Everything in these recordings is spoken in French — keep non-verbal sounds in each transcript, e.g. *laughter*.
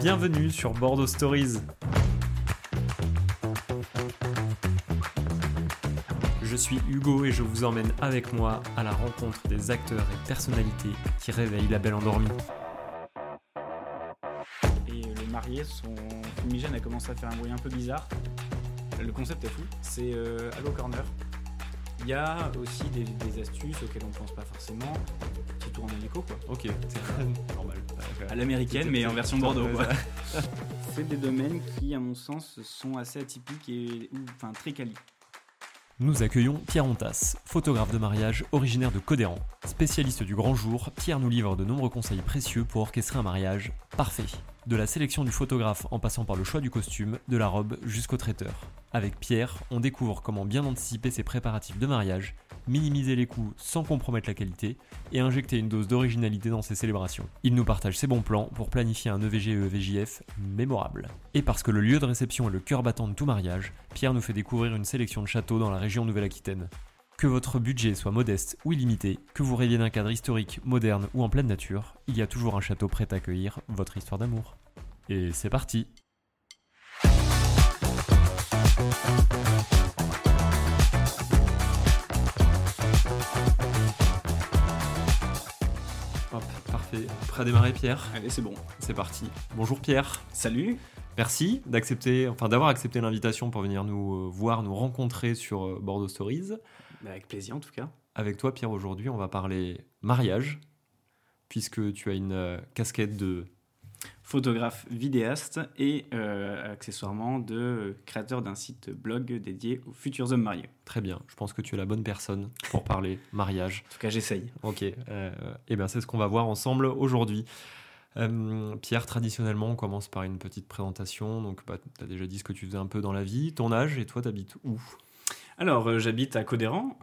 Bienvenue sur Bordeaux Stories. Je suis Hugo et je vous emmène avec moi à la rencontre des acteurs et personnalités qui réveillent la belle endormie. Et les mariés, son fumigène a commencé à faire un bruit un peu bizarre. Le concept est fou, c'est euh, Allo Corner. Il y a aussi des astuces auxquelles on ne pense pas forcément. En hélico, quoi. Ok, c'est *laughs* normal. À l'américaine, mais en version Bordeaux, quoi. C'est des domaines qui, à mon sens, sont assez atypiques et ou, enfin, très quali. Nous accueillons Pierre Ontas, photographe de mariage originaire de Codéran. Spécialiste du grand jour, Pierre nous livre de nombreux conseils précieux pour orchestrer un mariage parfait. De la sélection du photographe en passant par le choix du costume, de la robe jusqu'au traiteur. Avec Pierre, on découvre comment bien anticiper ses préparatifs de mariage, minimiser les coûts sans compromettre la qualité et injecter une dose d'originalité dans ses célébrations. Il nous partage ses bons plans pour planifier un E EVGE EVJF mémorable. Et parce que le lieu de réception est le cœur battant de tout mariage, Pierre nous fait découvrir une sélection de châteaux dans la région Nouvelle-Aquitaine. Que votre budget soit modeste ou illimité, que vous rêviez d'un cadre historique, moderne ou en pleine nature, il y a toujours un château prêt à accueillir votre histoire d'amour. Et c'est parti Hop, parfait. Prêt à démarrer Pierre Allez, c'est bon. C'est parti. Bonjour Pierre. Salut Merci d'accepter, enfin d'avoir accepté l'invitation pour venir nous euh, voir, nous rencontrer sur euh, Bordeaux Stories. Bah, Avec plaisir, en tout cas. Avec toi, Pierre, aujourd'hui, on va parler mariage, puisque tu as une euh, casquette de. Photographe, vidéaste et euh, accessoirement de créateur d'un site blog dédié aux futurs hommes mariés. Très bien, je pense que tu es la bonne personne pour parler *laughs* mariage. En tout cas, j'essaye. Ok, euh, et bien c'est ce qu'on va voir ensemble aujourd'hui. Euh, Pierre, traditionnellement, on commence par une petite présentation. Donc, bah, tu as déjà dit ce que tu faisais un peu dans la vie, ton âge, et toi, t'habites où? Alors, euh, j'habite à Codéran,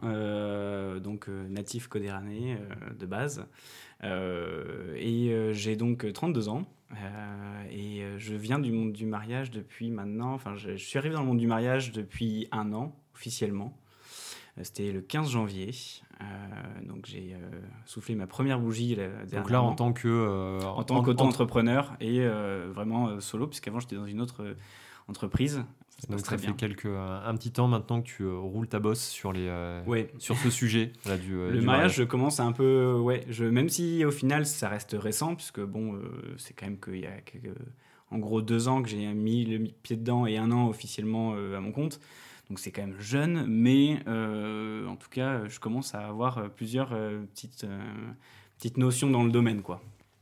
donc natif codéranais de base. Euh, et euh, j'ai donc 32 ans. euh, et je viens du monde du mariage depuis maintenant. Enfin, je, je suis arrivé dans le monde du mariage depuis un an, officiellement. C'était le 15 janvier. Euh, donc, j'ai euh, soufflé ma première bougie. là, Donc là, en tant que. euh, en tant qu'auto-entrepreneur et vraiment solo, puisqu'avant j'étais dans une autre entreprise. Donc ça fait bien. quelques, euh, un petit temps maintenant que tu euh, roules ta bosse sur, les, euh, Ouais. sur ce sujet là, du, Le du mariage, je commence un peu, ouais, je, même si au final ça reste récent, puisque bon, euh, c'est quand même qu'il y a quelques- en gros deux ans que j'ai mis le pied dedans et un an officiellement euh, à mon compte. Donc c'est quand même jeune, mais euh, en tout cas, je commence à avoir plusieurs petites, petites notions dans le domaine, quoi.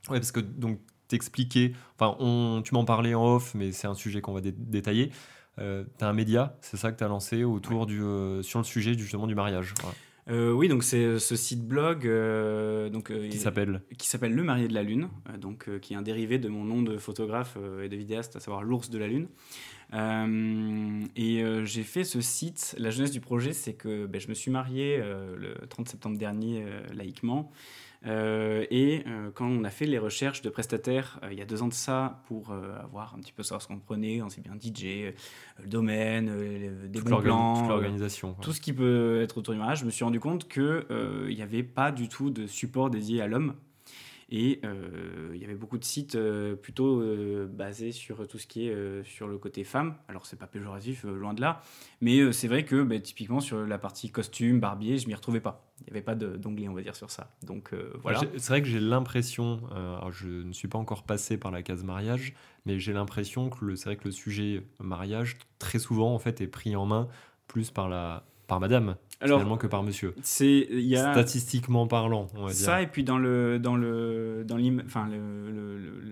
Ouais, parce que donc t'expliquer, enfin on, tu m'en parlais en off, mais c'est un sujet qu'on va dé- détailler. Euh, t'as un média, c'est ça que t'as lancé autour du, euh, sur le sujet justement du mariage, Euh, oui, donc c'est ce site blog euh, donc, euh, qui s'appelle. qui s'appelle Le Marié de la Lune, euh, donc, euh, qui est un dérivé de mon nom de photographe euh, et de vidéaste, à savoir l'ours de la Lune. Euh, et euh, j'ai fait ce site. La jeunesse du projet, c'est que ben, je me suis marié euh, le 30 septembre dernier, euh, laïquement. Euh, et euh, quand on a fait les recherches de prestataires, euh, il y a deux ans de ça, pour avoir un petit peu savoir ce qu'on prenait, on sait bien DJ, le domaine, des bons plans, l'organisation. tout ce qui peut être autour du mariage, je me suis rendu compte qu'il n'y avait pas du tout de support dédié à l'homme. Et euh, il y avait beaucoup de sites euh, plutôt euh, basés sur tout ce qui est sur le côté femme. Alors, c'est pas péjoratif, loin de là. Mais c'est vrai que bah, typiquement sur la partie costume, barbier, je m'y retrouvais pas. Il n'y avait pas d'onglet, on va dire, sur ça. Donc voilà. C'est vrai que j'ai l'impression, je ne suis pas encore passé par la case mariage, mais j'ai l'impression que c'est vrai que le sujet mariage, très souvent, en fait, est pris en main plus par, la, par madame, Alors, finalement, que par monsieur. c'est il y a Statistiquement parlant, on va ça dire. et puis dans le dans le dans enfin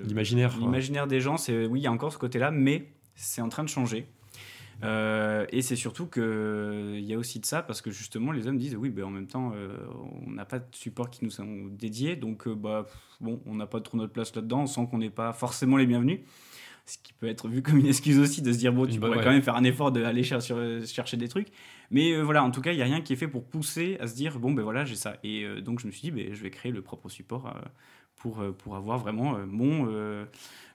L'imaginaire. des gens, c'est oui, il y a encore ce côté-là, mais c'est en train de changer. Euh, et c'est surtout qu'il y a aussi de ça, parce que justement, les hommes disent oui, ben, en même temps, euh, on n'a pas de support qui nous sont dédiés, donc euh, bah, bon, on n'a pas trop notre place là-dedans, on sent qu'on n'est pas forcément les bienvenus. Ce qui peut être vu comme une excuse aussi de se dire bon, tu bonne- pourrais ouais. quand même faire un effort d'aller chercher, chercher des trucs. Mais euh, voilà, en tout cas, il n'y a rien qui est fait pour pousser à se dire bon, ben voilà, j'ai ça. Et euh, donc, je me suis dit, ben, je vais créer le propre support euh, pour, pour avoir vraiment mon,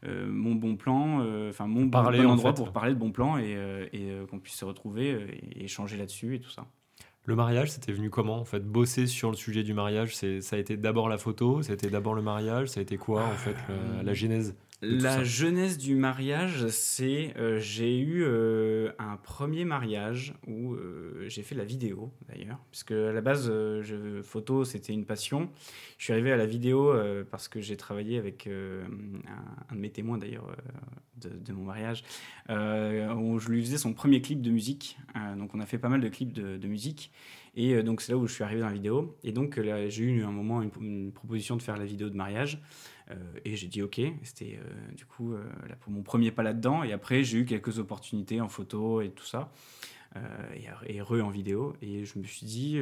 mon bon plan, enfin mon bon, Parler, bon en endroit fait. pour parler de bon plan et, et qu'on puisse se retrouver et échanger là-dessus et tout ça. Le mariage, c'était venu comment En fait, bosser sur le sujet du mariage, ça a été d'abord la photo, ça a été d'abord le mariage, ça a été quoi en fait le- la genèse? La jeunesse du mariage, c'est euh, j'ai eu euh, un premier mariage où euh, j'ai fait la vidéo d'ailleurs, puisque à la base, je, photo c'était une passion. Je suis arrivé à la vidéo parce que j'ai travaillé avec un, de mes témoins d'ailleurs de, mon mariage, où je lui faisais son premier clip de musique. donc on a fait pas mal de clips de, musique. Et donc c'est là où je suis arrivé dans la vidéo. Et donc j'ai eu un moment une proposition de faire la vidéo de mariage. Euh, et j'ai dit ok, c'était euh, du coup euh, là, pour mon premier pas là-dedans. Et après, j'ai eu quelques opportunités en photo et tout ça. Et, re en vidéo. Et je me suis dit,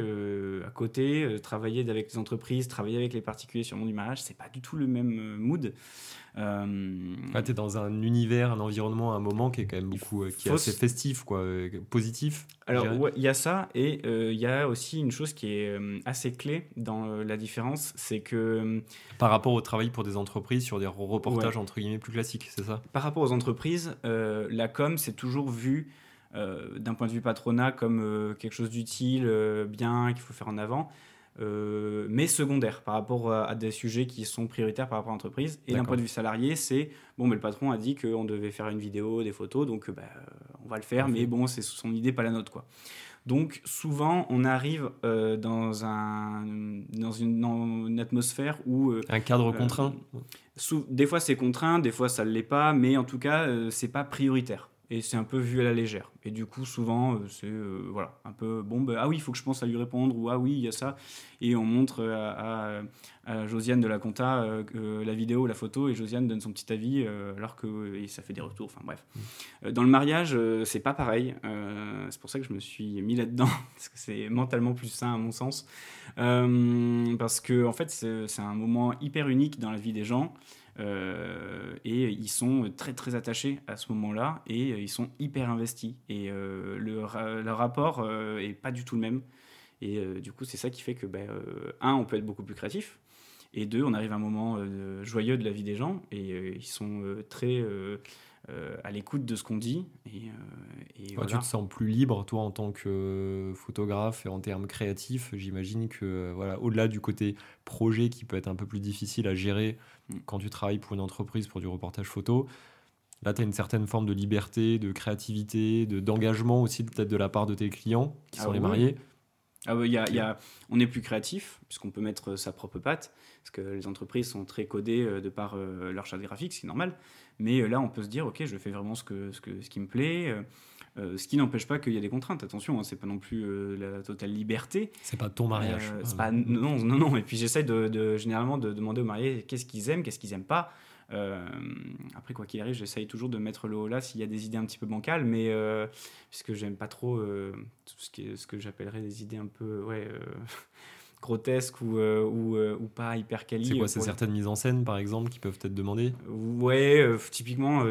à côté, travailler avec les entreprises, travailler avec les particuliers sur mon mariage, c'est pas du tout le même mood. Euh, tu es dans un univers, un environnement, un moment qui est quand même beaucoup, qui est assez festif, quoi, positif. Alors, il y a ça, et il y a aussi une chose qui est assez clé dans la différence, c'est que... Par rapport au travail pour des entreprises sur des reportages, entre guillemets, plus classiques, c'est ça? Par rapport aux entreprises, la com, c'est toujours vu d'un point de vue patronat comme quelque chose d'utile, bien, qu'il faut faire en avant. Euh, mais secondaire par rapport à, des sujets qui sont prioritaires par rapport à l'entreprise. Et d'un point de vue salarié, c'est bon, mais le patron a dit qu'on devait faire une vidéo, des photos, donc bah, on va le faire, mais bon, c'est son idée, pas la nôtre, quoi. Donc souvent, on arrive euh, dans, un, dans, une, atmosphère où... Euh, un cadre contraint Des fois c'est contraint, des fois ça ne l'est pas, mais en tout cas, c'est pas prioritaire et c'est un peu vu à la légère. Et du coup, souvent, euh, c'est euh, voilà, un peu bon, bah, ah oui, il faut que je pense à lui répondre, ou ah oui, il y a ça. Et on montre à, Josiane de la Compta euh, la vidéo, la photo, et Josiane donne son petit avis, alors que et ça fait des retours. Enfin bref. Mm. dans le mariage, c'est pas pareil. c'est pour ça que je me suis mis là-dedans, *laughs* parce que c'est mentalement plus sain à mon sens. parce que, en fait, c'est un moment hyper unique dans la vie des gens. Euh, et ils sont très très attachés à ce moment-là et ils sont hyper investis. Et euh, le, rapport euh, est pas du tout le même. Et du coup, c'est ça qui fait que, ben, un, on peut être beaucoup plus créatif. Et deux, on arrive à un moment joyeux de la vie des gens et ils sont très à l'écoute de ce qu'on dit. Et, Tu te sens plus libre, toi, en tant que photographe et en termes créatifs. J'imagine que, voilà, au-delà du côté projet qui peut être un peu plus difficile à gérer Mm. quand tu travailles pour une entreprise, pour du reportage photo, là, tu as une certaine forme de liberté, de créativité, d'engagement aussi peut-être de la part de tes clients, qui ah sont les mariés. Ah y a, y a, on est plus créatif, puisqu'on peut mettre sa propre patte, parce que les entreprises sont très codées euh, de par euh, leur charte graphique, c'est normal. Mais euh, là, on peut se dire, OK, je fais vraiment ce, que, ce, que, ce qui me plaît. ce qui n'empêche pas qu'il y a des contraintes. Attention, hein, c'est pas non plus la totale liberté. C'est pas ton mariage. pas, non, non, non. Et puis j'essaie de, de, généralement de demander aux mariés qu'est-ce qu'ils aiment, qu'est-ce qu'ils aiment pas. Après, quoi qu'il arrive, j'essaye toujours de mettre le haut là s'il y a des idées un petit peu bancales, mais puisque j'aime pas trop tout ce, qui ce que j'appellerais des idées un peu ouais, *laughs* grotesques ou, euh, ou, euh, ou, pas hyper quali. C'est quoi, c'est certaines mises en scène par exemple qui peuvent être demandées Ouais, euh, typiquement,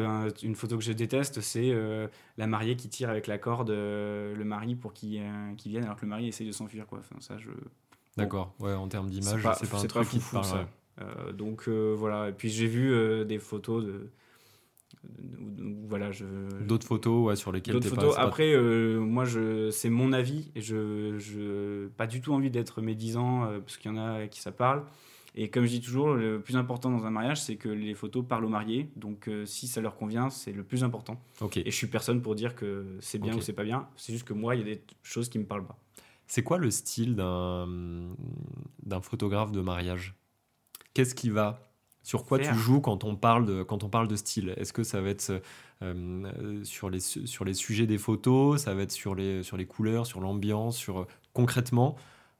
une photo que je déteste, c'est la mariée qui tire avec la corde le mari pour qu'il vienne alors que le mari essaye de s'enfuir. Quoi. Enfin, ça, je... D'accord, ouais, en termes d'image, c'est pas, un truc qui te parle. Donc voilà, et puis j'ai vu des photos de voilà je d'autres photos ouais, sur lesquelles d'autres photos. après euh, moi je c'est mon avis et je je pas du tout envie d'être médisant euh, parce qu'il y en a qui ça parle. Et comme je dis toujours le plus important dans un mariage c'est que les photos parlent aux mariés. Donc euh, si ça leur convient c'est le plus important. Ok. Et je suis personne pour dire que c'est bien ou c'est pas bien. C'est juste que moi il y a des choses qui me parlent pas. C'est quoi le style d'un d'un photographe de mariage? Qu'est-ce qui va? Sur quoi tu joues quand on parle de, quand on parle de style? Est-ce que ça va être euh, sur, les, sur les sujets des photos Ça va être sur les, sur les couleurs, sur l'ambiance, sur concrètement?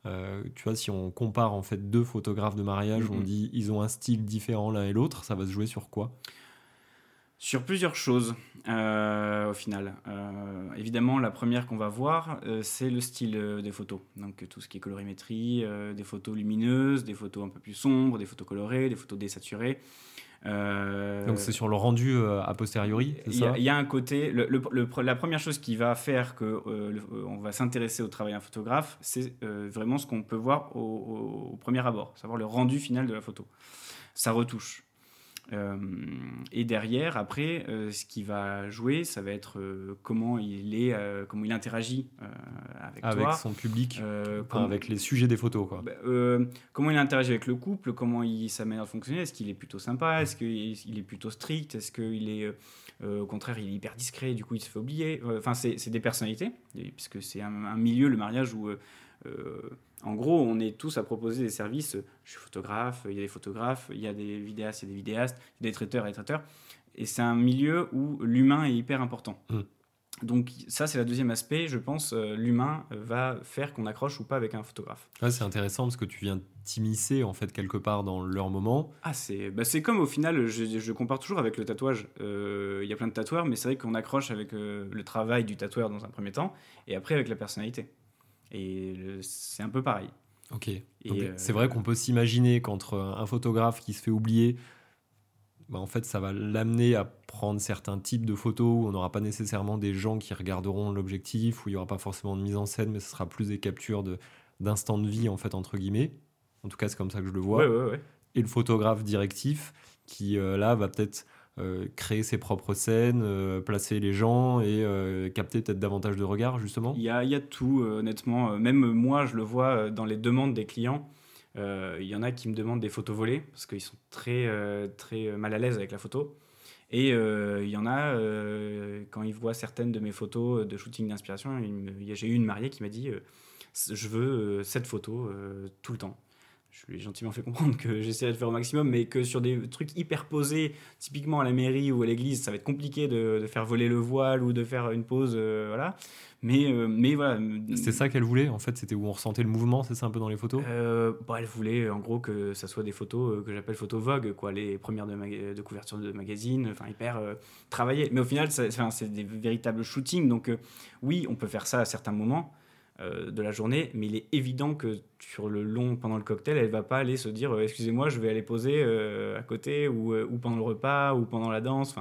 Euh, tu vois, si on compare en fait deux photographes de mariage, on dit ils ont un style différent l'un et l'autre, ça va se jouer sur quoi? Sur plusieurs choses, euh, au final. Euh, évidemment, la première qu'on va voir, euh, c'est le style des photos. Donc, tout ce qui est colorimétrie, des photos lumineuses, des photos un peu plus sombres, des photos colorées, des photos désaturées. Donc, c'est sur le rendu a posteriori Il y, y, a un côté. Le, la première chose qui va faire qu'on va s'intéresser au travail d'un photographe, c'est vraiment ce qu'on peut voir au, au premier abord, savoir le rendu final de la photo. Ça retouche Euh, et derrière, après, euh, ce qui va jouer, ça va être euh, comment il est, comment il interagit avec, avec toi, son public, comment- avec les sujets des photos. Quoi. bah, comment il interagit avec le couple, comment il, sa manière de fonctionner, est-ce qu'il est plutôt sympa, est-ce qu'il il est plutôt strict, est-ce qu'il est au contraire il est hyper discret, du coup il se fait oublier. Enfin c'est des personnalités, puisque c'est un, un milieu, le mariage, où en gros on est tous à proposer des services. Je suis photographe, il y a des photographes, il y a des vidéastes, il y a des vidéastes, il y a des traiteurs et des traiteurs. Et c'est un milieu où l'humain est hyper important. Mm. Donc ça c'est le deuxième aspect, je pense, euh, l'humain va faire qu'on accroche ou pas avec un photographe. Là, c'est intéressant parce que tu viens t'immiscer en fait quelque part dans leur moment. Ah, c'est bah, c'est comme au final, je, je compare toujours avec le tatouage. Euh, Il y a plein de tatoueurs, mais c'est vrai qu'on accroche avec euh, le travail du tatoueur dans un premier temps, et après avec la personnalité. Et c'est un peu pareil. Ok. Euh, C'est vrai qu'on peut s'imaginer qu'entre un photographe qui se fait oublier, bah, en fait, ça va l'amener à prendre certains types de photos où on n'aura pas nécessairement des gens qui regarderont l'objectif, où il n'y aura pas forcément de mise en scène, mais ce sera plus des captures de- d'instants de, vie, en fait, entre guillemets. En tout cas, c'est comme ça que je le vois. Ouais, ouais, ouais. Et le photographe directif qui, euh, là, va peut-être euh, créer ses propres scènes, euh, placer les gens et euh, capter peut-être davantage de regards, justement. Il y a, y a tout, honnêtement. Même moi, je le vois dans les demandes des clients. Il y en a qui me demandent des photos volées parce qu'ils sont très, très mal à l'aise avec la photo. Et il y en a, quand ils voient certaines de mes photos de shooting d'inspiration, j'ai eu une mariée qui m'a dit Je veux cette photo tout le temps. Je lui ai gentiment fait comprendre que j'essaierais de faire au maximum, mais que sur des trucs hyper posés, typiquement à la mairie ou à l'église, ça va être compliqué de, de faire voler le voile ou de faire une pause. euh, voilà. Mais, euh, mais voilà. C'était ça qu'elle voulait, en fait, c'était où on ressentait le mouvement, c'est ça un peu dans les photos? Euh, bah, elle voulait en gros que ça soit des photos que j'appelle photos Vogue, quoi, les premières de, couverture de magazine, enfin hyper travaillées. Mais au final, c'est des véritables shootings, donc oui, on peut faire ça à certains moments euh, de la journée, mais il est évident que sur le long, pendant le cocktail, elle va pas aller se dire, euh, excusez-moi, je vais aller poser euh, à côté ou, ou pendant le repas ou pendant la danse.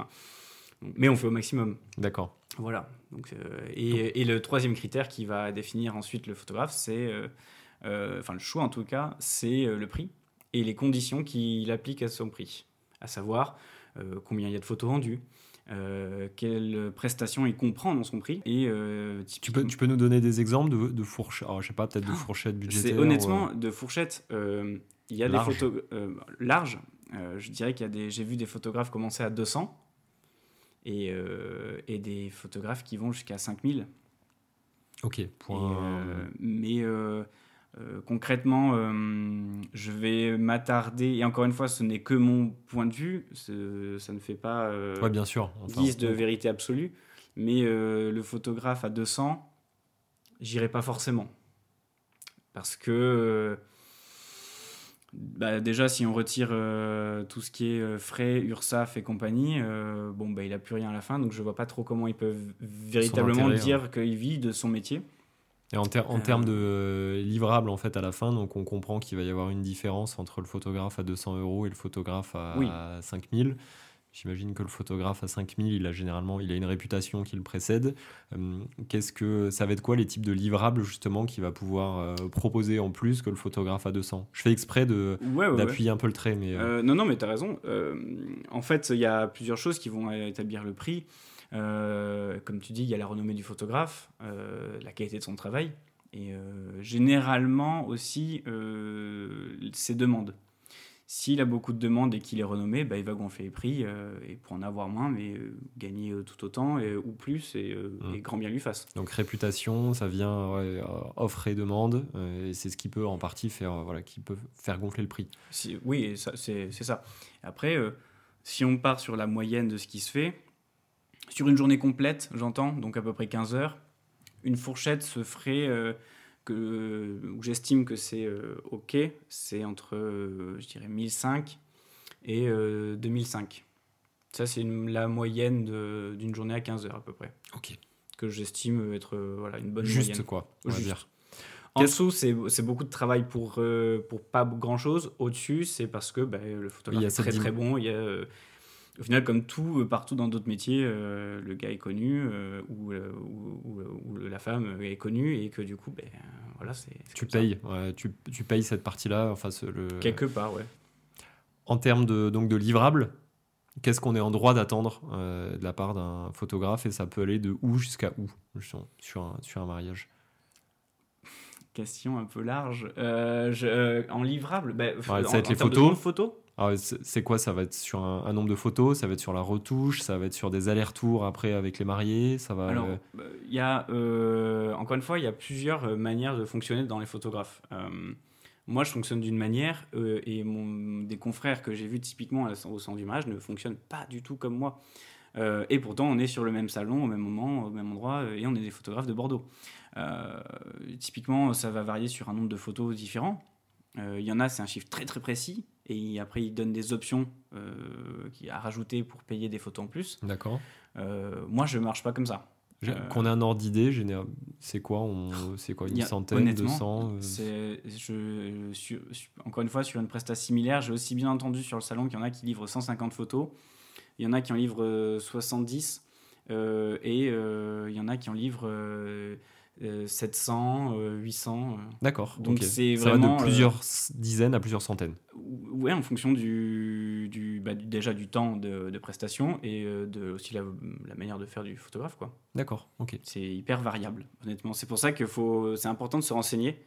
Mais on fait au maximum. D'accord. Voilà. Donc, et, et le troisième critère qui va définir ensuite le photographe, c'est, enfin le choix en tout cas, c'est le prix et les conditions qu'il applique à son prix. À savoir combien il y a de photos vendues, euh, quelles prestations il comprend dans son prix. Et euh, Tu peux, tu peux nous donner des exemples de, de fourchettes, je sais pas, peut-être de Ah, fourchettes c'est budgétaires honnêtement ou, de fourchettes. euh, il y a Large. des photos euh, larges. Euh, je dirais qu'il y a des. J'ai vu des photographes commencer à 200 et, euh, et des photographes qui vont jusqu'à 5000. euh, Ok, point. euh, mais euh, concrètement, euh, je vais m'attarder, et encore une fois, ce n'est que mon point de vue, ce- ça ne fait pas euh, ouais, bien sûr. Enfin, guise de vérité absolue, mais le photographe à 200, j'irai pas forcément. Parce que, bah, déjà, si on retire tout ce qui est frais, URSAF et compagnie, bon, bah, il a plus rien à la fin, donc je vois pas trop comment ils peuvent véritablement intérêt, dire qu'il vit de son métier. Et en, ter- en Euh, termes de livrables, en fait, à la fin, donc on comprend qu'il va y avoir une différence entre le photographe à 200 euros et le photographe à, Oui. 5000. J'imagine que le photographe à 5000, il a généralement il a une réputation qui le précède. Euh, Qu'est-ce que ça va être quoi les types de livrables justement qu'il va pouvoir euh, proposer en plus que le photographe à 200 Je fais exprès de Ouais, ouais, ouais. d'appuyer un peu le trait, mais euh, non, non, mais tu as raison. En fait, il y a plusieurs choses qui vont établir le prix. Euh, comme tu dis, il y a la renommée du photographe, euh, la qualité de son travail, et euh, généralement aussi ses demandes. S'il a beaucoup de demandes et qu'il est renommé, bah, il va gonfler les prix euh, et pour en avoir moins, mais euh, gagner euh, tout autant et, ou plus et, euh, Mm. et grand bien lui fasse. donc réputation, ça vient ouais, offre et demande, et c'est ce qui peut en partie faire voilà qui peut faire gonfler le prix. Si- oui, c'est ça. Après, si on part sur la moyenne de ce qui se fait, sur une journée complète, j'entends, donc à peu près 15 heures, une fourchette se ferait, euh, que, où j'estime que c'est euh, OK, c'est entre, euh, je dirais, 1005 et euh, 2005. Ça, c'est la moyenne d'une journée à 15 heures à peu près, Ok. que j'estime être euh, voilà, une bonne Juste moyenne. quoi, on va Juste. dire. En dessous, c'est beaucoup de travail pour, euh, pour pas grand chose. Au-dessus, c'est parce que bah, le photographe est très très bon. Il y a, euh, au final, comme tout, euh, partout dans d'autres métiers, euh, le gars est connu euh, ou, euh, ou, ou- ou la femme est connue et que du coup, ben, voilà, c'est. Tu payes, ouais, tu, tu payes cette partie-là. Enfin, le... Quelque part, ouais. En termes de, donc de livrables, Qu'est-ce qu'on est en droit d'attendre de la part d'un photographe et ça peut aller de où jusqu'à où sur, sur, un, sur un mariage? Question un peu large. Euh, je- euh, en livrable bah, ça va en- être en les de photos. de c'est quoi Ça va être sur un, un nombre de photos, ça va être sur la retouche, ça va être sur des allers-retours après avec les mariés, ça va. Alors, euh, euh, il y a, euh, encore une fois, il y a plusieurs euh, manières de fonctionner dans les photographes. Euh, moi, je fonctionne d'une manière et mon, des confrères que j'ai vus typiquement au centre du mariage ne fonctionnent pas du tout comme moi. Et pourtant, on est sur le même salon, au même moment, au même endroit, et on est des photographes de Bordeaux. Typiquement, ça va varier sur un nombre de photos différents. Il y en a, c'est un chiffre très très précis, et après, ils donnent des options euh, à rajouter pour payer des photos en plus. D'accord. Euh, moi, je marche pas comme ça. Euh, Qu'on ait un ordre d'idée, c'est quoi on... C'est quoi *laughs* Il Une a- centaine, honnêtement, 200 euh, C'est, je, encore une fois, sur une prestation similaire, j'ai aussi bien entendu sur le salon qu'il y en a qui livrent 150 photos, il y en a qui en livrent euh, 70, euh, et il y en a qui en livrent 700, euh, 800. euh. D'accord. Donc c'est ça vraiment, va de plusieurs dizaines à plusieurs centaines. Ouais, en fonction du, du, bah, du- déjà du temps de, de prestation et euh, de, aussi la, la manière de faire du photographe. Quoi. D'accord. Ok. C'est hyper variable, honnêtement. C'est pour ça que faut, c'est important de se renseigner.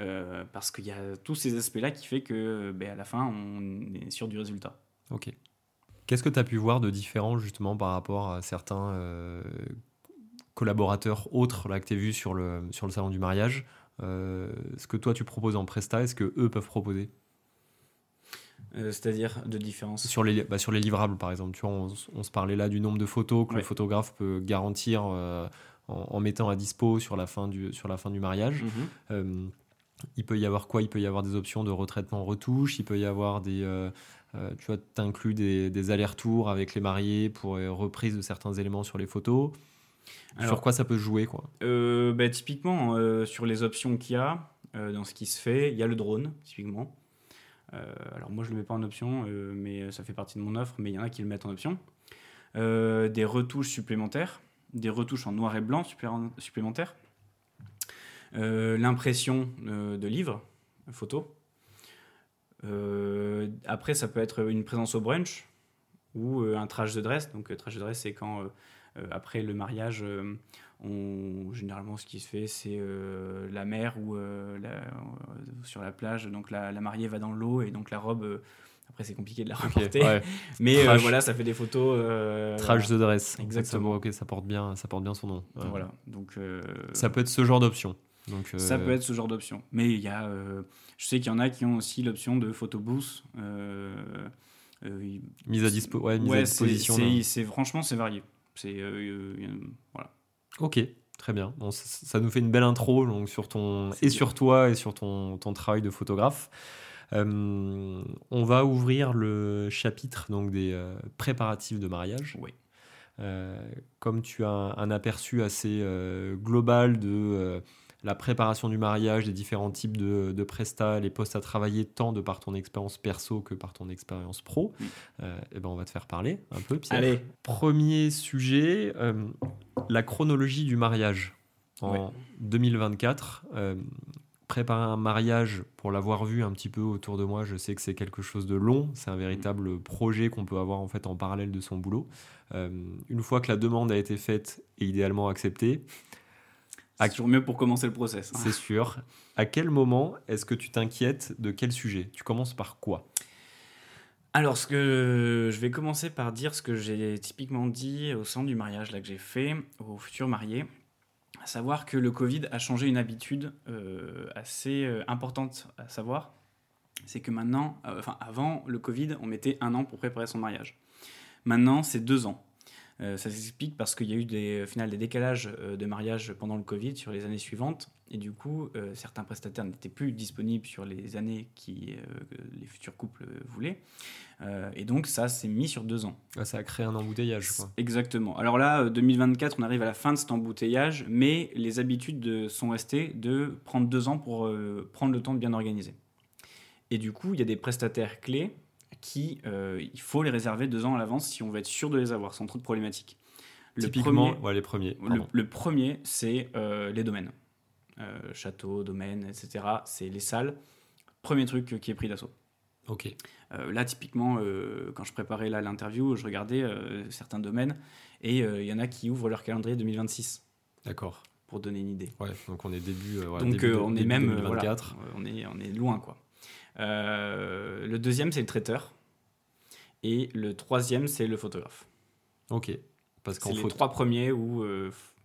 euh, parce qu'il y a tous ces aspects-là qui fait que ben, à la fin, on est sûr du résultat. Ok. Qu'est-ce que tu as pu voir de différent justement par rapport à certains euh, collaborateurs autres là, que tu as vus sur le, sur le salon du mariage Euh, Ce que toi tu proposes en Presta, est-ce que eux peuvent proposer? Euh, C'est-à-dire de différence? sur les, bah, sur les livrables par exemple tu vois, on, se parlait là du nombre de photos que Ouais. le photographe peut garantir euh, en, en mettant à dispo sur la fin du, sur la fin du mariage. Mhm. Il peut y avoir quoi? Il peut y avoir des options de retraitement retouche, il peut y avoir des. tu vois, t'inclus des, des allers-retours avec les mariés pour reprise de certains éléments sur les photos. Sur quoi ça peut jouer quoi Euh, ben, typiquement, euh, sur les options qu'il y a, euh, dans ce qui se fait, il y a le drone, typiquement. Alors moi, je ne le mets pas en option, mais ça fait partie de mon offre, mais il y en a qui le mettent en option. Des retouches supplémentaires, des retouches en noir et blanc supplé- supplémentaires. L'impression de livres, photos. Après, ça peut être une présence au brunch ou un trash de dress. Donc, trash de dress, c'est quand, après le mariage, euh, on, généralement, ce qui se fait, c'est euh, la mer ou euh, euh, sur la plage. Donc, la, la mariée va dans l'eau et donc la robe. euh, après, c'est compliqué de la reporter. ouais. *laughs* Mais euh, voilà, ça fait des photos. euh, Trash voilà. de dress. Exactement. Ok, ça porte bien, ça porte bien son nom. Ouais. Voilà. Donc, euh, Ça peut être ce genre d'option. Donc, euh, Ça peut être ce genre d'option. Mais il y a, euh, je sais qu'il y en a qui ont aussi l'option de photo booth. Euh, euh, mise à, dispo ouais, mise à disposition. c'est- franchement, c'est varié. C'est euh, a- voilà. Ok, très bien. Bon, ça, ça nous fait une belle intro donc, sur ton, et bien. sur toi et sur ton, ton travail de photographe. Euh, on va ouvrir le chapitre donc, des euh, préparatifs de mariage. Oui. Euh, comme tu as un, un aperçu assez euh, global de euh, la préparation du mariage, des différents types de, de prestats, les postes à travailler, tant de par ton expérience perso que par ton expérience pro, Mm. euh, eh ben on va te faire parler un peu, Pierre. Allez, Premier sujet, euh, la chronologie du mariage. En Ouais. 2024, euh, préparer un mariage, pour l'avoir vu un petit peu autour de moi, je sais que c'est quelque chose de long. C'est un véritable projet qu'on peut avoir en fait en parallèle de son boulot. Une fois que la demande a été faite et idéalement acceptée, c'est toujours mieux pour commencer le process. c'est sûr. À quel moment est-ce que tu t'inquiètes de quel sujet? Tu commences par quoi? Alors, ce que je vais commencer par dire ce que j'ai typiquement dit au centre du mariage là que j'ai fait aux futurs mariés, à savoir que le Covid a changé une habitude euh, assez euh, importante à savoir, c'est que maintenant, euh, enfin avant le Covid, on mettait un an pour préparer son mariage. Maintenant, c'est deux ans. Euh, ça s'explique parce qu'il y a eu des, au final, des décalages euh, de mariage pendant le Covid sur les années suivantes. Et du coup, euh, certains prestataires n'étaient plus disponibles sur les années qui, euh, que les futurs couples voulaient. Et donc, ça s'est mis sur deux ans. Ah, Ça a créé un embouteillage. Quoi. Exactement. Alors là, euh, 2024, on arrive à la fin de cet embouteillage, mais les habitudes de- sont restées de prendre deux ans pour prendre le temps de bien organiser. Et du coup, il y a des prestataires clés qui, euh, il faut les réserver deux ans à l'avance si on veut être sûr de les avoir sans trop de problématiques. Le Typiquement, premier- ouais, les premiers. le, premier, c'est euh, les domaines. Euh, château, domaine, etc. C'est les salles. Premier truc qui est pris d'assaut. Ok. Euh, là, typiquement, euh, quand je préparais là l'interview, je regardais certains domaines et il y en a qui ouvrent leur calendrier 2026. D'accord. Pour donner une idée. Ouais, donc on est début. Ouais, donc début, on est même 2024. voilà, on est on est loin quoi. Le deuxième c'est le traiteur et le troisième c'est le photographe. Ok. Parce qu'en c'est les photo- trois premiers où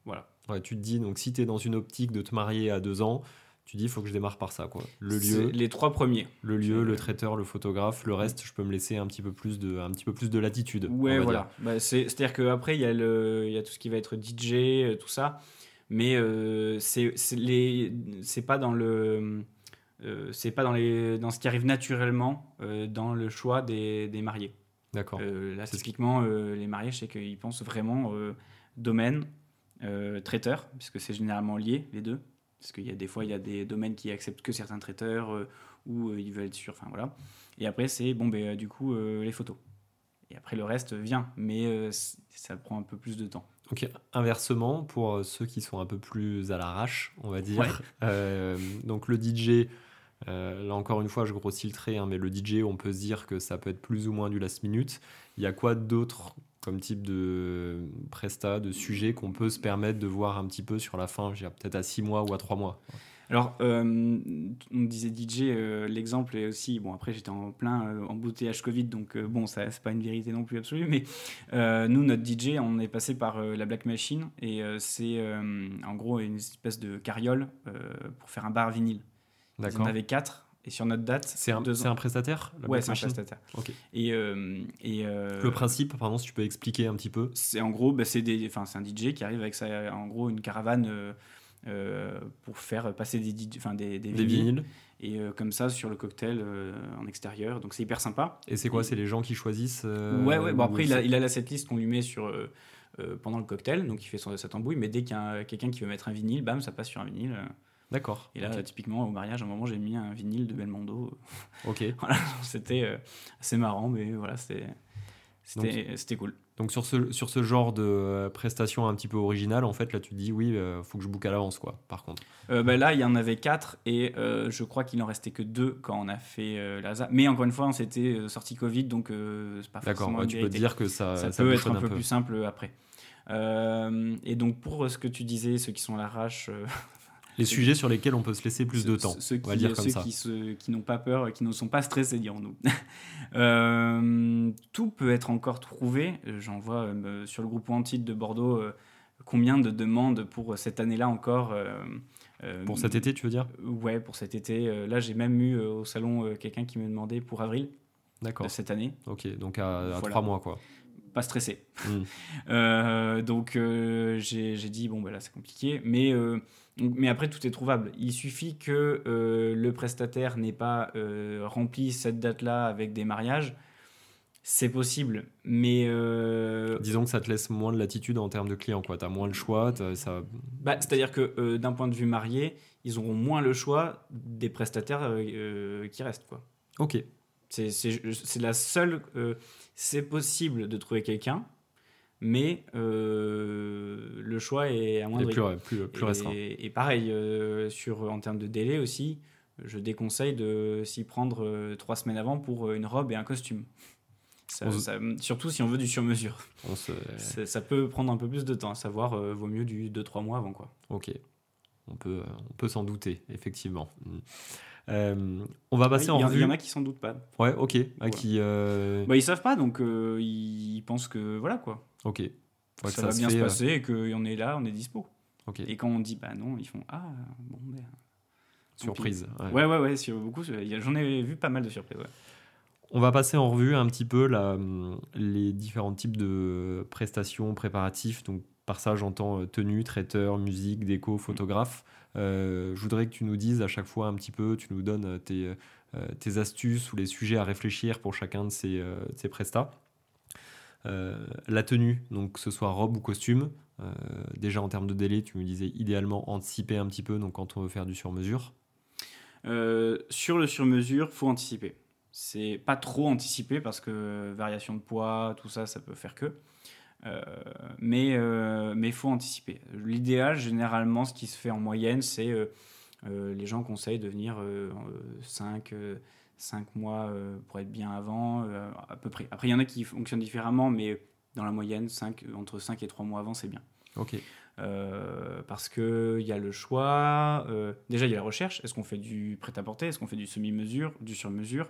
voilà. Ouais, tu te dis, donc si tu es dans une optique de te marier à deux ans, tu dis, il faut que je démarre par ça. Quoi. Le lieu, les trois premiers. le, lieu le traiteur, le photographe, le reste, je peux me laisser un petit peu plus de, un petit peu plus de latitude. Ouais, voilà. Bah, c'est, c'est-à-dire qu'après, il y, a le- y a tout ce qui va être DJ, euh, tout ça. Mais euh, c'est pas dans le. Euh, c'est pas dans, les, dans ce qui arrive naturellement euh, dans le choix des, des mariés. D'accord. Euh, là, typiquement, euh, les mariés, je sais qu'ils pensent vraiment domaine, euh, traiteur, puisque c'est généralement lié, les deux. Parce qu'il y a des fois, il y a des domaines qui acceptent que certains traiteurs, ou ils veulent être sûrs, enfin voilà. Et après, c'est, bon, ben, du coup, les photos. Et après, le reste vient, mais ça prend un peu plus de temps. Ok, inversement, pour ceux qui sont un peu plus à l'arrache, on va dire. Ouais. euh, donc le DJ, euh, là encore une fois, je grossis le trait, hein, mais le DJ, on peut se dire que ça peut être plus ou moins du last minute. Il y a quoi d'autre comme type de presta, de sujet qu'on peut se permettre de voir un petit peu sur la fin, peut-être à 6 mois ou à 3 mois? Alors, euh, on disait DJ, euh, l'exemple est aussi. Bon, après, j'étais en plein euh, embouteillage Covid, donc bon, ça, c'est pas une vérité non plus absolue, mais nous, notre DJ, on est passé par la Black Machine, et c'est en gros une espèce de carriole pour faire un bar vinyle. Ils en avaient quatre, et sur notre date, C'est un, prestataire Ouais, c'est un prestataire. Et, euh, et euh, Le principe, pardon, si tu peux expliquer un petit peu. c'est en gros, bah, c'est un DJ qui arrive avec sa, en gros une caravane euh, pour faire passer des, enfin, des, des Des vinyles. vinyles. et comme ça sur le cocktail en extérieur. Donc c'est hyper sympa. Et c'est quoi? Et- C'est les gens qui choisissent ouais, ouais. Bon après il a, il a la setlist qu'on lui met sur pendant le cocktail, donc il fait son, sa tambouille. Mais dès qu'il y a quelqu'un qui veut mettre un vinyle, bam, ça passe sur un vinyle. D'accord. Et là, typiquement au mariage, à un moment j'ai mis un vinyle de Belmondo. *laughs* Ok. *laughs* voilà, c'était euh, assez marrant, mais voilà, c'était c'était cool. Donc sur ce, sur ce genre de euh, prestation un petit peu originale, en fait, là tu te dis oui, euh, faut que je book à l'avance, quoi, par contre. Euh, bah, là, il y en avait quatre et euh, je crois qu'il en restait que deux quand on a fait l'ASA. Mais encore une fois, on s'était euh, sorti Covid, donc c'est pas D'accord, une tu peux dire que ça, ça, ça peut être un peu peu. plus simple après. Et donc pour ce que tu disais, ceux qui sont à l'arrache, *laughs* Les sujets sur lesquels on peut se laisser plus de temps, ceux on va qui, dire comme ceux ça. qui, se- qui n'ont pas peur, qui ne sont pas stressés, dirons-nous. *laughs* Euh, tout peut être encore trouvé. Euh, J'en vois euh, sur le groupe Wanted de Bordeaux euh, combien de demandes pour cette année-là encore. euh, euh, Pour cet été, tu veux dire? Ouais, pour cet été. Euh, là, j'ai même eu euh, au salon euh, quelqu'un qui me demandait pour avril D'accord. de cette année. Ok, donc à, à Voilà. trois mois, quoi. Pas stressé. Hmm. *laughs* Euh, donc euh, j'ai j'ai dit bon bah là c'est compliqué, mais euh, donc- mais après tout est trouvable. Il suffit que euh, le prestataire n'ait pas euh, rempli cette date-là avec des mariages, c'est possible, mais euh, Disons que ça te laisse moins de latitude en termes de clients, quoi. T'as moins le choix, ça... bah, c'est-à-dire que d'un point de vue marié, ils auront moins le choix des prestataires qui restent quoi. Ok, C'est- la seule. c'est possible de trouver quelqu'un, mais euh, le choix est à et plus, plus, plus et, restreint. et pareil, euh, sur, en termes de délai aussi, je déconseille de s'y prendre euh, trois semaines avant pour une robe et un costume. Ça- On se- ça- surtout si on veut du sur-mesure. Se... Ça ça peut prendre un peu plus de temps, à savoir, euh, vaut mieux du 2-3 mois avant. Quoi. Ok, on peut, euh, on peut s'en douter, effectivement. Euh, on va passer Il y, en il revue. y en a qui s'en doutent pas. Ouais, ok. Voilà. qui, euh, Bah, ils savent pas, donc ils pensent que voilà quoi. Ok. Que ça, va se bien fait, se euh, passer et qu'on est là, on est dispo. Ok. Et quand on dit bah non, ils font ah bon ben. Surprise. ouais. Ouais ouais sur beaucoup, j'en ai vu pas mal de surprises. ouais. On va passer en revue un petit peu la, hum, les différents types de prestations, préparatifs. Donc, par ça, j'entends euh, tenue, traiteur, musique, déco, photographe. Euh, je voudrais que tu nous dises à chaque fois un petit peu, tu nous donnes tes, tes astuces ou les sujets à réfléchir pour chacun de ces, de ces prestats. Euh, la tenue, donc que ce soit robe ou costume. Euh, déjà en termes de délai, tu me disais idéalement anticiper un petit peu, donc quand on veut faire du sur-mesure. Euh, sur le sur-mesure, faut anticiper. C'est pas trop anticiper parce que variation de poids, tout ça, ça peut faire que. Mais il faut anticiper. L'idéal, généralement, ce qui se fait en moyenne, c'est les gens conseillent de venir 5, 5 mois pour être bien avant, à peu près. Après, il y en a qui fonctionnent différemment, mais dans la moyenne, 5, entre 5 et 3 mois avant, c'est bien. Ok. parce qu'il y a le choix. déjà, il y a la recherche. Est-ce qu'on fait du prêt-à-porter? Est-ce qu'on fait du semi-mesure Du sur-mesure?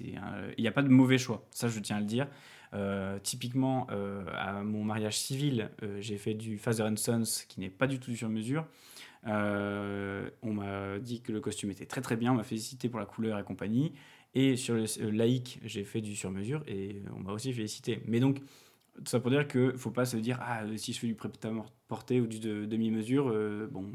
Il n'y a pas de mauvais choix. Ça, je tiens à le dire. Euh, typiquement, euh, à mon mariage civil, euh, j'ai fait du Father Sons qui n'est pas du tout sur mesure. on m'a dit que le costume était très très bien, on m'a félicité pour la couleur et compagnie. Et sur le laïque, j'ai fait du sur mesure et on m'a aussi félicité. Mais donc, tout ça pour dire qu'il ne faut pas se dire ah si je fais du prêt-à-porter ou du demi-mesure bon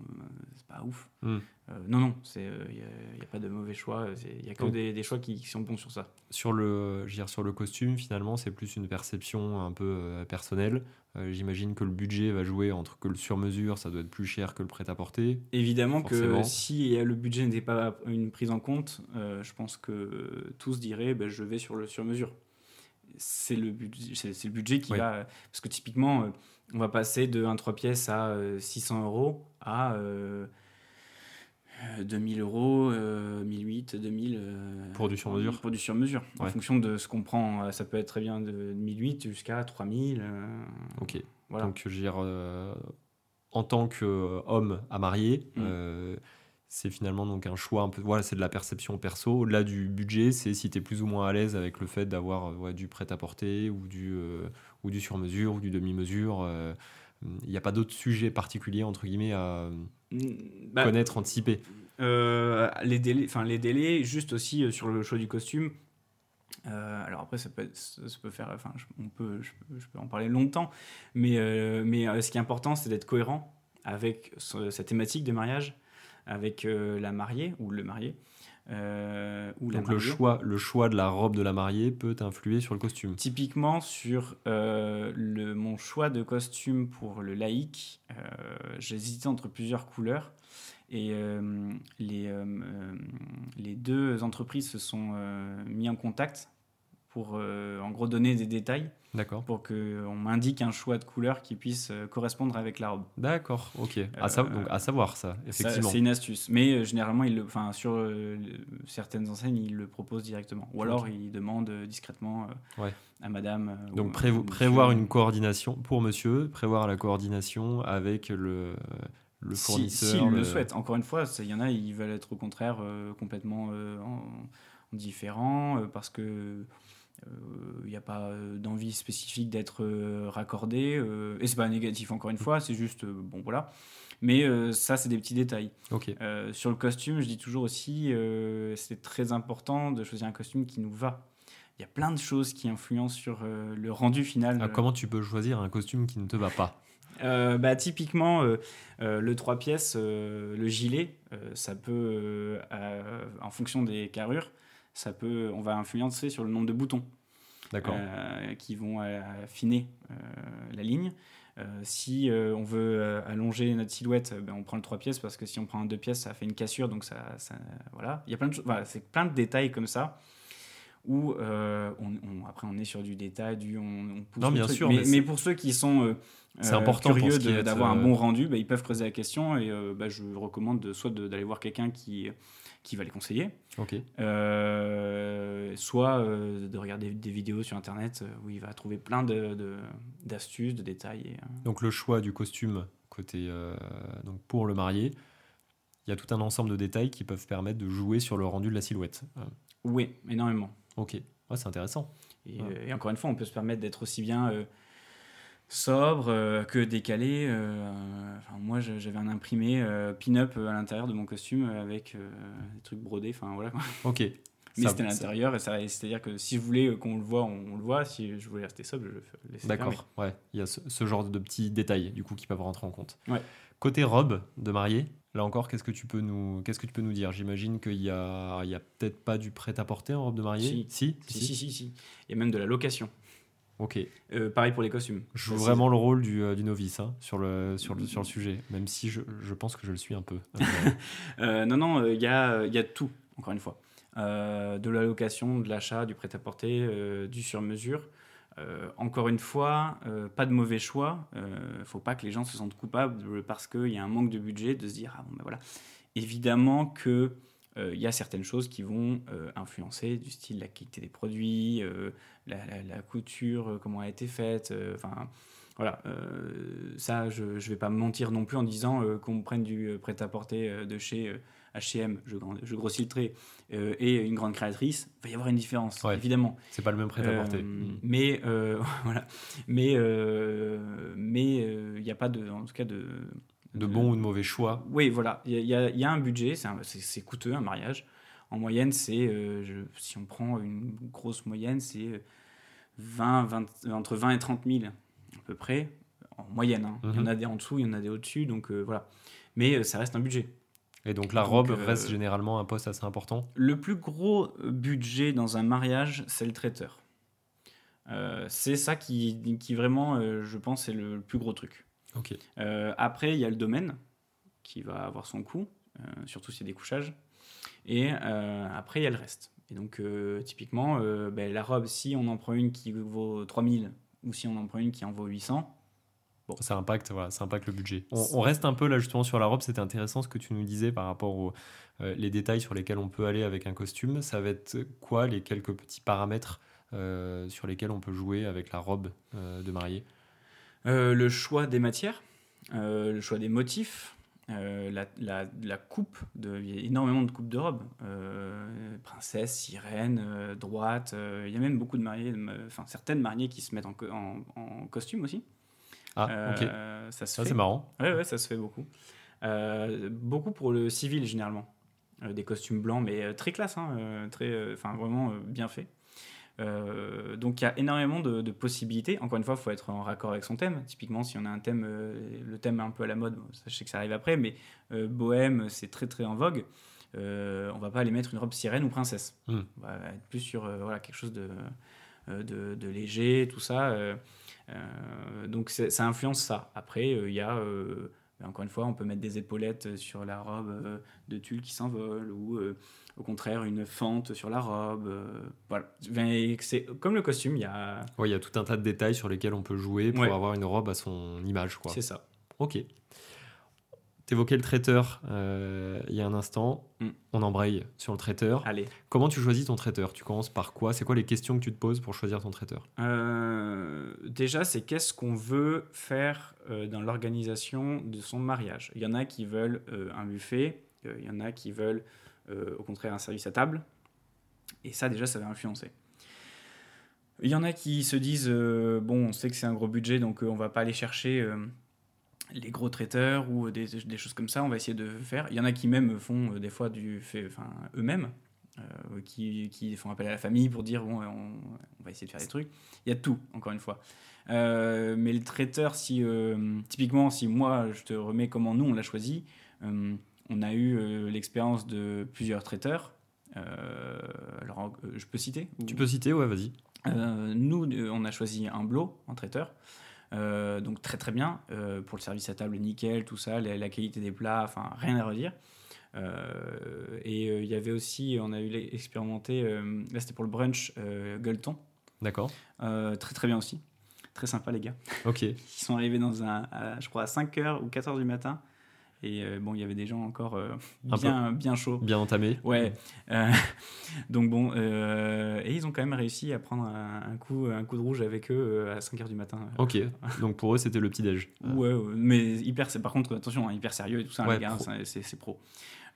c'est pas ouf. Hmm. non non c'est il n'y a, pas de mauvais choix il y a que des, des, choix qui, sont bons sur ça. Sur le dire, sur le costume finalement c'est plus une perception un peu personnelle. J'imagine que le budget va jouer entre que le sur-mesure ça doit être plus cher que le prêt-à-porter. Évidemment que si le budget n'était pas une prise en compte je pense que tous diraient ben, je vais sur le sur-mesure c'est le, c'est, le budget qui va. Parce que typiquement, euh, on va passer de 1-3 pièces à 600 euh, euros à 2000 euh, euros, 1008, 2000. pour du sur-mesure Pour du sur-mesure. En fonction de ce qu'on prend, ça peut être très bien de 1008 jusqu'à 3000. ok. Voilà. Donc, je veux dire, en tant qu'homme à marier, mmh c'est finalement donc un choix un peu voilà c'est de la perception perso. Au-delà du budget c'est si tu es plus ou moins à l'aise avec le fait d'avoir euh, du prêt à porter ou du euh, ou du sur mesure ou du demi mesure euh, il n'y a pas d'autres sujets particuliers entre guillemets à mm, bah, connaître anticiper. les délais enfin les délais juste aussi sur le choix du costume. Alors après ça peut, ça peut faire enfin on peut je, peux en parler longtemps mais mais ce qui est important c'est d'être cohérent avec sa thématique de mariage avec euh, la mariée ou le marié. Euh, ou Donc le choix, le choix de la robe de la mariée peut influer sur le costume. Typiquement sur euh, le, mon choix de costume pour le laïc, j'hésitais entre plusieurs couleurs et les, les deux entreprises se sont mis en contact pour en gros donner des détails. D'accord. Pour qu'on m'indique un choix de couleur qui puisse euh, correspondre avec la robe. D'accord, ok. À, donc, à savoir ça, effectivement. C'est une astuce. Mais euh, généralement, il le, sur euh, certaines enseignes, il le propose directement. Ou alors, il demande discrètement à madame. donc, prévoir une coordination pour monsieur, prévoir la coordination avec le le fournisseur. S'il le... le souhaite. Encore une fois, il y en a, ils veulent être au contraire complètement différents parce que il n'y a pas euh, d'envie spécifique d'être euh, raccordé. Euh, et c'est pas négatif, encore une fois, c'est juste, bon voilà. Mais ça, c'est des petits détails. sur le costume, je dis toujours aussi, c'est très important de choisir un costume qui nous va. Il y a plein de choses qui influencent sur le rendu final. Ah, comment tu peux choisir un costume qui ne te va pas? Bah, typiquement, le 3 pièces, le gilet, ça peut, en fonction des carrures, ça peut, on va influencer sur le nombre de boutons euh, qui vont euh, affiner euh, la ligne. si on veut allonger notre silhouette, ben, on prend le 3 pièces parce que si on prend un 2 pièces, ça fait une cassure. Donc, ça, voilà. Il y a plein de, voilà, c'est plein de détails comme ça où on, après on est sur du détail, du on, pousse non, bien sûr, mais, pour ceux qui sont c'est important curieux d'avoir un bon rendu, ben, ils peuvent creuser la question et ben, je recommande de, soit d'aller voir quelqu'un qui qui va les conseiller. Ok. Euh, soit euh, de regarder des vidéos sur Internet euh, où il va trouver plein d'astuces, de, de, détails. Donc le choix du costume côté donc pour le marié, il y a tout un ensemble de détails qui peuvent permettre de jouer sur le rendu de la silhouette. Oui, énormément. Ok, ouais, c'est intéressant. Et, et, encore une fois, on peut se permettre d'être aussi bien sobre euh, que décalé. Euh, moi, j'avais un imprimé euh, pin-up à l'intérieur de mon costume avec des trucs brodés. Enfin, voilà. *laughs* Ok. Mais c'était à l'intérieur, et c'est-à-dire que si je voulais qu'on le voit, on, le voit. Si je voulais rester sobre, je le laissais D'accord, ouais. Il y a ce, genre de petits détails, du coup, qui peuvent rentrer en compte. Ouais. Côté robe de mariée, là encore, qu'est-ce que tu peux nous, qu'est-ce que tu peux nous dire? J'imagine qu'il y a, il y a peut-être pas du prêt-à-porter en robe de mariée? Si. Si, si, si, si. Il y a même de la location. Ok. Euh, pareil pour les costumes. Je joue vraiment le rôle du, euh, du novice hein, sur, le, sur, le, sur le sujet, même si je, je pense que je le suis un peu. *laughs* euh, non, non, il y, a, y a tout, encore une fois. De la location, de l'achat, du prêt-à-porter, du sur-mesure. encore une fois, pas de mauvais choix. Il ne faut pas que les gens se sentent coupables parce qu'il y a un manque de budget de se dire ah bon ben voilà. évidemment que il y a certaines choses qui vont influencer, du style la qualité des produits, la, la, couture, comment elle a été faite, enfin voilà, ça, je ne vais pas me mentir non plus en disant qu'on prenne du prêt-à-porter de chez H&M, je, je grossis le trait, et une grande créatrice, il va y avoir une différence, évidemment. C'est pas le même prêt-à-porter. Mm. Mais *laughs* voilà, mais mais il n'y a pas de, en tout cas de de bons ou de mauvais choix. Oui, voilà. Il y, y, a un budget, c'est coûteux un mariage. En moyenne, c'est, euh, si on prend une grosse moyenne, c'est 20, 20, entre 20 et 30 000 à peu près, en moyenne. Hein. Il y en mhm. a des en dessous, il y en a des au-dessus, donc euh, voilà. Mais euh, ça reste un budget. Et donc la robe reste généralement un poste assez important? Le plus gros budget dans un mariage, c'est le traiteur. c'est ça qui, qui vraiment, je pense, est le plus gros truc. Euh, après, il y a le domaine qui va avoir son coût, euh, surtout si c'est des couchages. Et euh, après, il y a le reste. Et donc, typiquement, ben, la robe, si on en prend une qui vaut 3000 ou si on en prend une qui en vaut 800, Bon. Ça impacte, voilà, ça impacte le budget. On, reste un peu là justement sur la robe. C'était intéressant ce que tu nous disais par rapport aux les détails sur lesquels on peut aller avec un costume. Ça va être quoi les quelques petits paramètres sur lesquels on peut jouer avec la robe de mariée? Le choix des matières, euh, le choix des motifs, euh, la, coupe, de, il y a énormément de coupes de robes. princesse, sirène, droite. il y a même beaucoup de mariés, enfin certaines mariées qui se mettent en, costume aussi. Ah, ok. Ça, ça c'est marrant. Ouais, ouais, ça se fait beaucoup. beaucoup pour le civil généralement. des costumes blancs, mais très classe, hein, très, enfin vraiment bien fait. Euh, donc il y a énormément de, possibilités. Encore une fois, il faut être en raccord avec son thème. Typiquement, si on a un thème, euh, le thème est un peu à la mode, je sais que ça arrive après, mais euh, bohème, c'est très très en vogue. on va pas aller mettre une robe sirène ou princesse. Hmm. On va être plus sur voilà, quelque chose de, de, léger, tout ça. donc ça influence ça. Après, il y a encore une fois, on peut mettre des épaulettes sur la robe de tulle qui s'envole ou au contraire une fente sur la robe. Euh, voilà. C'est comme le costume, il y a. Oui, il y a tout un tas de détails sur lesquels on peut jouer pour avoir une robe à son image. C'est ça. Ok. Tu évoquais le traiteur euh, il y a un instant. Mm. On embraye sur le traiteur. Allez. Comment tu choisis ton traiteur? Tu commences par quoi? C'est quoi les questions que tu te poses pour choisir ton traiteur? Euh, Déjà, c'est qu'est-ce qu'on veut faire dans l'organisation de son mariage? Il y en a qui veulent un buffet, il y en a qui veulent euh, au contraire un service à table. Et ça, déjà, ça va influencer. Il y en a qui se disent euh, bon, on sait que c'est un gros budget, donc euh, on va pas aller chercher les gros traiteurs ou des, des, choses comme ça. On va essayer de faire. Il y en a qui même font des fois du fait, enfin eux-mêmes, qui, qui, font appel à la famille pour dire bon, on, va essayer de faire des trucs. Il y a tout, encore une fois. mais le traiteur, si typiquement, si moi je te remets comment nous on l'a choisi on a eu euh, l'expérience de plusieurs traiteurs. Euh, alors, euh, je peux citer Tu peux citer, ouais, vas-y. nous, on a choisi un blot en traiteur. Donc très très bien. Pour le service à table nickel tout ça. La, qualité des plats enfin rien à redire. Et il y avait aussi on a eu expérimenté là c'était pour le brunch gueuleton. D'accord. Très très bien aussi. Très sympa les gars. Ok. *laughs* Ils sont arrivés dans un je crois à 5h ou 4h du matin et euh, bon, il y avait des gens encore euh, bien, bien chauds. Bien entamés. Ouais. Euh, *laughs* donc bon, et ils ont quand même réussi à prendre un, coup, un coup de rouge avec eux à 5h du matin. Ok, *laughs* donc pour eux c'était le petit-déj. Ouais, mais hyper, par contre, attention, hein, hyper sérieux et tout ça, les gars, c'est pro.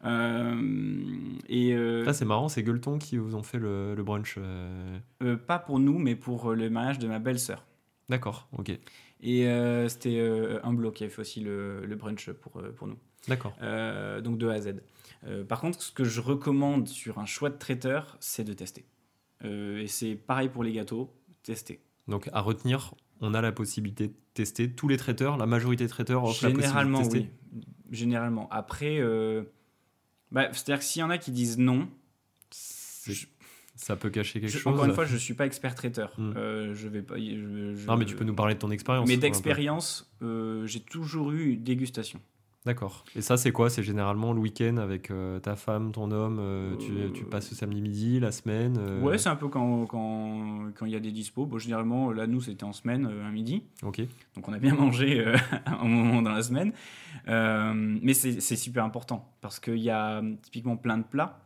et ça c'est marrant, c'est Gueuleton qui vous ont fait le, le brunch. pas pour nous, mais pour le mariage de ma belle-sœur. D'accord, ok. Et euh, c'était euh, un bloc qui avait fait aussi le, le brunch pour, euh, pour nous. D'accord. donc de A à Z. par contre, ce que je recommande sur un choix de traiteur, c'est de tester. et c'est pareil pour les gâteaux, tester. Donc à retenir, on a la possibilité de tester tous les traiteurs, la majorité des traiteurs offrent Généralement, la possibilité de tester. oui. Généralement. Après, bah, c'est-à-dire que s'il y en a qui disent non, ça peut cacher quelque chose. Encore une fois, je ne suis pas expert traiteur. Hmm. Euh, je vais pas. non, mais tu peux nous parler de ton expérience. Mais d'expérience, euh, j'ai toujours eu dégustation. D'accord. Et ça, c'est quoi? C'est généralement le week-end avec euh, ta femme, ton homme tu, tu passes le samedi midi, la semaine Ouais, c'est un peu quand quand quand il y a des dispos. Bon, généralement, là, nous, c'était en semaine, un midi. Ok. Donc, on a bien *laughs* mangé *laughs* un moment dans la semaine. Mais c'est super important parce qu'il y a typiquement plein de plats.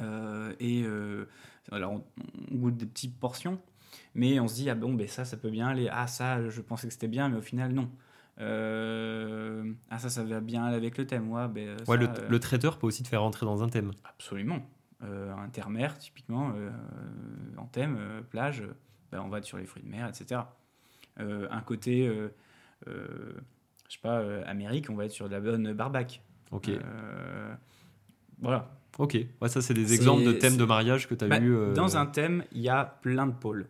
Euh, et euh, alors, on, on goûte des petites portions. Mais on se dit, ah bon, ben ça, ça peut bien aller. Ah, ça, je pensais que c'était bien, mais au final, non. Euh, ah, ça, ça va bien aller avec le thème. Ouais, ben, Ouais, ça, le, euh, le traiteur peut aussi te faire rentrer dans un thème. Absolument. Euh, intermer, typiquement, euh, en thème, plage, ben, on va être sur les fruits de mer, etc. Un côté, je sais pas, Amérique, on va être sur de la bonne barbac. Ok. Voilà. Ok. Ouais, ça, c'est des exemples de thèmes de mariage que tu as Bah, eu. euh, Dans un thème, il y a plein de pôles.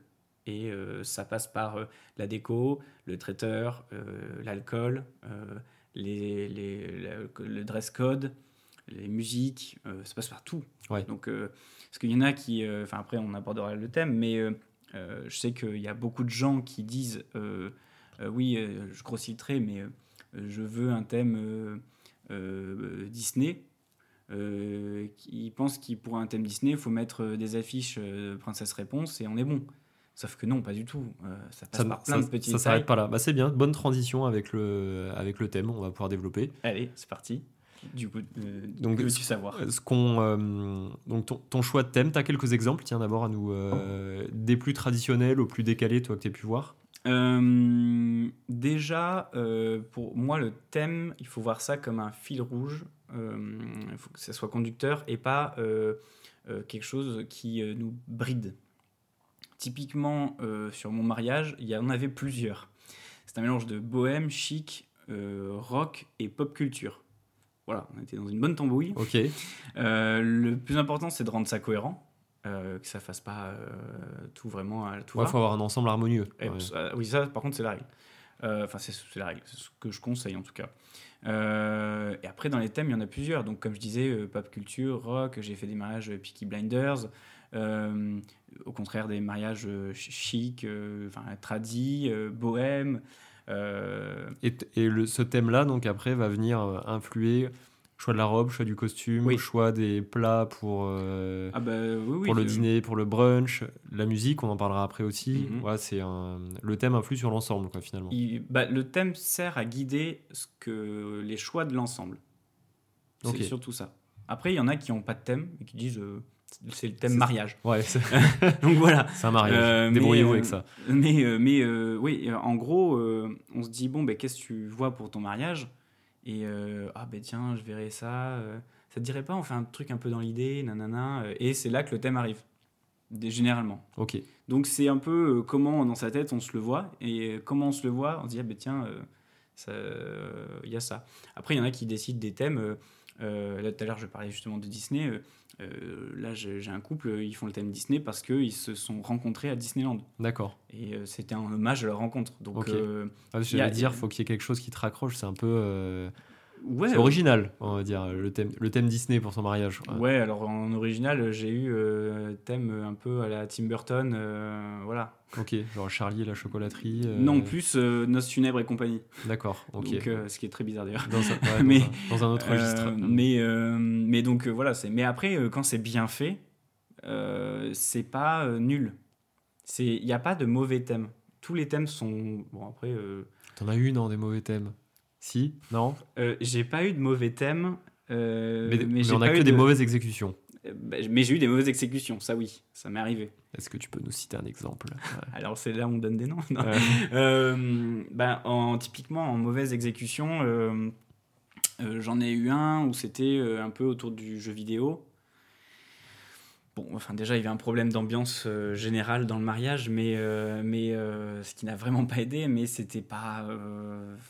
Et euh, ça passe par euh, la déco, le traiteur, l'alcool, les, les- la- le dress code, les musiques, ça passe par tout. Ouais. Donc, parce qu'il y en a qui, enfin après on abordera le thème, mais je sais qu'il y a beaucoup de gens qui disent, oui, je grossis le trait, mais je veux un thème Disney. Euh, qui pensent qu'il pour un thème Disney, il faut mettre euh, des affiches euh, Princesse Réponse et on est bon. Sauf que non, pas du tout. Euh, ça passe ça, par plein ça- de petits ça s'arrête pas là. Bah, c'est bien. Bonne transition avec le, avec le thème. On va pouvoir développer. Allez, c'est parti. Du coup, euh, Donc, veux-tu savoir Ce qu'on, donc ton, ton choix de thème, tu as quelques exemples Tiens d'abord à nous. euh, des plus traditionnels aux plus décalés, toi que tu as pu voir Déjà, pour moi, le thème, il faut voir ça comme un fil rouge. Euh, il faut que ça soit conducteur et pas euh, euh, quelque chose qui euh, nous bride. Typiquement, euh, sur mon mariage, il y en avait plusieurs. C'est un mélange de bohème, chic, euh, rock et pop culture. Voilà, on était dans une bonne tambouille. Ok. Euh, le plus important, c'est de rendre ça cohérent, euh, que ça fasse pas euh, tout vraiment à tout Il faut avoir un ensemble harmonieux. Et, Ouais. euh, oui, ça, par contre, c'est la règle. Euh, Enfin, c'est la règle, c'est ce que je conseille en tout cas. Euh, et après, dans les thèmes, il y en a plusieurs. Donc, comme je disais, euh, pop culture, rock, j'ai fait des mariages Peaky Blinders. au contraire, des mariages ch- chic, enfin, tradis, euh, bohème. Et, et le, ce thème-là, donc après, va venir influer choix de la robe, choix du costume, Oui. choix des plats pour, euh, ah, bah oui, oui. pour le dîner, pour le brunch, la musique, on en parlera après aussi. Mhm. Ouais, c'est un... Le thème influe sur l'ensemble, quoi, finalement. il- bah, le thème sert à guider ce que, les choix de l'ensemble. C'est surtout ça. Après, il y en a qui n'ont pas de thème et qui disent euh, c'est le thème mariage. Ouais, c'est *laughs* *laughs* Donc voilà. c'est un mariage. Euh, mais, Débrouillez-vous avec ça. Mais, mais oui, en gros, on se dit bon, ben, qu'est-ce que tu vois pour ton mariage? Et euh, ah, ben tiens, je verrai ça. euh, ça te dirait pas, on fait un truc un peu dans l'idée, nanana. euh, Et c'est là que le thème arrive, généralement. Ok. Donc c'est un peu comment dans sa tête on se le voit. Et comment on se le voit, on se dit ah, ben tiens, euh, il y a ça. Après, il y en a qui décident des thèmes. Euh, là, tout à l'heure, je parlais justement de Disney. euh, euh, là, j'ai un couple, ils font le thème Disney parce qu'ils se sont rencontrés à Disneyland. D'accord. Et euh, c'était un hommage à leur rencontre. Donc, Ok. euh, Ah, Il J'allais a- dire, faut qu'il y ait quelque chose qui te raccroche. C'est un peu. Euh, ouais, c'est original, on va dire, le thème, le thème Disney pour son mariage. euh, ouais, alors en original, j'ai eu euh, thème un peu à la Tim Burton. euh, voilà. Ok, genre Charlie et la chocolaterie. euh, Non, plus euh, Noces funèbres et compagnie. D'accord, ok. Donc, euh, ce qui est très bizarre d'ailleurs. Dans, un, ouais, *laughs* Mais- dans un, dans un autre Euh, registre. mais, euh, mais donc euh, voilà, c'est. Mais après, euh, quand c'est bien fait, euh, c'est pas euh, nul. Il n'y a pas de mauvais thèmes. Tous les thèmes sont. Bon après, euh, T'en as eu, non, des mauvais thèmes Si Non euh, j'ai pas eu de mauvais thèmes. euh, Mais, on a que des de- mauvaises exécutions. Euh, bah, mais j'ai eu des mauvaises exécutions, ça oui, ça m'est arrivé. Est-ce que tu peux nous citer un exemple? *laughs* Alors c'est là où on donne des noms. non Ouais. Euh, en, typiquement en mauvaise exécution, j'en ai eu un où c'était un peu autour du jeu vidéo. Bon, enfin déjà il y avait un problème d'ambiance euh, générale dans le mariage, mais, euh, mais euh, ce qui n'a vraiment pas aidé, mais c'était pas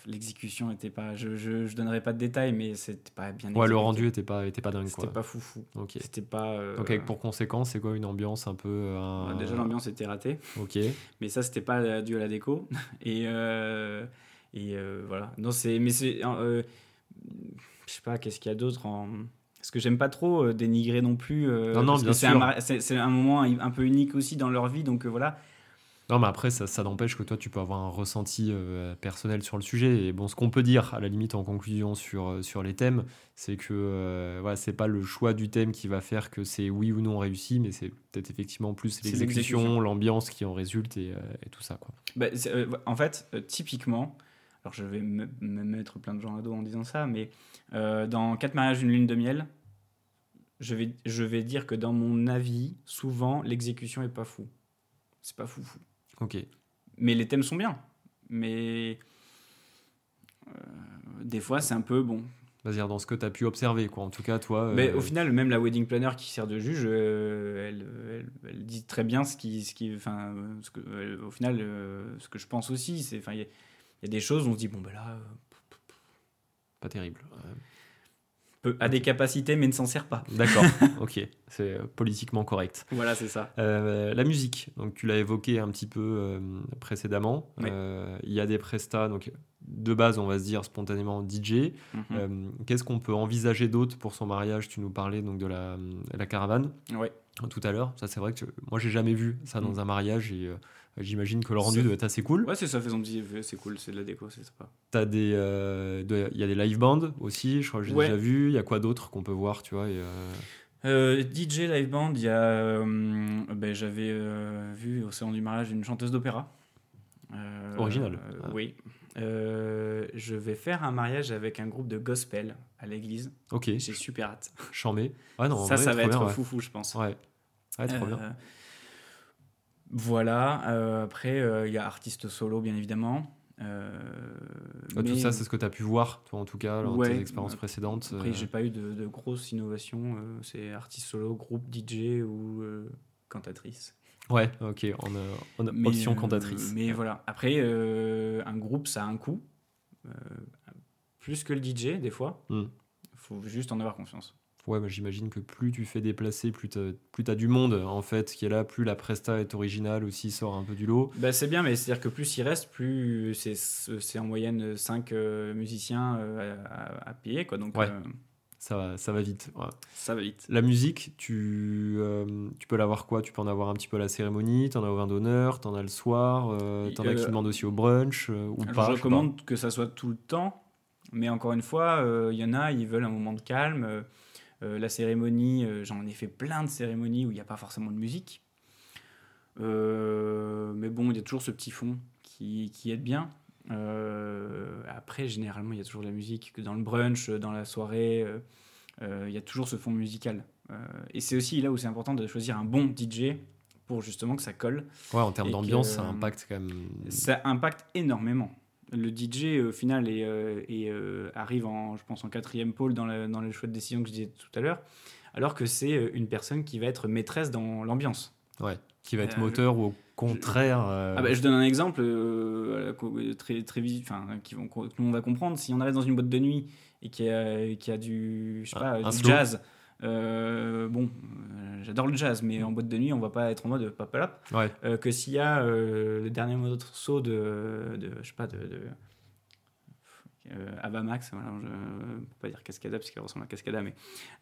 l'exécution était pas, je, je, je donnerai pas de détails, mais c'était pas bien. Ouais, le rendu était pas, était pas dingue, c'était pas foufou. Ok. C'était pas. Donc, avec pour conséquence, c'est quoi une ambiance un peu. ouais, déjà l'ambiance était ratée. Ok. Mais ça, c'était pas dû à la déco. *laughs* Et, et voilà. Non, c'est. Mais c'est. je sais pas, qu'est-ce qu'il y a d'autre en. Parce que j'aime pas trop euh, dénigrer non plus. euh, Non, non, bien c'est sûr. C'est un moment un peu unique aussi dans leur vie, donc euh, voilà. Non, mais après, ça, ça n'empêche que toi, tu peux avoir un ressenti euh, personnel sur le sujet. Et bon, ce qu'on peut dire, à la limite, en conclusion sur, sur les thèmes, c'est que euh, voilà, c'est pas le choix du thème qui va faire que c'est oui ou non réussi, mais c'est peut-être effectivement plus l'exécution. l'ambiance qui en résulte et, euh, et tout ça. Quoi. Bah, en fait, typiquement, alors je vais me, me mettre plein de gens à dos en disant ça, mais euh, dans 4 mariages, une lune de miel, je vais, je vais dire que dans mon avis, souvent, l'exécution est pas fou. C'est pas fou fou. Ok. Mais les thèmes sont bien. Mais euh, des fois, c'est un peu bon. C'est-à-dire dans ce que tu as pu observer, quoi. En tout cas, toi. Mais euh, au final, même la wedding planner qui sert de juge, euh, elle, elle- elle dit très bien ce qui, ce qui, enfin, ce que, au final, ce que je pense aussi, c'est, enfin, y, a- des choses on se dit bon ben là, euh, Pas terrible. Peut- a des capacités mais ne s'en sert pas. D'accord, *laughs* ok. C'est euh, politiquement correct. Voilà, c'est ça. Euh, la musique, donc tu l'as évoqué un petit peu euh, précédemment. Oui. Euh, Il y a des prestats, donc de base, on va se dire spontanément DJ. Mhm. Euh, Qu'est-ce qu'on peut envisager d'autre pour son mariage? Tu nous parlais donc de la, la caravane Ouais. tout à l'heure. Ça, c'est vrai que moi, j'ai jamais vu ça dans Mm. un mariage et euh, j'imagine que le rendu doit être assez cool. Ouais, c'est ça, faisons petit, c'est cool, c'est de la déco, c'est sympa. T'as des, euh, il y a des live bands aussi, je crois que j'ai Ouais. déjà vu. Il y a quoi d'autre qu'on peut voir, tu vois et, euh, Euh, DJ live band, il y a, ben, j'avais vu au salon du mariage une chanteuse d'opéra. Original. Ah. Oui. Je vais faire un mariage avec un groupe de gospel à l'église. Ok, J'ai super hâte. chambé. Ah non, ça, vrai, ça va être bien, ouais. foufou, je pense. Ouais, ouais trop bien. Voilà. euh, après, euh, il y a artiste solo, bien évidemment. Euh, Ah, Tout ça, c'est ce que tu as pu voir, toi, en tout cas, dans Ouais, tes expériences précédentes. Après, j'ai pas eu de, de grosses innovations. c'est artiste solo, groupe DJ ou cantatrice. Ouais, ok, on a, Mais, option cantatrice. Mais voilà. Après, un groupe, ça a un coût. Plus que le DJ, des fois. Hmm. faut juste en avoir confiance. Ouais, bah, j'imagine que plus tu fais déplacer, plus tu as, du monde, en fait, qui est là, plus la presta est originale aussi, sort un peu du lot. Bah, c'est bien, mais c'est-à-dire que plus il reste, plus c'est, en moyenne 5 musiciens euh, à, à payer. Quoi, donc Ouais. euh, Ça va, ça va vite. ouais. ça va vite. La musique, tu, euh, tu peux l'avoir quoi? Tu peux en avoir un petit peu à la cérémonie, t'en as au vin d'honneur, t'en as le soir, euh, t'en as Euh, qui demandent aussi au brunch, euh, ou Alors, pas. je pas. recommande que ça soit tout le temps, mais encore une fois, euh, il y en a, ils veulent un moment de calme. Euh, la cérémonie, euh, j'en ai fait plein de cérémonies où il n'y a pas forcément de musique. Euh, mais bon, il y a toujours ce petit fond qui, qui aide bien. Après, généralement, il y a toujours de la musique que dans le brunch, dans la soirée, il y a toujours ce fond musical. Et c'est aussi là où c'est important de choisir un bon DJ pour justement que ça colle. Ouais, en termes d'ambiance, ça impacte quand même. Ça impacte énormément. Le DJ, au final, est, euh, est, euh, arrive, en, je pense, en quatrième pôle dans, le- dans les choix de décision que je disais tout à l'heure, alors que c'est euh, une personne qui va être maîtresse dans l'ambiance. Ouais, qui va être Euh, moteur ou au contraire. euh, Ah bah, je donne un exemple euh, très, très enfin, qui vont, que tout le monde va comprendre. Si on arrive dans une boîte de nuit et qu'il y a, y a du, je sais pas, du jazz, bon, j'adore le jazz, mais en boîte de nuit, on va pas être en mode papalap. ouais, Euh, que s'il y a euh, le dernier morceau de, de je sais pas de, de euh, Avamax voilà, je ne peux pas dire Cascada parce qu'elle ressemble à Cascada mais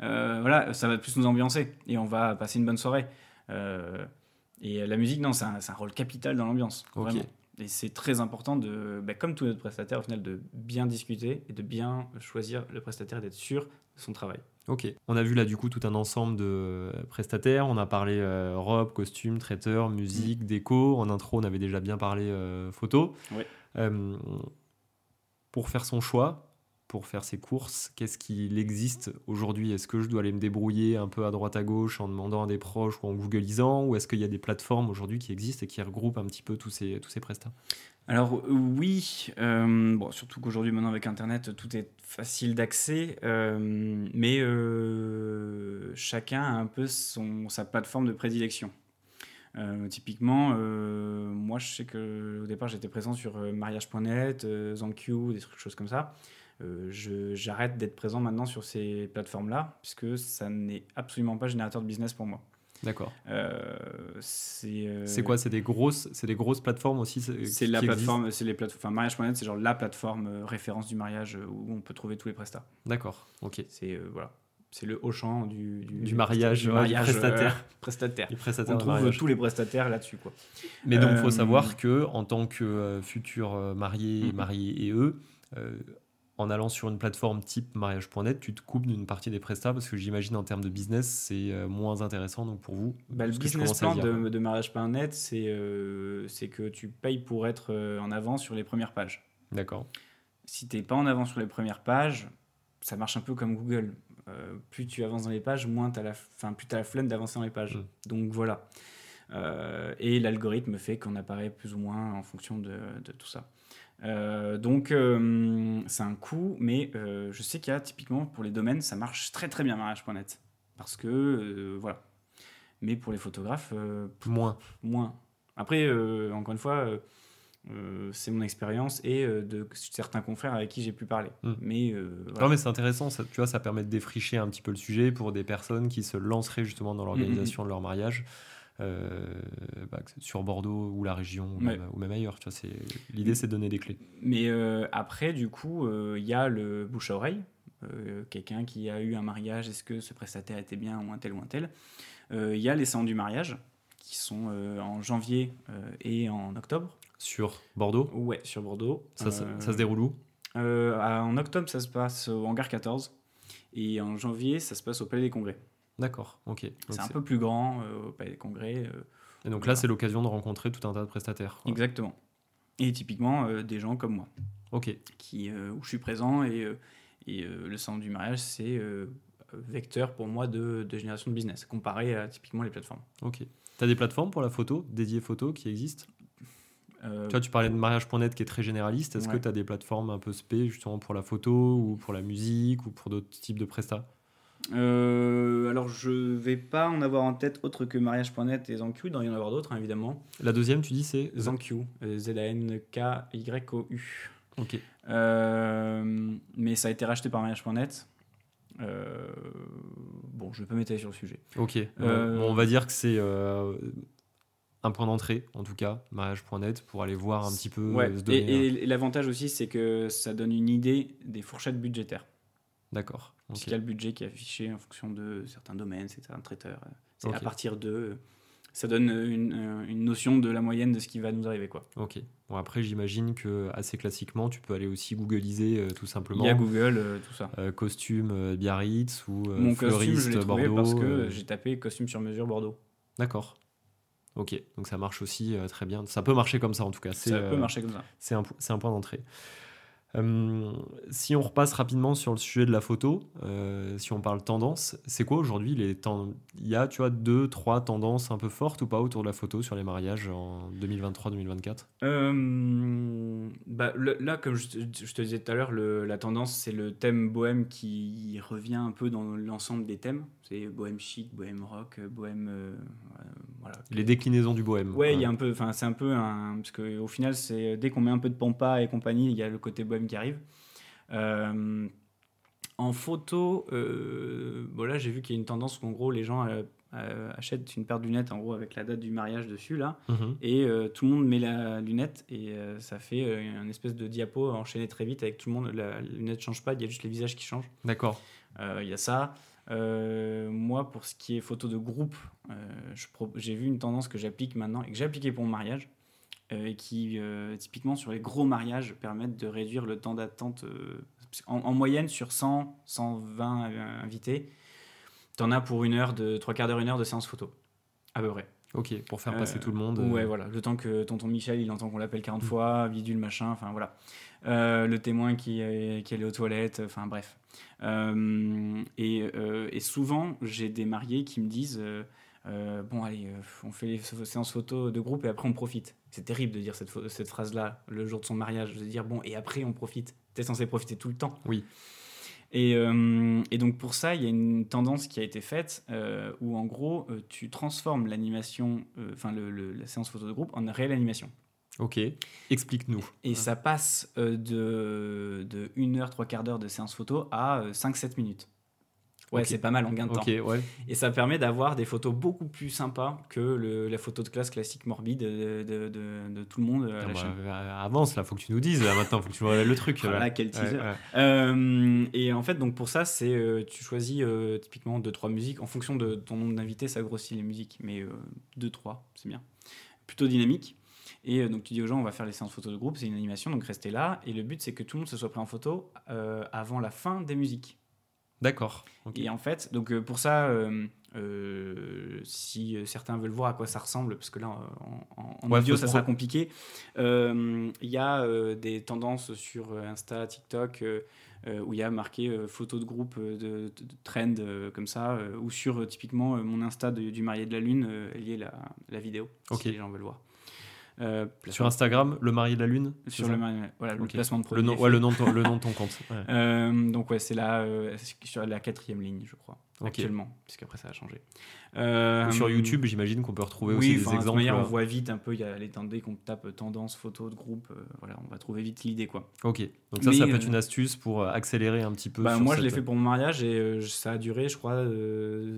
euh, voilà ça va plus nous ambiancer et on va passer une bonne soirée. Et la musique non c'est un, rôle capital dans l'ambiance vraiment et c'est très important de bah, comme tous autres prestataires au final de bien discuter et de bien choisir le prestataire et d'être sûr de son travail Ok. On a vu là du coup tout un ensemble de euh, prestataires. On a parlé euh, robe, costume, traiteur, musique, déco. En intro, on avait déjà bien parlé euh, photo. Euh, pour faire son choix, pour faire ses courses, qu'est-ce qu'il existe aujourd'hui? Est-ce que je dois aller me débrouiller un peu à droite à gauche en demandant à des proches ou en googlisant? Ou est-ce qu'il y a des plateformes aujourd'hui qui existent et qui regroupent un petit peu tous ces, tous ces prestats Alors euh, oui, euh, bon, surtout qu'aujourd'hui maintenant avec Internet tout est facile d'accès, euh, mais chacun a un peu son, sa plateforme de prédilection. Typiquement, moi je sais que au départ j'étais présent sur mariage.net, ZanQ, des trucs choses comme ça. Euh, J'arrête d'être présent maintenant sur ces plateformes-là, puisque ça n'est absolument pas générateur de business pour moi. D'accord. Euh, c'est euh, quoi? C'est des grosses, c'est des grosses plateformes aussi c'est la plateforme, c'est les plateformes. Enfin, mariage.net, c'est genre la plateforme euh, référence du mariage où on peut trouver tous les prestats. D'accord. Ok. C'est voilà. c'est le Auchan du, du, mariage, du ouais, mariage du prestataire. euh, prestataire. Les prestataires On trouve tous les prestataires là-dessus. quoi. Mais donc, il faut savoir que en tant que euh, futur marié, Mhm. marié et eux, euh, en allant sur une plateforme type mariage.net, tu te coupes d'une partie des prestats parce que j'imagine en termes de business, c'est euh, moins intéressant. Donc pour vous, Bah, le business plan de, mariage.net, c'est euh, c'est que tu payes pour être euh, en avant sur les premières pages. D'accord. Si tu n'es pas en avant sur les premières pages, ça marche un peu comme Google. Euh, plus tu avances dans les pages, moins tu as, la plus as la flemme d'avancer dans les pages. Mm. Donc voilà. Euh, et l'algorithme fait qu'on apparaît plus ou moins en fonction de, de tout ça. Euh, donc euh, c'est un coût, mais euh, je sais qu'il y a typiquement pour les domaines, ça marche très très bien mariage.net. Parce que voilà. Mais pour les photographes, Moins. moins. Après, encore une fois, c'est mon expérience et de certains confrères avec qui j'ai pu parler. Mm. Mais, voilà. Non, mais c'est intéressant. Ça, tu vois, ça permet de défricher un petit peu le sujet pour des personnes qui se lanceraient justement dans l'organisation de leur mariage. Euh, bah, sur Bordeaux ou la région ou, Ouais. même, ou même ailleurs. Tu vois, l'idée, c'est de donner des clés. Mais euh, après, du coup, euh, il y a le bouche à oreille. Quelqu'un qui a eu un mariage, est-ce que ce prestataire était bien ou un tel ou un tel Il y a les salons du mariage qui sont euh, en janvier euh, et en octobre. Sur Bordeaux, Ouais, sur Bordeaux. ça, ça- Euh, ça se déroule où? En octobre, ça se passe au Hangar 14. Et en janvier, ça se passe au Palais des Congrès. D'accord, ok. C'est un peu plus grand euh, au Palais des Congrès. euh, Et donc là, c'est l'occasion de rencontrer tout un tas de prestataires. quoi. exactement. Et typiquement, euh, des gens comme moi, Ok, qui, euh, où je suis présent. Et, et le salon du mariage, c'est vecteur pour moi de, de génération de business, comparé à typiquement les plateformes. ok. T'as des plateformes pour la photo, dédiées photo, qui existent? Tu vois, tu parlais de mariage.net qui est très généraliste. Est-ce que tu as des plateformes un peu spé justement pour la photo ou pour la musique ou pour d'autres types de prestats? Euh, alors, je vais pas en avoir en tête autre que mariage.net et Zanku. Il doit y en avoir d'autres, hein, évidemment. La deuxième, tu dis, c'est euh, Z-A-N-K-Y-O-U. Ok. Euh, mais ça a été racheté par mariage.net. Euh, bon, je vais pas m'étaler sur le sujet. Ok. Euh, Bon, on va dire que c'est euh, un point d'entrée, en tout cas, mariage.net, pour aller voir un petit peu. Ouais. euh, et- et l'avantage aussi, c'est que ça donne une idée des fourchettes budgétaires. D'accord. Ok. Parce qu'il y a le budget qui est affiché en fonction de certains domaines, certains traiteurs. C'est Ok. à partir de. Ça donne une, une notion de la moyenne de ce qui va nous arriver. Quoi. Ok. Bon, après, j'imagine que assez classiquement, tu peux aller aussi googliser euh, tout simplement. Il y a Google, euh, tout ça. euh, costume euh, Biarritz ou Mon costume, fleuriste je l'ai trouvé Bordeaux. parce que j'ai tapé costume sur mesure Bordeaux. D'accord. Ok, donc ça marche aussi très bien. Ça peut marcher comme ça en tout cas. C'est, Ça peut marcher comme ça. C'est un, c'est un point d'entrée. Euh, si on repasse rapidement sur le sujet de la photo, euh, si on parle tendance, c'est quoi aujourd'hui les ten- Il y a, tu vois, deux, trois tendances un peu fortes ou pas autour de la photo sur les mariages en 2023-2024 Euh, bah, là, comme je, te- je te disais tout à l'heure, la tendance, c'est le thème bohème qui revient un peu dans l'ensemble des thèmes. C'est bohème chic, bohème rock, bohème. euh, voilà. Les déclinaisons du bohème. Ouais, il y a un peu, enfin, c'est un peu un. Parce qu'au final, c'est dès qu'on met un peu de pampa et compagnie, il y a le côté bohème qui arrive. Euh, en photo, euh, bon là, j'ai vu qu'il y a une tendance où, en gros, les gens euh, euh, achètent une paire de lunettes, en gros, avec la date du mariage dessus, là. Mhm. Et tout le monde met la lunette et ça fait euh, un espèce de diapo enchaîné très vite avec tout le monde. La, la lunette change pas, il y a juste les visages qui changent. D'accord. Il y a ça. Euh, moi, pour ce qui est photo de groupe, euh, j'ai vu une tendance que j'applique maintenant et que j'ai appliquée pour mon mariage et qui, euh, typiquement sur les gros mariages, permettent de réduire le temps d'attente. euh, en, moyenne, sur 100, 120 euh, invités, t'en as pour une heure, de trois quarts d'heure, une heure de séance photo. À peu près. Ok, pour faire passer Euh, tout le monde. Ouais, euh, voilà. Le temps que tonton Michel, il entend qu'on l'appelle 40 Mm. fois, bidule, machin, enfin voilà. Euh, le témoin qui, est- qui est allé aux toilettes, enfin bref. Euh, et, euh, et souvent, j'ai des mariés qui me disent euh, Bon, allez, euh, on fait les séances photo de groupe et après on profite. C'est terrible de dire cette, phrase-là le jour de son mariage, de dire Bon, et après on profite. T'es censé profiter tout le temps. Oui. Et, euh, et donc pour ça, il y a une tendance qui a été faite euh, où en gros, euh, tu transformes l'animation, enfin la séance photo de groupe en réelle animation. Ok, explique-nous. Et ça passe de, de 1 heure, 3 quarts d'heure de séance photo à 5-7 minutes. Ouais, c'est pas mal en gain de temps. Ouais. Et ça permet d'avoir des photos beaucoup plus sympas que le- la photo de classe classique morbide de, de- de- de tout le monde à Ah la bah, chaîne. euh, avance, là, faut que tu nous dises. Là, maintenant, faut que tu révèles le truc. Voilà, là. quel teaser. ouais. Euh, et en fait, donc pour ça, c'est euh, tu choisis euh, typiquement 2-3 musiques. En fonction de ton nombre d'invités, ça grossit les musiques. Mais 2-3, c'est bien. Plutôt dynamique. Et euh, donc tu dis aux gens, on va faire les séances photos de groupe, c'est une animation, donc restez là. Et le but, c'est que tout le monde se soit pris en photo euh, avant la fin des musiques. D'accord. Et en fait, donc euh, pour ça, euh, euh, si certains veulent voir à quoi ça ressemble, parce que là, en, en- Ouais, audio, ça se sera compliqué, il y a des tendances sur Insta, TikTok, euh, où il y a marqué euh, photo de groupe euh, de, trend comme ça, ou sur typiquement mon Insta de- du marié de la lune, lié la, la vidéo, si les gens veulent voir. Euh, Sur Instagram, le mari de la lune sur le, mari- voilà, le Ok. placement de le produit. nom, est ouais, le nom, de ton, le nom de ton compte. ouais. Euh, donc ouais, c'est là euh, sur la quatrième ligne, je crois, Ok. actuellement, puisqu'après ça a changé. Euh, sur YouTube, j'imagine qu'on peut retrouver oui, aussi des exemples. manière, on euh, voit vite un peu, il y a les temps dès qu'on tape tendance photo de groupe, euh, voilà, on va trouver vite l'idée quoi. Ok. Donc ça, Mais, ça peut être euh, une astuce pour euh, accélérer un petit peu. Bah, sur moi, je l'ai cette- fait pour mon mariage et euh, ça a duré, je crois,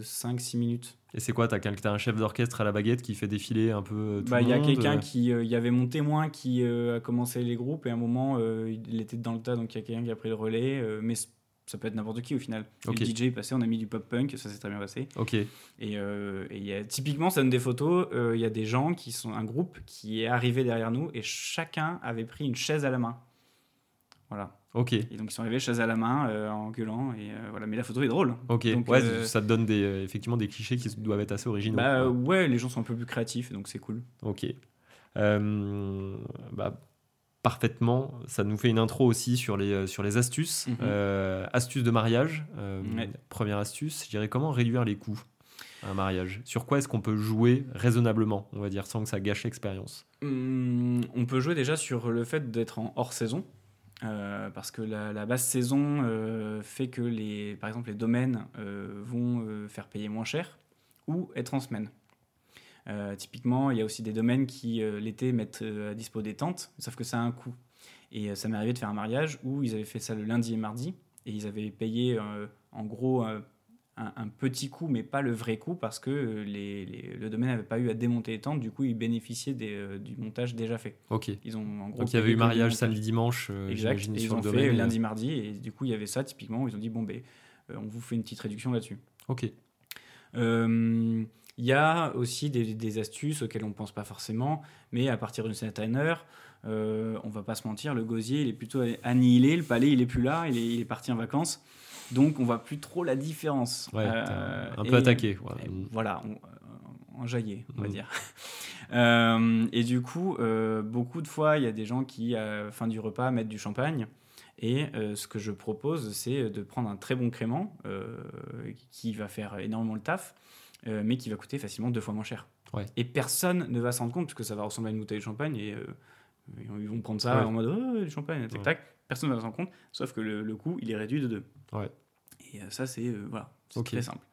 5-6 minutes. Et c'est quoi T'as t'as un chef d'orchestre à la baguette qui fait défiler un peu euh, tout Bah, le il y a monde, quelqu'un euh, qui, euh, il y avait mon témoin qui euh, a commencé les groupes et à un moment, euh, il était dans le tas, donc il y a quelqu'un qui a pris le relais, euh, mais ça peut être n'importe qui au final. Le DJ est passé, on a mis du pop punk, ça s'est très bien passé. Ok. Et, euh, et il y a, typiquement, ça donne des photos. euh, Il y a des gens qui sont un groupe qui est arrivé derrière nous et chacun avait pris une chaise à la main. Voilà. Ok. Et donc ils sont arrivés chaise à la main euh, en gueulant et voilà. Mais la photo est drôle. Ok. Donc, ouais, ça te donne des, effectivement des clichés qui doivent être assez originaux. Bah ouais, les gens sont un peu plus créatifs donc c'est cool. Ok. Bah, parfaitement. Ça nous fait une intro aussi sur les, euh, sur les astuces. Mhm. Euh, astuces de mariage. Euh, Ouais. Première astuce, je dirais comment réduire les coûts à un mariage. Sur quoi est-ce qu'on peut jouer raisonnablement, on va dire, sans que ça gâche l'expérience Hum, on peut jouer déjà sur le fait d'être en hors saison. euh, parce que la, la basse saison fait que les, par exemple les domaines vont faire payer moins cher ou être en semaine. Euh, typiquement, il y a aussi des domaines qui euh, l'été mettent euh, à dispo des tentes, sauf que ça a un coût. Et ça m'est arrivé de faire un mariage où ils avaient fait ça le lundi et mardi, et ils avaient payé en gros un, un petit coût, mais pas le vrai coût, parce que les- les- le domaine n'avait pas eu à démonter les tentes, du coup ils bénéficiaient des, euh, du montage déjà fait. Ok. Ils ont en gros Donc il y avait eu mariage samedi dimanche, euh, Exact. Et ils ont le fait domaine. lundi mardi et du coup il y avait ça typiquement où ils ont dit bon ben euh, on vous fait une petite réduction là-dessus. Ok. Il y a aussi des, des astuces auxquelles on ne pense pas forcément, mais à partir d'une certaine heure, euh, on va pas se mentir, le gosier il est plutôt annihilé, le palais il est plus là, il est, il est parti en vacances, donc on voit plus trop la différence. Ouais, Euh, un et- peu attaqué. voilà, on, euh, enjaillé, on va Mm. dire. *laughs* Euh, et du coup, euh, beaucoup de fois, il y a des gens qui, à la fin du repas, mettent du champagne. Et euh, ce que je propose, c'est de prendre un très bon crément euh, qui va faire énormément le taf, euh, mais qui va coûter facilement deux fois moins cher. Ouais. Et personne ne va s'en rendre compte, parce que ça va ressembler à une bouteille de champagne, et euh, ils vont prendre ça Ouais. en mode oh, du champagne, tac Ouais. tac. Personne ne va s'en rendre compte, sauf que le, le coût, il est réduit de deux. Et euh, ça, c'est voilà, c'est très simple.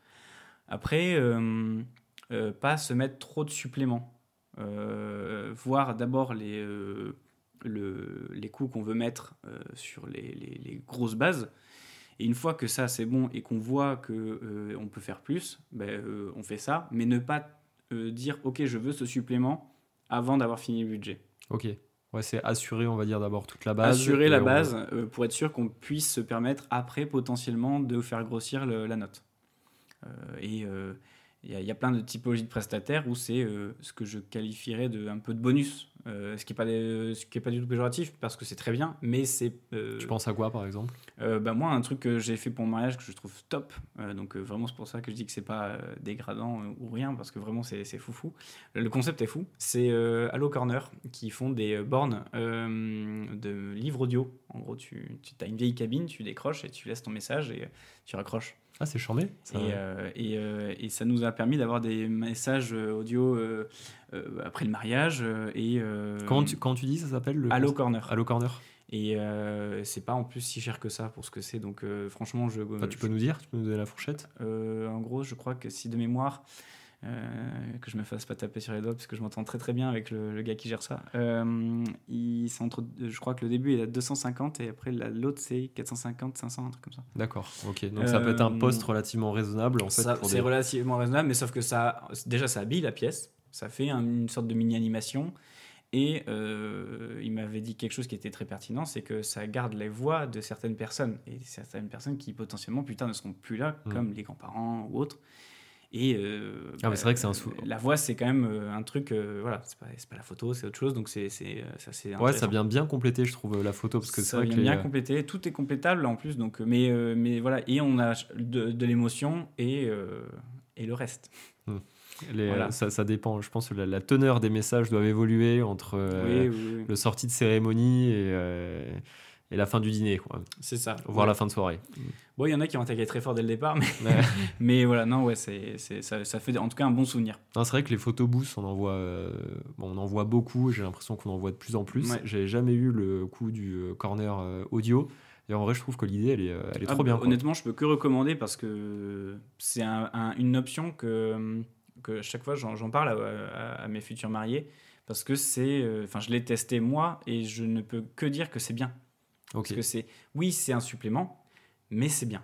Après, pas se mettre trop de suppléments. Voir d'abord les, le- les coûts qu'on veut mettre sur les, les- les grosses bases. Et une fois que ça c'est bon et qu'on voit que euh, on peut faire plus, ben, euh, on fait ça, mais ne pas euh, dire ok je veux ce supplément avant d'avoir fini le budget. Ok. Ouais, c'est assurer, on va dire d'abord toute la base. Assurer la base euh, pour être sûr qu'on puisse se permettre après potentiellement de faire grossir le- la note. Et il y, y a plein de typologies de prestataires où c'est ce que je qualifierais de un peu de bonus, euh, ce qui n'est pas, des- ce qui est pas du tout péjoratif parce que c'est très bien, mais c'est euh, Tu penses à quoi par exemple? euh, bah, moi, un truc que j'ai fait pour mon mariage que je trouve top, euh, donc vraiment c'est pour ça que je dis que c'est pas dégradant ou rien, parce que vraiment c'est foufou. Le concept est fou. C'est Allo Corner qui font des bornes de livres audio. En gros, tu, tu as une vieille cabine, tu décroches et tu laisses ton message et tu raccroches. Ah, c'est charmé. ça. Et, euh, et, euh, et ça nous a permis d'avoir des messages audio après le mariage. euh, et, euh, Comment, tu, comment tu dis ça s'appelle le Allo Corner. Allo Corner Et euh, c'est pas en plus si cher que ça pour ce que c'est. Donc euh, franchement, je, Enfin, Tu je- peux nous dire Tu peux nous donner la fourchette euh, en gros, je crois que si de mémoire, que je me fasse pas taper sur les doigts parce que je m'entends très très bien avec le, le gars qui gère ça. Euh, il, entre, je crois que le début est à 250 et après la- l'autre c'est 450, 500, un truc comme ça. D'accord, ok. Donc ça peut être un Euh, poste relativement raisonnable en fait. C'est des- relativement raisonnable, mais sauf que ça, déjà, ça habille la pièce. Ça fait un- une sorte de mini-animation. Et euh, il m'avait dit quelque chose qui était très pertinent, c'est que ça garde les voix de certaines personnes. Et certaines personnes qui potentiellement plus tard ne seront plus là, Mm. comme les grands-parents ou autres. Et euh, Ah, mais c'est vrai que c'est un sou- La voix, c'est quand même euh, un truc. euh, voilà, c'est pas, pas la photo, c'est autre chose. Donc c'est euh, ça, c'est Ouais, ça vient bien compléter, je trouve, la photo parce que c'est vrai vient que les- bien compléter. Tout est complétable en plus. Donc, euh, mais, euh, mais voilà. Et on a de, de l'émotion et, euh, et le reste. Les- Voilà. ça, ça dépend. Je pense que la, la teneur des messages doivent évoluer entre euh, oui, oui, oui. le sortie de cérémonie et, euh, et la fin du dîner, quoi. C'est ça. Ouais. la fin de soirée. Bon, il y en a qui ont attaqué très fort dès le départ, *laughs* mais, voilà, non, ouais, c'est, c'est, ça, ça fait en tout cas un bon souvenir. Non, c'est vrai que les photobooths, on en voit, euh, bon, on en voit beaucoup. J'ai l'impression qu'on en voit de plus en plus. Ouais. J'ai jamais eu le coup du corner audio. Et en vrai, je trouve que l'idée, elle est, elle est Ah, trop bien. quoi. Honnêtement, je peux que recommander parce que c'est un- un- une option que, que à chaque fois j'en, parle à, à- à mes futurs mariés parce que c'est, euh, enfin, je l'ai testé moi et je ne peux que dire que c'est bien. Ok. Parce que c'est, oui, c'est un supplément, mais c'est bien.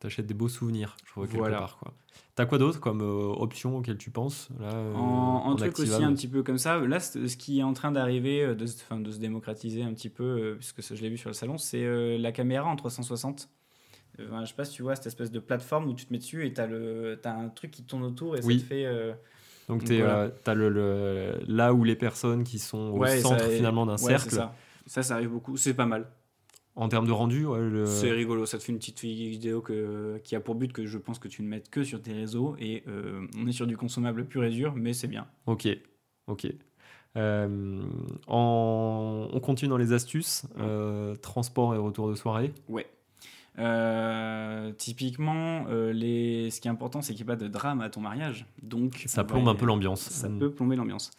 T'achètes des beaux souvenirs, je trouve, quelque Voilà. part. Quoi. T'as quoi d'autre comme euh, option auquel tu penses là, euh, en, en truc aussi un petit peu comme ça, là, ce qui est en train d'arriver, de, de se démocratiser un petit peu, puisque ça, je l'ai vu sur le salon, c'est la caméra en 360. Je sais pas si tu vois cette espèce de plateforme où tu te mets dessus et tu as, un truc qui tourne autour et Oui. ça te fait. euh, Donc, t'es, voilà. euh, t'as le, le- là où les personnes qui sont au ouais, centre ça- finalement d'un ouais, cercle, Ça. ça, ça arrive beaucoup, c'est pas mal. en termes de rendu, ouais, le- C'est rigolo, ça te fait une petite vidéo que, qui a pour but que je pense que tu ne mettes que sur tes réseaux et euh, on est sur du consommable pur et dur, mais c'est bien. Ok, ok. Euh, en- On continue dans les astuces. transport et retour de soirée. Ouais. Euh, typiquement, euh, les... ce qui est important, c'est qu'il n'y ait pas de drame à ton mariage. Donc, Ça plombe un peu l'ambiance. Ça Mm. peut plomber l'ambiance.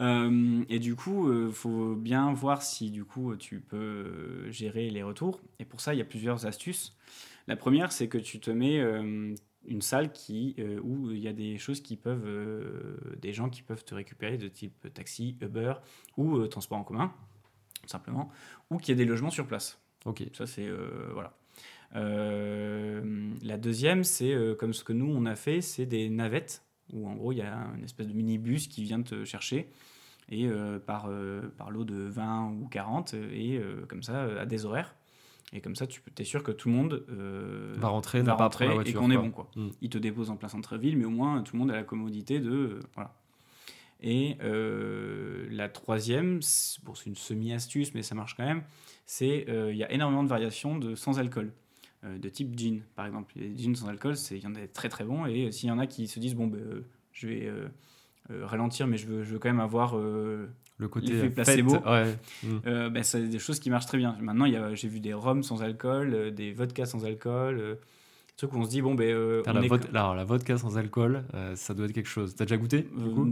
Euh, et du coup, il faut bien voir si du coup tu peux gérer les retours. Et pour ça, il y a plusieurs astuces. La première, c'est que tu te mets une salle qui, où il y a des choses qui peuvent, des gens qui peuvent te récupérer de type taxi, Uber ou transport en commun, tout simplement, ou qu'il y a des logements sur place. Ok. Ça, c'est. voilà. Euh, la deuxième, c'est euh, comme ce que nous, on a fait, c'est des navettes, où en gros, il y a une espèce de minibus qui vient te chercher, et euh, par, euh, par lot de 20 ou 40, euh, et euh, comme ça, à des horaires. Et comme ça, tu es sûr que tout le monde Va rentrer, va rentrer la et voiture, qu'on est bon. Quoi. Mm. Il te dépose en plein centre-ville, mais au moins, tout le monde a la commodité de. voilà. Et la troisième, c'est bon, c'est une semi-astuce, mais ça marche quand même, c'est il y a énormément de variations de sans alcool. Euh, de type gin, par exemple. Les gins sans alcool, c'est- il y en a des très très bons. Et euh, s'il y en a qui se disent, bon, ben, euh, je vais ralentir, mais je veux, je veux quand même avoir Le côté placebo. ouais. Mm. euh, ben, c'est des choses qui marchent très bien. Maintenant, il y a- j'ai vu des rhums sans alcool, euh, des vodkas sans alcool, euh, des trucs où on se dit, bon, ben. on la, est vod- co- alors, la vodka sans alcool, ça doit être quelque chose. T'as déjà goûté du coup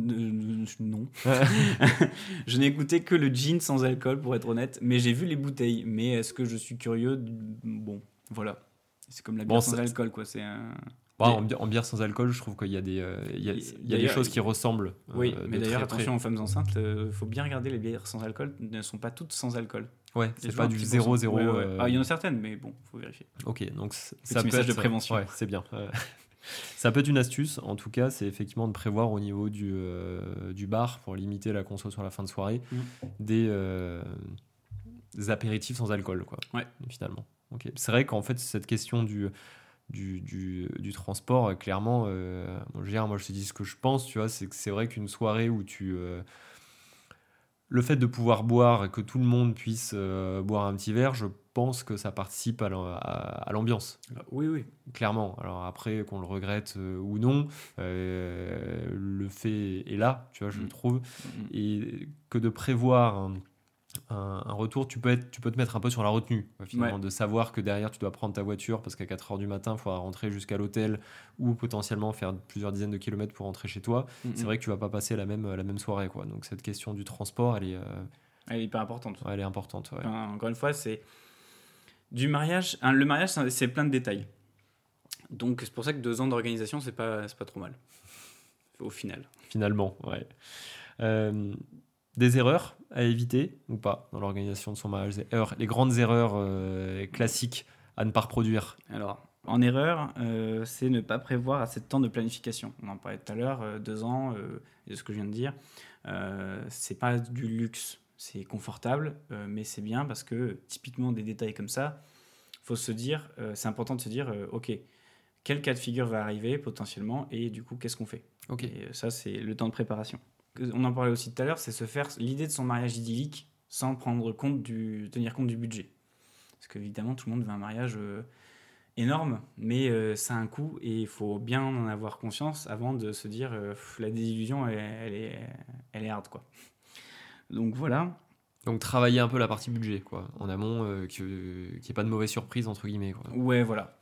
non. *laughs* *laughs* je n'ai goûté que le gin sans alcool, pour être honnête, mais j'ai vu les bouteilles. Mais est-ce que je suis curieux? Bon, voilà. C'est comme la bière Bon, sans alcool, quoi. C'est un... Ouais, en, bi- en bière sans alcool, je trouve qu'il y a des, euh, il y a, il y a des choses qui ressemblent. Oui, euh, mais d'ailleurs, attention aux femmes enceintes, il faut bien regarder les bières sans alcool, ne sont pas toutes sans alcool. Ouais, c'est pas du petit 0-0. pourcent. Ouais, ouais. euh, Ah, il y en a certaines, mais bon, faut vérifier. Ok, donc ça peut message être, de prévention. Ouais, c'est bien. Euh, *laughs* ça peut être une astuce, en tout cas, c'est effectivement de prévoir au niveau du, euh, du bar pour limiter la conso sur la fin de soirée Mm. des, euh, des apéritifs sans alcool, quoi. Ouais. Finalement. C'est vrai qu'en fait, cette question du du, du, du transport, euh, clairement, euh, bon, je veux dire, moi je te dis ce que je pense, tu vois, c'est que c'est vrai qu'une soirée où tu. euh, le fait de pouvoir boire et que tout le monde puisse euh, boire un petit verre, je pense que ça participe à l'am- à- à l'ambiance Oui, oui. clairement. Alors après, qu'on le regrette euh, ou non, euh, le fait est là, tu vois, je Mm. trouve. Mm. Et que de prévoir un, un- un retour, tu peux, être, tu peux te mettre un peu sur la retenue, quoi, finalement, Ouais. de savoir que derrière, tu dois prendre ta voiture parce qu'à 4 heures du matin, il faudra rentrer jusqu'à l'hôtel ou potentiellement faire plusieurs dizaines de kilomètres pour rentrer chez toi. Mm, C'est mm. vrai que tu vas pas passer la même, la même soirée. Quoi. Donc cette question du transport, elle est, euh, Elle est hyper importante. ouais, elle est importante. ouais. Enfin, encore une fois, c'est du mariage. hein, le mariage, c'est- plein de détails. Donc c'est pour ça que deux ans d'organisation, c'est pas, pas trop mal. au final. Finalement, ouais. Euh, des erreurs à éviter ou pas dans l'organisation de son mariage? Les grandes erreurs euh, classiques à ne pas reproduire Alors, en erreur, euh, c'est ne pas prévoir assez de temps de planification. On en parlait tout à l'heure, deux ans, et de ce que je viens de dire. c'est pas du luxe, c'est confortable, mais c'est bien parce que typiquement des détails comme ça, faut se dire, c'est important de se dire, ok, quel cas de figure va arriver potentiellement, et du coup, qu'est-ce qu'on fait? Ok. Et ça, c'est le temps de préparation on en parlait aussi tout à l'heure, c'est se faire l'idée de son mariage idyllique sans prendre compte du, tenir compte du budget. Parce qu'évidemment, tout le monde veut un mariage euh, énorme, mais euh, ça a un coût et il faut bien en avoir conscience avant de se dire euh, la désillusion, elle, est, elle est hard. Quoi. Donc voilà. Donc travailler un peu la partie budget, quoi, en amont, qu'il n'y ait pas de mauvaise surprise, entre guillemets. Quoi. Ouais, voilà.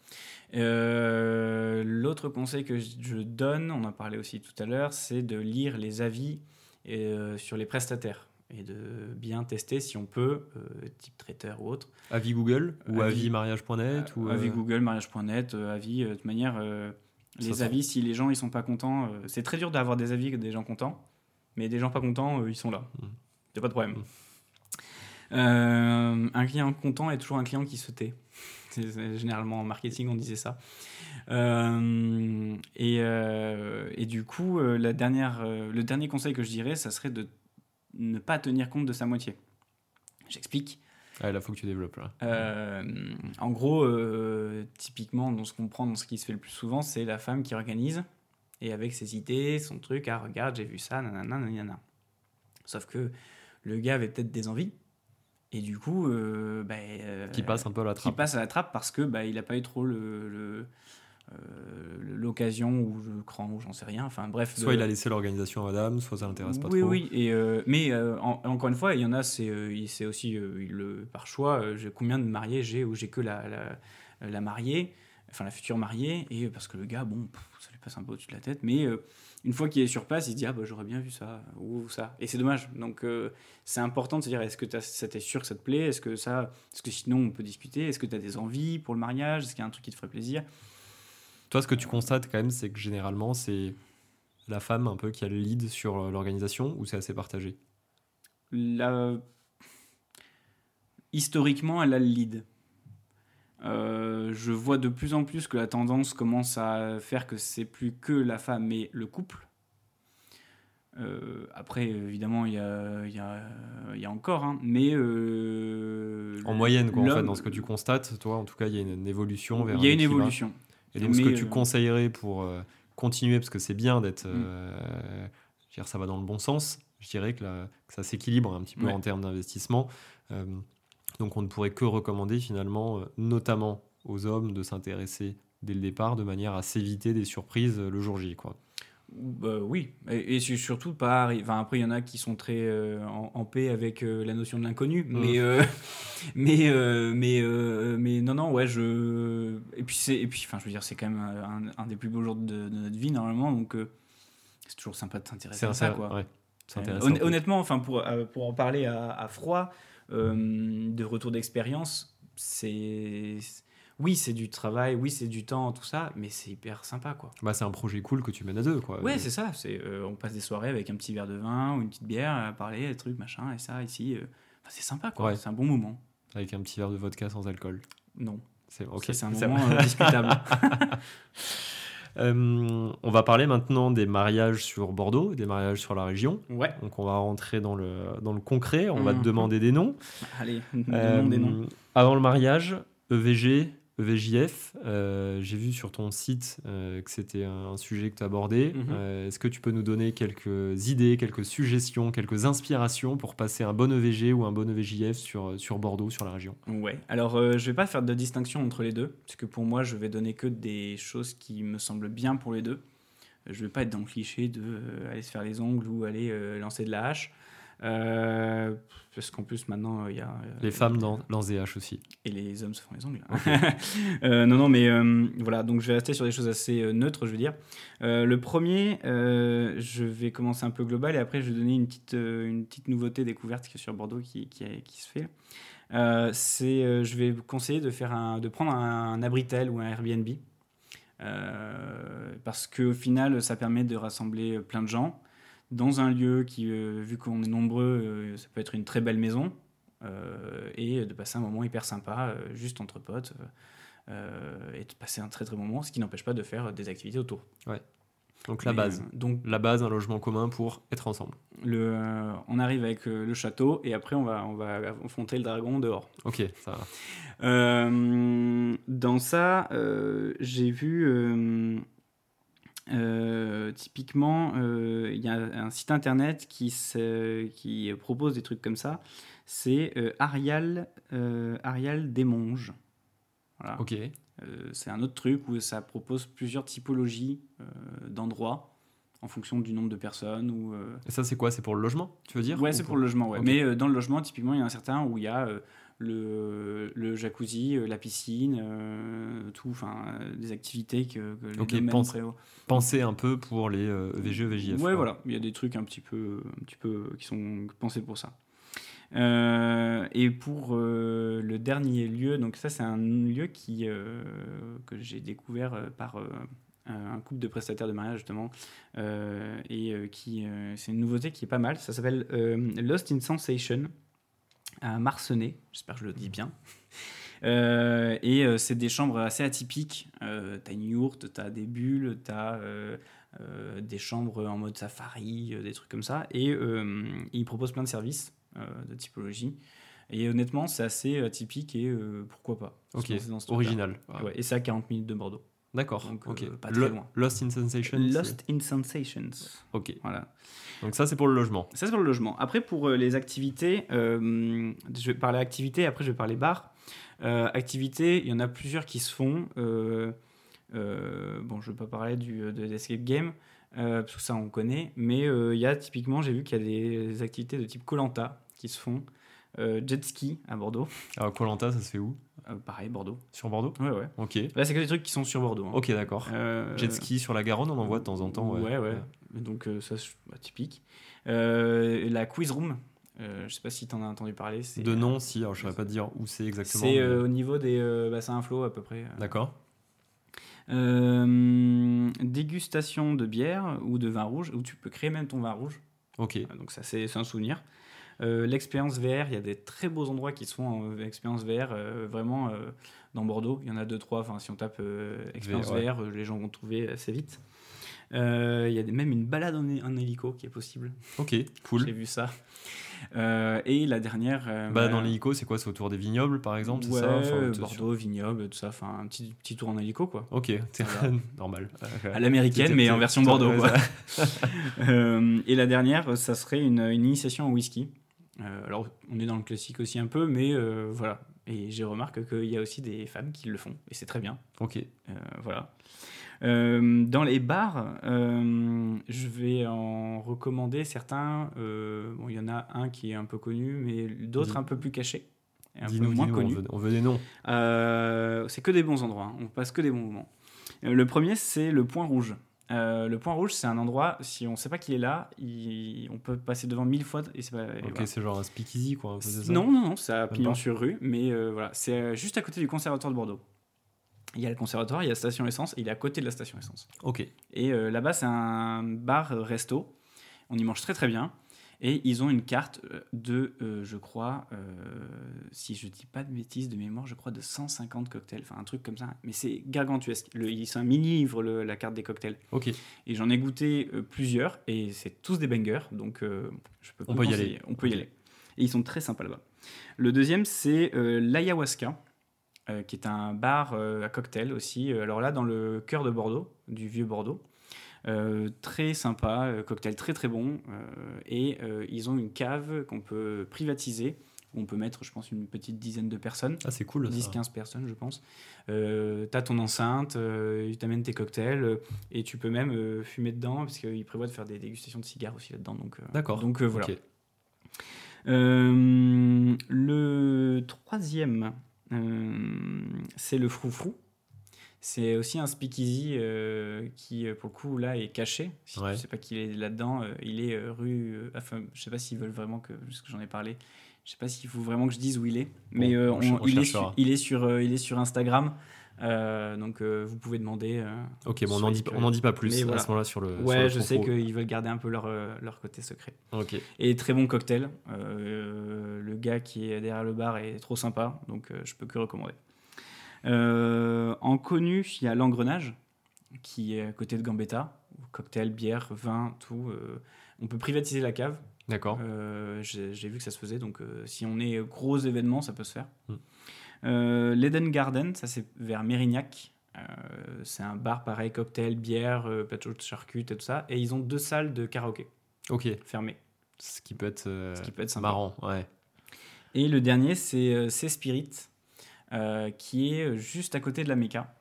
Euh, l'autre conseil que je donne, on en parlait aussi tout à l'heure, c'est de lire les avis euh, sur les prestataires et de bien tester si on peut, euh, type traiteur ou autre. Avis Google ou avis, mariage.net ou Avis Google, mariage.net, avis, de toute manière, les avis, si les gens ils sont pas contents, c'est très dur d'avoir des avis des gens contents, mais des gens pas contents, ils sont là. Il mmh. a pas de problème. Mmh. un client content est toujours un client qui se tait généralement en marketing, on disait ça. Euh, et, euh, et, du coup, euh, la dernière, le dernier conseil que je dirais, ça serait de ne pas tenir compte de sa moitié. J'explique. Ah, là, faut que tu développes. en gros, typiquement, dans ce qu'on prend, dans ce qui se fait le plus souvent, c'est la femme qui organise et avec ses idées, son truc, ah regarde, j'ai vu ça, nanana, nanana. Sauf que le gars avait peut-être des envies, et du coup, euh, bah, euh, qui passe un peu à la trappe. Qui passe à la trappe parce que bah, il n'a pas eu trop le, euh, l'occasion ou le cran ou j'en sais rien. Enfin bref. Soit il a laissé l'organisation à madame, soit ça l'intéresse pas oui, trop. Oui, oui. Et mais encore une fois, il y en a, c'est c'est aussi il, par choix. combien de mariés j'ai ou j'ai que la, la, la, mariée, enfin la future mariée, et parce que le gars, bon, passe un peu au-dessus de la tête, mais une fois qu'il est sur place, il se dit ah bah j'aurais bien vu ça ou ça. Et c'est dommage. Donc euh, c'est important de se dire est-ce que ça t'es sûr que ça te plaît? Est-ce que ça est-ce que sinon on peut discuter? Est-ce que tu as des envies pour le mariage? Est-ce qu'il y a un truc qui te ferait plaisir? Toi ce que tu constates quand même c'est que généralement c'est la femme un peu qui a le lead sur euh, l'organisation ou c'est assez partagé? La... Historiquement, elle a le lead. Euh, je vois de plus en plus que la tendance commence à faire que c'est plus que la femme mais le couple. Euh, après, évidemment, il y a, y, a, y a, encore, hein, mais... Euh, en moyenne, quoi, en fait, dans ce que tu constates, toi, en tout cas, il y a une, évolution vers... Il y a une évolution. Et donc, ce que tu conseillerais pour continuer, parce que c'est bien d'être... Mm. dire, ça va dans le bon sens, je dirais que, que ça s'équilibre un petit peu en termes d'investissement. Donc on ne pourrait que recommander finalement, euh, notamment aux hommes, de s'intéresser dès le départ de manière à s'éviter des surprises euh, le jour J. Quoi. Bah, oui, et, surtout pas. Enfin, après, il y en a qui sont très euh, en, paix avec la notion de l'inconnu, mmh. mais, *laughs* mais, mais, mais non, non, ouais, je. Et puis, et puis enfin, je veux dire, c'est quand même un, des plus beaux jours de, notre vie, normalement, donc c'est toujours sympa de s'intéresser à ça, quoi. Ouais, honnêtement, enfin, pour, pour en parler à, à froid, de retour d'expérience, c'est oui, c'est du travail, oui, c'est du temps, tout ça, mais c'est hyper sympa, quoi. Bah, c'est un projet cool que tu mènes à deux, quoi. Ouais, c'est ça. C'est, euh, on passe des soirées avec un petit verre de vin ou une petite bière à parler, des trucs, machin, et ça, ici. Euh, c'est sympa, quoi. C'est un bon moment. Avec un petit verre de vodka sans alcool. Non. C'est ok. C'est un moment discutable. *laughs* Euh, on va parler maintenant des mariages sur Bordeaux, des mariages sur la région. Ouais. Donc on va rentrer dans le, dans le concret, on va te mhm. demander des noms. Allez, euh, des noms. Avant le mariage, EVG, EVJF. Euh, j'ai vu sur ton site euh, que c'était un sujet que tu abordais. Mhm. Euh, est-ce que tu peux nous donner quelques idées, quelques suggestions, quelques inspirations pour passer un bon EVG ou un bon EVJF sur, sur Bordeaux, sur la région? Ouais, alors je vais pas faire de distinction entre les deux, parce que pour moi, je vais donner que des choses qui me semblent bien pour les deux. Je vais pas être dans le cliché de aller se faire les ongles ou aller lancer de la hache. Euh, parce qu'en plus, maintenant, il y a. Euh, les femmes dans, haches aussi. Et les hommes se font les ongles. *laughs* euh, non, non, mais euh, voilà, donc je vais rester sur des choses assez neutres, je veux dire. le premier, je vais commencer un peu global et après, je vais donner une petite, une petite nouveauté découverte sur Bordeaux qui, qui, qui se fait. c'est, je vais conseiller de, faire un, de prendre un, Abritel ou un Airbnb. parce qu'au final, ça permet de rassembler plein de gens dans un lieu qui, vu qu'on est nombreux, ça peut être une très belle maison, et de passer un moment hyper sympa, juste entre potes. et de passer un très très bon moment, ce qui n'empêche pas de faire des activités autour. Ouais. Donc la base. Euh, donc la base, un logement commun pour être ensemble. Le, euh, on arrive avec euh, le château et après on va, on va affronter le dragon dehors. Ok, ça va. dans ça, j'ai vu typiquement, il y a un site internet qui, qui propose des trucs comme ça. C'est Arial, Arial Desmonges. Voilà. Ok. Euh, c'est un autre truc où ça propose plusieurs typologies euh, d'endroits en fonction du nombre de personnes. Ou, euh, Et ça, c'est quoi? C'est pour le logement, tu veux dire? Ouais, c'est pour le logement, ouais. Mais dans le logement, typiquement, il y en a certains où il y a le, le, jacuzzi, la piscine, tout, enfin, des activités que, que les okay, pense, Penser un peu pour les VGE, VJF. Ouais, voilà. Il y a des trucs un petit peu, un petit peu qui sont pensés pour ça. Euh, et pour euh, le dernier lieu, donc ça c'est un lieu qui, euh, que j'ai découvert par un couple de prestataires de mariage justement, et qui c'est une nouveauté qui est pas mal. Ça s'appelle Lost in Sensation à Marcenay, j'espère que je le dis bien. *laughs* et c'est des chambres assez atypiques. Euh, t'as une yourte, t'as des bulles, t'as des chambres en mode safari, des trucs comme ça. Et ils proposent plein de services. Euh, de typologie. Et honnêtement, c'est assez atypique et euh, pourquoi pas. Ok, original. et c'est à 40 minutes de Bordeaux. D'accord. Ok. Euh, pas très loin. Lost in Sensations. Lost in Sensations. Ok. Voilà. Donc ça, c'est pour le logement. Ça, c'est pour le logement. Après, pour les activités, je vais parler activités, après je vais parler bar. activités, il y en a plusieurs qui se font. bon, je ne vais pas parler du, de l'Escape Game, parce que ça, on connaît. Mais il y a typiquement, j'ai vu qu'il y a des activités de type Colanta qui se font. Euh, jet ski à Bordeaux. Alors, Colanta, ça se fait où euh, Pareil, Bordeaux. Sur Bordeaux Ouais, ouais. Ok. Là, c'est que des trucs qui sont sur Bordeaux. Hein. Ok, d'accord. Euh, jet ski sur la Garonne, on en voit de temps en temps. Ouais, ouais. Donc, ça, c'est bah, typique. la quiz room. je sais pas si tu en as entendu parler. De nom, si. Alors, je ne saurais pas te dire où c'est exactement. C'est au niveau des bassins à flot, à peu près. D'accord. dégustation de bière ou de vin rouge, où tu peux créer même ton vin rouge. Ok. donc ça c'est un souvenir. Euh, l'expérience VR, il y a des très beaux endroits qui se font en expérience VR, euh, vraiment euh, dans Bordeaux. Il y en a deux, trois. Enfin, si on tape expérience VR, les gens vont trouver assez vite. Il y a même une balade en, hélico qui est possible. Ok, cool. J'ai vu ça. et la dernière. balade en hélico, c'est quoi? C'est autour des vignobles, par exemple ouais, Bordeaux, vignobles, tout ça. Enfin, un petit, petit tour en hélico, quoi. Ok, c'est *laughs* normal. *laughs* À l'américaine, mais en version Bordeaux. *laughs* et la dernière, ça serait une, une initiation au whisky. Euh, alors, on est dans le classique aussi un peu, mais euh, voilà. Et j'ai remarqué qu'il y a aussi des femmes qui le font, et c'est très bien. Ok. Euh, voilà. dans les bars, je vais en recommander certains. bon, il y en a un qui est un peu connu, mais d'autres un peu plus cachés. un peu moins connus. On, veut, des noms. c'est que des bons endroits. Hein. On passe que des bons moments. le premier, c'est le Point Rouge. Euh, le point rouge, c'est un endroit, si on ne sait pas qu'il est là, on peut passer devant mille fois. Et pas, ok, c'est genre un speakeasy, quoi. non, non, non, c'est à Pignon sur rue, mais euh, voilà, c'est euh, juste à côté du conservatoire de Bordeaux. Il y a le conservatoire, il y a la station essence, et il est à côté de la station essence. Ok. Et là-bas, c'est un bar-resto. On y mange très très bien. Et ils ont une carte euh, de, euh, je crois, euh, si je dis pas de bêtises de mémoire, je crois de 150 cocktails, enfin un truc comme ça. Mais c'est gargantuesque. C'est un mini-livre, la carte des cocktails. Ok. Et j'en ai goûté plusieurs, et c'est tous des bangers, donc je peux On peut y aller. On peut y aller. Et ils sont très sympas là-bas. Le deuxième, c'est l'ayahuasca. qui est un bar à cocktail aussi. Alors là, dans le cœur de Bordeaux, du vieux Bordeaux. Euh, très sympa, euh, cocktail très très bon. Euh, et ils ont une cave qu'on peut privatiser. Où on peut mettre, je pense, une petite dizaine de personnes. Ah, c'est cool. 10-15 personnes, je pense. T'as ton enceinte, ils t'amènent tes cocktails et tu peux même fumer dedans parce qu'ils prévoient de faire des dégustations de cigares aussi là-dedans. Donc, D'accord. Donc voilà. le troisième, c'est le froufrou. C'est aussi un speakeasy euh, qui, euh, pour le coup, là, est caché. Si ne sais pas qu'il est là-dedans, euh, il est rue. enfin, je sais pas s'ils veulent vraiment que. Parce que j'en ai parlé. Je sais pas s'il faut vraiment que je dise où il est. Mais il, est sur, il, est sur, il est sur Instagram. Euh, donc euh, vous pouvez demander. euh, Ok, bon, on n'en dit, pas plus à ce moment-là sur le. sur Ouais, le je sais qu'ils veulent garder un peu leur, leur côté secret. Ok. Et très bon cocktail. Le gars qui est derrière le bar est trop sympa, donc je peux que recommander. Euh, en connu, il y a l'engrenage, qui est à côté de Gambetta. Cocktail, bière, vin, tout. euh, on peut privatiser la cave. D'accord. Euh, J'ai vu que ça se faisait, donc si on est gros événement, ça peut se faire. Mm. Euh, L'Eden Garden, ça c'est vers Mérignac. Euh, c'est un bar pareil, cocktail, bière, euh, plateau de charcutes et tout ça. Et ils ont deux salles de karaoké Ok. fermées. Ce qui peut être, Ce qui peut être sympa. marrant. Ouais. Et le dernier, c'est Spirit, qui est juste à côté de la Mecca.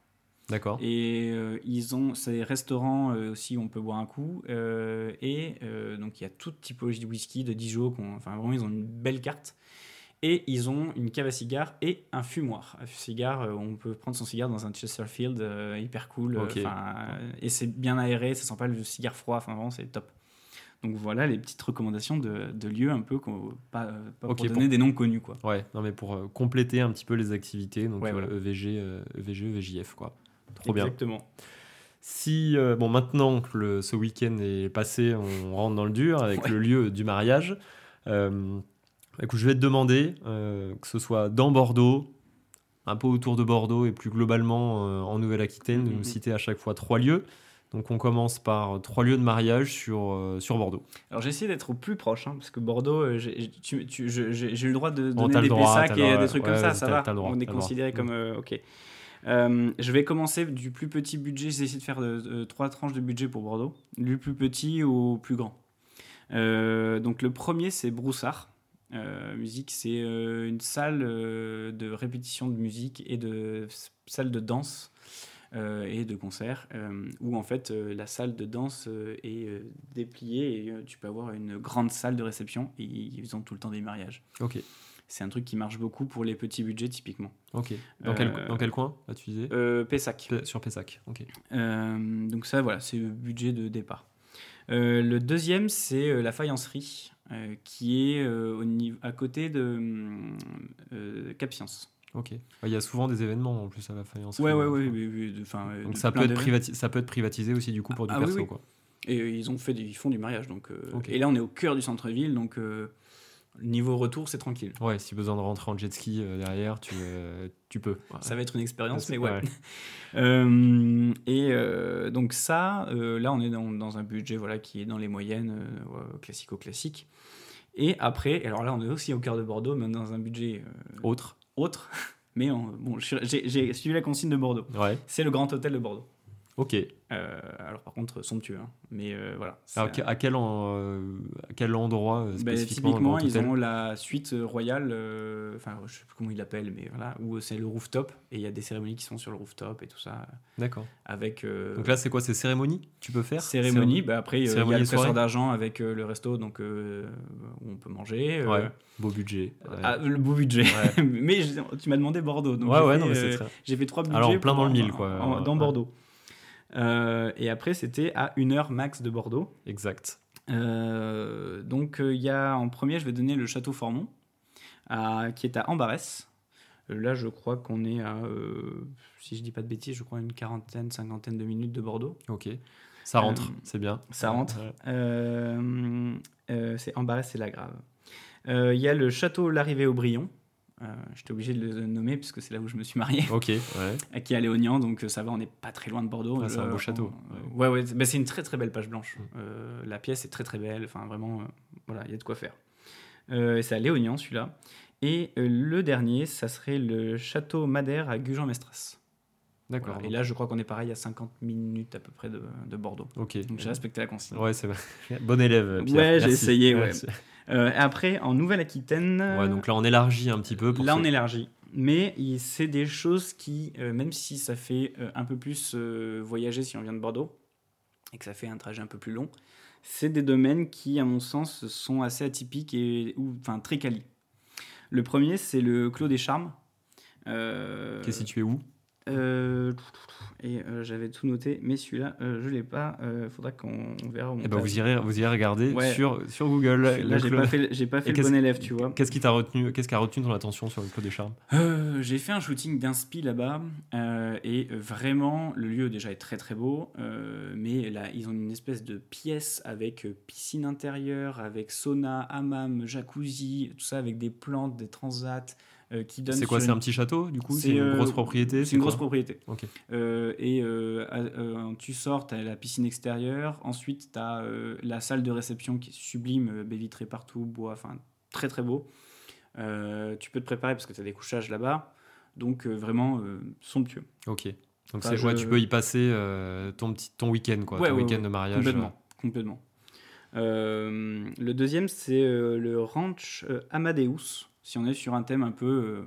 D'accord. Et euh, ils ont ces restaurants euh, aussi où on peut boire un coup. euh, et euh, donc il y a toute typologie de whisky, de Dijon. Enfin vraiment, ils ont une belle carte. Et ils ont une cave à cigares et un fumoir. Un cigare, euh, on peut prendre son cigare dans un Chesterfield euh, hyper cool. euh, euh, et c'est bien aéré, ça sent pas le cigare froid. Enfin vraiment, c'est top. Donc voilà les petites recommandations de, de lieux un peu pas, euh, pas Ok, pour pour- donner des noms connus quoi. Ouais, non mais pour euh, compléter un petit peu les activités, donc Ouais, euh, voilà. EVG, EVG, EVJF quoi. Trop bien. Exactement. Si, euh, bon, maintenant que le- ce week-end est passé, on rentre dans le dur avec Ouais. le lieu du mariage. Euh, écoute, je vais te demander, euh, que ce soit dans Bordeaux, un peu autour de Bordeaux et plus globalement en Nouvelle-Aquitaine, de Mhm. nous citer à chaque fois trois lieux. Donc on commence par trois lieux de mariage sur, euh, sur Bordeaux. Alors j'ai essayé d'être au plus proche, hein, parce que Bordeaux, euh, j'ai eu le droit de Bon, donner le des droit, Pessac t'as le et des trucs ouais, comme ça, ouais, ça va. droit, On est droit. considéré Mm. comme euh, ok. Euh, je vais commencer du plus petit budget. J'ai essayé de faire trois tranches de budget pour Bordeaux, du plus petit au plus grand. Euh, donc le premier c'est Broussard. Euh, musique, c'est euh, une salle euh, de répétition de musique et de salle de danse euh, et de concert, euh, où en fait euh, la salle de danse euh, est euh, dépliée et euh, tu peux avoir une grande salle de réception et ils ont tout le temps des mariages. Ok, C'est un truc qui marche beaucoup pour les petits budgets typiquement. ok. Dans, quel, Euh, dans quel coin, là, tu disais? Euh, Pessac. Pe- Sur Pessac, ok. Euh, donc ça, voilà, c'est le budget de départ. Euh, le deuxième, c'est euh, la faïencerie, euh, qui est euh, au niveau, à côté de euh, Cap Science. Ok. Il y a souvent des événements en plus à la faïence. Ouais, ouais, ouais. oui, oui, enfin, euh, Donc ça peut, être privati- ça peut être privatisé aussi du coup pour du Ah perso. oui. Quoi. Et euh, ils, ont fait, ils font du mariage. Donc, euh. Et là, on est au cœur du centre-ville, donc euh, niveau retour, c'est tranquille. Ouais, si besoin de rentrer en jet ski euh, derrière, tu, tu peux. Ouais. Ça va être une expérience, mais ouais. ouais. *laughs* Et donc ça, là, on est dans, dans un budget voilà, qui est dans les moyennes, classico-classique. Et après, alors là, on est aussi au cœur de Bordeaux, mais dans un budget Autre. Autre. *laughs* Mais en- bon, j'ai j'ai suivi la consigne de Bordeaux. Ouais. C'est le Grand Hôtel de Bordeaux. Ok. Euh, alors par contre, somptueux. hein. Mais euh, voilà. Alors, un- à, quel en- euh, à quel endroit Ben, spécifiquement typiquement, ils ont la suite royale, enfin, je sais plus comment ils l'appellent, mais voilà, où c'est le rooftop, et il y a des cérémonies qui sont sur le rooftop et tout ça, D'accord. avec Donc là, c'est quoi C'est cérémonie Tu peux faire? Cérémonie. Bah, après, il y a le trésor d'argent avec le resto, donc où on peut manger. Ouais. Beau budget. Ouais. ah, le beau budget. Ouais. *laughs* mais je- tu m'as demandé Bordeaux, donc ouais, j'ai ouais, fait, non, mais c'est euh, très. j'ai fait trois budgets. Alors, plein dans le mille, quoi. en- dans. Bordeaux. Euh, et après, c'était à une heure max de Bordeaux. Exact. Euh, donc euh, il y a en premier, je vais donner le château Formont, à- qui est à Ambarès. Là, je crois qu'on est à, euh, si je dis pas de bêtises, je crois une quarantaine, cinquantaine de minutes de Bordeaux. Ok. Ça rentre, Euh, c'est bien. ça rentre. Ouais. Euh, c'est Ambarès, c'est la grave. Il y a le château L'Arrivée au Brion. Euh, J'étais obligé de le nommer puisque c'est là où je me suis marié, *laughs* Ok, ouais. qui est à Léognan, donc euh, ça va, on n'est pas très loin de Bordeaux. Ah, c'est un Euh, beau château. on- ouais, ouais, c'est- bah, c'est une très très belle page blanche. Euh, la pièce est très très belle, enfin vraiment, euh, voilà, il y a de quoi faire. Euh, c'est à Léognan celui-là. Et euh, le dernier, ça serait le château Madère à Gujan-Mestras. D'accord. Voilà. Et là, je crois qu'on est pareil à 50 minutes à peu près de, de Bordeaux. Ok. Donc j'ai respecté la consigne. Ouais, c'est *laughs* bon élève. Pierre. Ouais, j'ai essayé, ouais. Euh, après, en Nouvelle-Aquitaine, Ouais, donc là, on élargit un petit peu. Pour là ceux- on élargit. Mais c'est des choses qui, euh, même si ça fait euh, un peu plus euh, voyager si on vient de Bordeaux, et que ça fait un trajet un peu plus long, c'est des domaines qui, à mon sens, sont assez atypiques et ou, enfin, très quali. Le premier, c'est le Clos des Charmes. Qui est situé où? Euh, et euh, j'avais tout noté, mais celui-là, euh, je l'ai pas. Il faudra qu'on on verra. au Eh ben, vous irez, vous irez regarder Ouais. sur, sur Google. Là, j'ai pas fait, j'ai pas fait Et le bon élève, tu vois. Qu'est-ce qui t'a retenu, qu'est-ce qui a retenu ton attention sur le Clos des Charmes? Euh, j'ai fait un shooting d'inspi là-bas euh, et vraiment le lieu déjà est très très beau euh, mais là ils ont une espèce de pièce avec piscine intérieure avec sauna, hammam, jacuzzi tout ça avec des plantes, des transats euh, qui C'est quoi C'est un petit château du coup? C'est une euh, grosse propriété C'est une grosse propriété. Ok. Euh, et tu sors, tu as la piscine extérieure. Ensuite, tu as la salle de réception qui est sublime, euh, baie vitrée partout, bois, enfin très très beau. Tu peux te préparer parce que tu as des couchages là-bas. Donc vraiment somptueux. Ok. Donc Enfin, ouais, je- tu peux y passer euh, ton petit ton week-end quoi, Ouais, ton ouais, week-end de mariage. Complètement. complètement. Euh, le deuxième, c'est le ranch Amadeus. Si on est sur un thème un peu euh,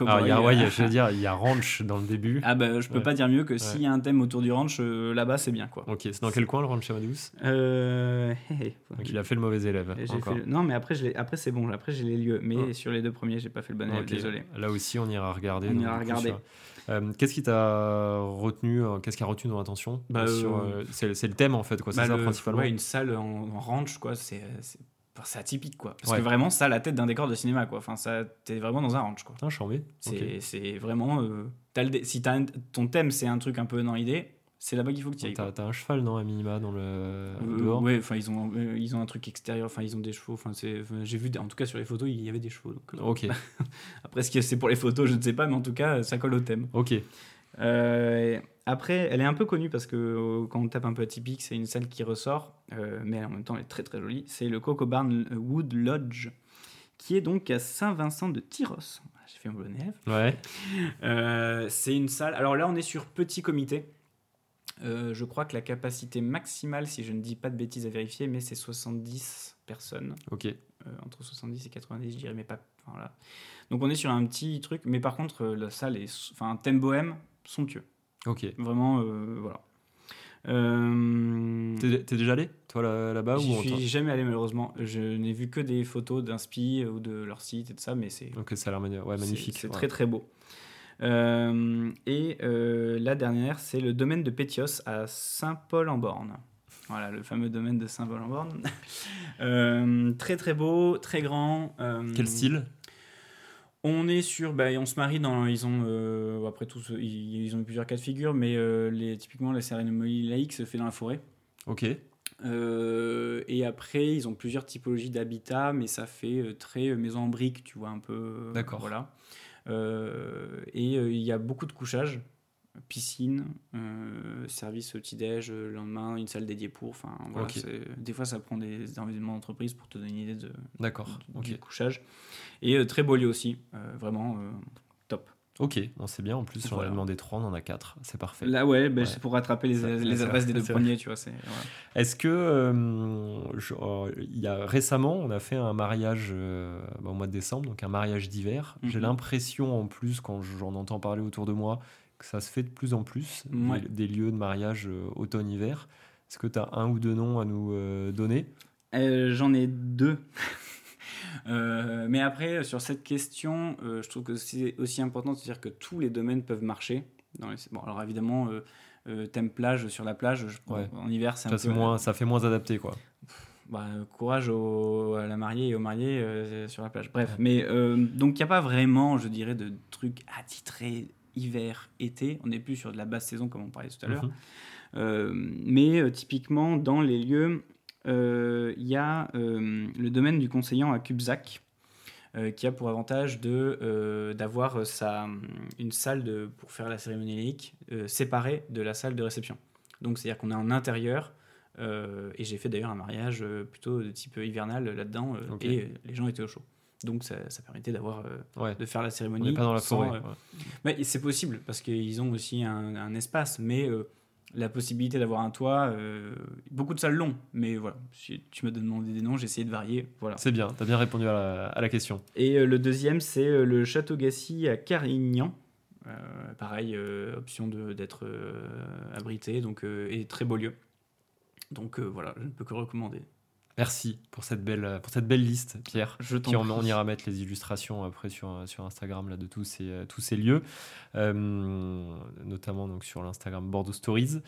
euh. Alors il y a, ouais, il y a- euh, je veux dire, il y a *laughs* ranch dans le début. Ah bah je peux Ouais. pas dire mieux que s'il y a un thème autour du ranch, euh, là-bas c'est bien quoi. Ok, c'est dans quel coin le ranch Euh, *laughs* hé. Donc il a fait le mauvais élève. J'ai Encore. fait le- Non mais après, je après c'est bon, après j'ai les lieux. Mais Ah. sur les deux premiers, j'ai pas fait le bon élève, désolé. Là aussi, on ira regarder. On ira regarder. sur- Euh, qu'est-ce qui t'a retenu euh, Qu'est-ce qui a retenu ton attention? Bah, C'est c'est le thème en fait, quoi. C'est Bah, ça le- principalement. ouais, une salle en, en ranch, quoi, c'est c'est- enfin, c'est atypique quoi. Parce Ouais. que vraiment, ça a la tête d'un décor de cinéma quoi. Enfin, ça, t'es vraiment dans un ranch quoi. Putain, chambé. C'est Ok. c'est vraiment. euh, t'as le si t'as un- ton thème, c'est un truc un peu dans l'idée, c'est là-bas qu'il faut que tu ailles. T'as un cheval, non, à minima, dans le Euh, ouais, enfin ils ont euh, ils ont un truc extérieur, enfin ils ont des chevaux, enfin j'ai vu en tout cas sur les photos, il y avait des chevaux. donc, euh, Ok, *laughs* Après ce que c'est pour les photos, je ne sais pas, mais en tout cas, ça colle au thème. ok. Euh, après, elle est un peu connue parce que euh, quand on tape un peu atypique, c'est une salle qui ressort, euh, mais en même temps, elle est très très jolie. C'est le Coco Barn Wood Lodge, qui est donc à Saint-Vincent de Tyros. J'ai fait mon bon élève. Ouais. C'est une salle. Alors là, on est sur petit comité. Je crois que la capacité maximale, si je ne dis pas de bêtises à vérifier, mais c'est 70 personnes. Ok. Entre 70 et 90, je dirais, mais pas. voilà. Donc on est sur un petit truc, mais par contre, la salle est. Enfin, thème bohème, somptueux. Ok. Vraiment, euh, voilà. Euh, T'es t'es déjà allé, toi, là- là-bas t'a- suis jamais allé malheureusement. Je n'ai vu que des photos d'inspi ou de leur site et de ça, mais c'est Donc ça a l'air ouais, magnifique. C'est ouais. très très beau. Euh, et euh, la dernière, c'est le domaine de Pétios à Saint-Paul-en-Borne. Voilà, le fameux domaine de Saint-Paul-en-Borne. *laughs* Euh, très très beau, très grand. Quel style? On est sur, bah, on se marie dans, ils ont, euh, après tout, ils, ils ont eu plusieurs cas de figure, mais euh, les, typiquement la cérémonie laïque se fait dans la forêt. Ok. Euh, et après, ils ont plusieurs typologies d'habitat, mais ça fait très maison en briques, tu vois, un peu. D'accord. Voilà. Et il y a beaucoup de couchages, piscine, euh, service au petit-déj, euh, le lendemain, une salle dédiée pour. Enfin, voilà, Ok. c'est- Des fois, ça prend des environnements d'entreprise pour te donner une idée de, D'accord. du Ok. couchage. Et euh, très beau lieu aussi, euh, vraiment top. Ok. C'est bien. En plus, j'en ai Voilà. demandé trois, on en a quatre. C'est parfait. Là, ouais, ben, Ouais. c'est pour rattraper les, Ça- les adresses vrai, des deux premiers, tu vois. Est-ce que euh, je- euh, y a récemment on a fait un mariage euh, bah, au mois de décembre, donc un mariage d'hiver. J'ai Mhm. l'impression en plus quand j'en entends parler autour de moi que ça se fait de plus en plus Ouais. des, des lieux de mariage euh, automne-hiver. Est-ce que tu as un ou deux noms à nous euh, donner? Euh, J'en ai deux. *laughs* Euh, mais après, sur cette question, euh, je trouve que c'est aussi important de se dire que tous les domaines peuvent marcher. Dans les... Bon, alors évidemment, euh, thème plage sur la plage, je- Ouais. en hiver, c'est un ça, peu. moins, ça fait moins adapté quoi. Bah, courage au- à la mariée et au marié euh, sur la plage. Bref, mais donc il n'y a pas vraiment, je dirais, de trucs attitrés hiver, été. On n'est plus sur de la basse saison comme on parlait tout à l'heure. Mhm. Euh, mais euh, typiquement, dans les lieux, euh, il y a le domaine du conseillant à Cubzac, euh, qui a pour avantage de, euh, d'avoir sa, une salle de, pour faire la cérémonie laïque euh, séparée de la salle de réception. Donc, c'est-à-dire qu'on est en intérieur. et j'ai fait d'ailleurs un mariage plutôt de type hivernal là-dedans, et les gens étaient au chaud. Donc ça, ça permettait d'avoir euh, Ouais. de faire la On cérémonie. pas dans la sans, forêt. euh, ouais. mais c'est possible parce qu'ils ont aussi un, un espace, mais euh, la possibilité d'avoir un toit, euh, beaucoup de salles l'ont, mais voilà, si tu m'as demandé des noms, j'ai essayé de varier, voilà. C'est bien, tu as bien répondu à la, à la question. Et le deuxième, c'est le Château Gassy à Carignan. Pareil, option d'être abrité, donc et très beau lieu. Donc voilà, je ne peux que recommander. Merci pour cette belle, pour cette belle liste, Pierre. Je Puis on, on ira mettre les illustrations après sur, sur Instagram là, de tous ces, tous ces lieux, euh, notamment donc, sur l'Instagram Bordeaux Stories.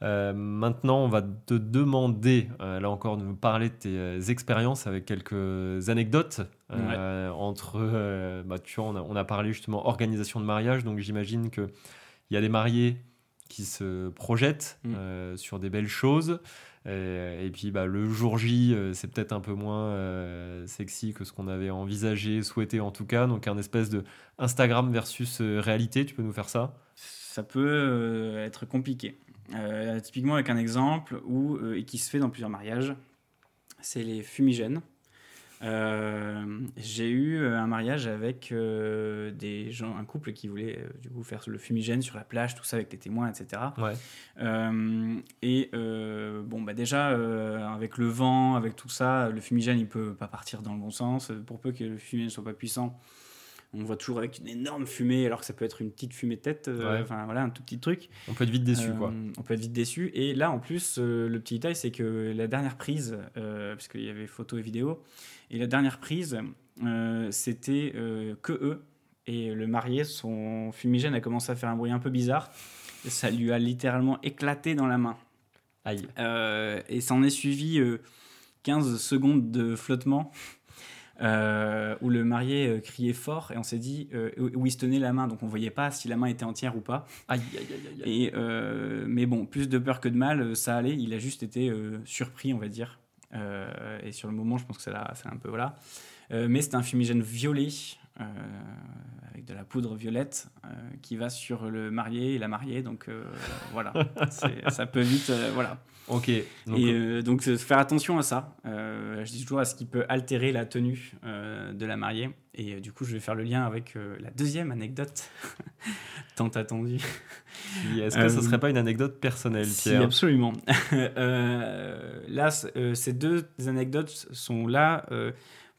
Euh, maintenant, on va te demander, euh, là encore, de nous parler de tes expériences avec quelques anecdotes. Ouais. entre, bah, tu vois, on a, on a parlé justement organisation de mariage, donc j'imagine qu'il y a des mariés qui se projettent Mm. sur des belles choses. Euh, et puis bah, le jour J, euh, c'est peut-être un peu moins euh, sexy que ce qu'on avait envisagé, souhaité en tout cas. Donc un espèce de Instagram versus réalité, tu peux nous faire ça? Ça peut être compliqué. Typiquement avec un exemple où, et qui se fait dans plusieurs mariages, c'est les fumigènes. Euh, j'ai eu euh, un mariage avec euh, des gens, un couple qui voulait du coup faire le fumigène sur la plage, tout ça avec les témoins, etc. Ouais. Et bon, bah déjà, avec le vent, avec tout ça, le fumigène, il peut pas partir dans le bon sens. Pour peu que le fumigène soit pas puissant, on voit toujours avec une énorme fumée, alors que ça peut être une petite fumée de tête, euh, Ouais. voilà, un tout petit truc. On peut être vite déçu, Euh, quoi. On peut être vite déçu. Et là, en plus, euh, le petit détail, c'est que la dernière prise, euh, parce qu'il y avait photo et vidéo, et la dernière prise, euh, c'était euh, que eux. Et le marié, son fumigène a commencé à faire un bruit un peu bizarre. Et ça lui a littéralement éclaté dans la main. Aïe. Euh, et s'en est suivi euh, 15 secondes de flottement euh, où le marié euh, criait fort et on s'est dit euh, où il se tenait la main. Donc on voyait pas si la main était entière ou pas. Aïe, aïe, aïe, aïe. Et, mais bon, plus de peur que de mal, ça allait. Il a juste été surpris, on va dire. Et sur le moment, je pense que ça l'a un peu. Voilà. Mais c'est un fumigène violet, euh, avec de la poudre violette, euh, qui va sur le marié et la mariée. Donc euh, voilà, *laughs* ça peut vite. voilà. Ok. Donc, et donc, faire attention à ça. Je dis toujours à ce qui peut altérer la tenue de la mariée. Et du coup, je vais faire le lien avec la deuxième anecdote, *laughs* tant attendue. est-ce que ce euh, serait pas une anecdote personnelle, Si, absolument. *laughs* Là, ces deux anecdotes sont là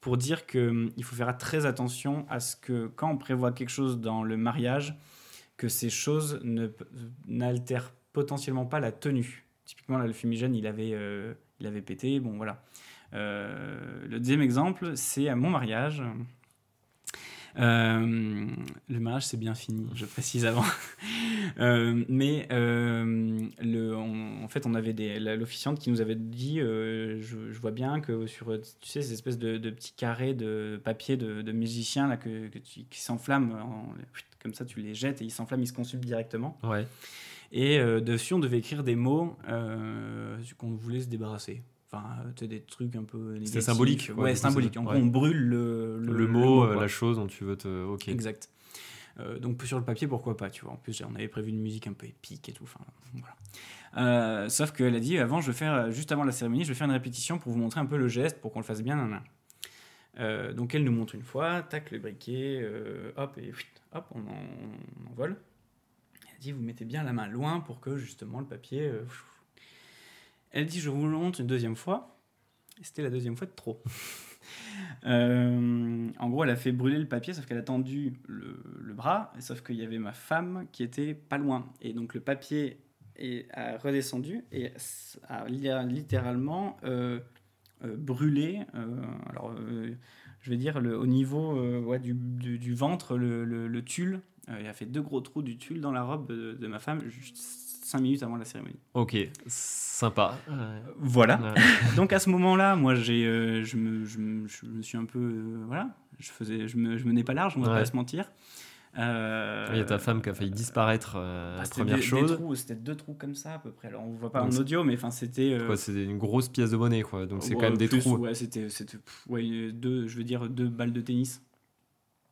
pour dire qu'il faut faire très attention à ce que quand on prévoit quelque chose dans le mariage, que ces choses n'altèrent potentiellement pas la tenue. Typiquement, là, le fumigène, il avait, euh, il avait pété. Bon, voilà. Euh, le deuxième exemple, c'est à mon mariage. Euh, le mariage, c'est bien fini, je précise avant. *laughs* Euh, mais euh, le, on- en fait, on avait l'officiante qui nous avait dit je, je vois bien que sur tu sais, ces espèces de, de petits carrés de papier de, de musiciens là, que, que tu- qui s'enflamment, en- comme ça tu les jettes et ils s'enflamment, ils se consultent directement. Ouais. Et dessus, on devait écrire des mots qu'on voulait se débarrasser. Enfin, euh, des trucs un peu. négatifs. symbolique, Ouais, symbolique. En gros, ouais. on brûle le, Le, mot, euh, la chose dont tu veux te. Ok. Exact. Euh, donc sur le papier, pourquoi pas, tu vois. En plus, on avait prévu une musique un peu épique et tout. Enfin, voilà. Euh, sauf qu'elle a dit, avant, je vais faire, juste avant la cérémonie, je vais faire une répétition pour vous montrer un peu le geste, pour qu'on le fasse bien. nan, nan. Euh, donc elle nous montre une fois, tac, le briquet, hop, et hop, on, en, on envole. Elle dit, vous mettez bien la main loin pour que justement le papier... Elle dit Je vous le montre une deuxième fois. C'était la deuxième fois de trop. *laughs* Euh, en gros, elle a fait brûler le papier, sauf qu'elle a tendu le, bras, sauf qu'il y avait ma femme qui était pas loin. Et donc le papier est, a redescendu et a littéralement euh, euh, brûlé. alors, je vais dire, le, au niveau du, ventre, le, tulle. il a fait deux gros trous du tulle dans la robe de, ma femme. 5 minutes avant la cérémonie. Ok, sympa. Voilà. *laughs* Donc à ce moment-là, moi, euh, je, me, je, suis un peu. Euh, voilà, je, faisais, je, me, je menais pas large, on va ouais. pas se mentir. Euh, il y a ta femme qui a failli disparaître, euh, bah, première chose. C'était deux trous comme ça à peu près. Alors on voit pas Donc, en audio, mais enfin c'était. C'était une grosse pièce de monnaie quoi. Donc c'est quand même des trous. Ouais, c'était ouais, deux, je veux dire deux balles de tennis.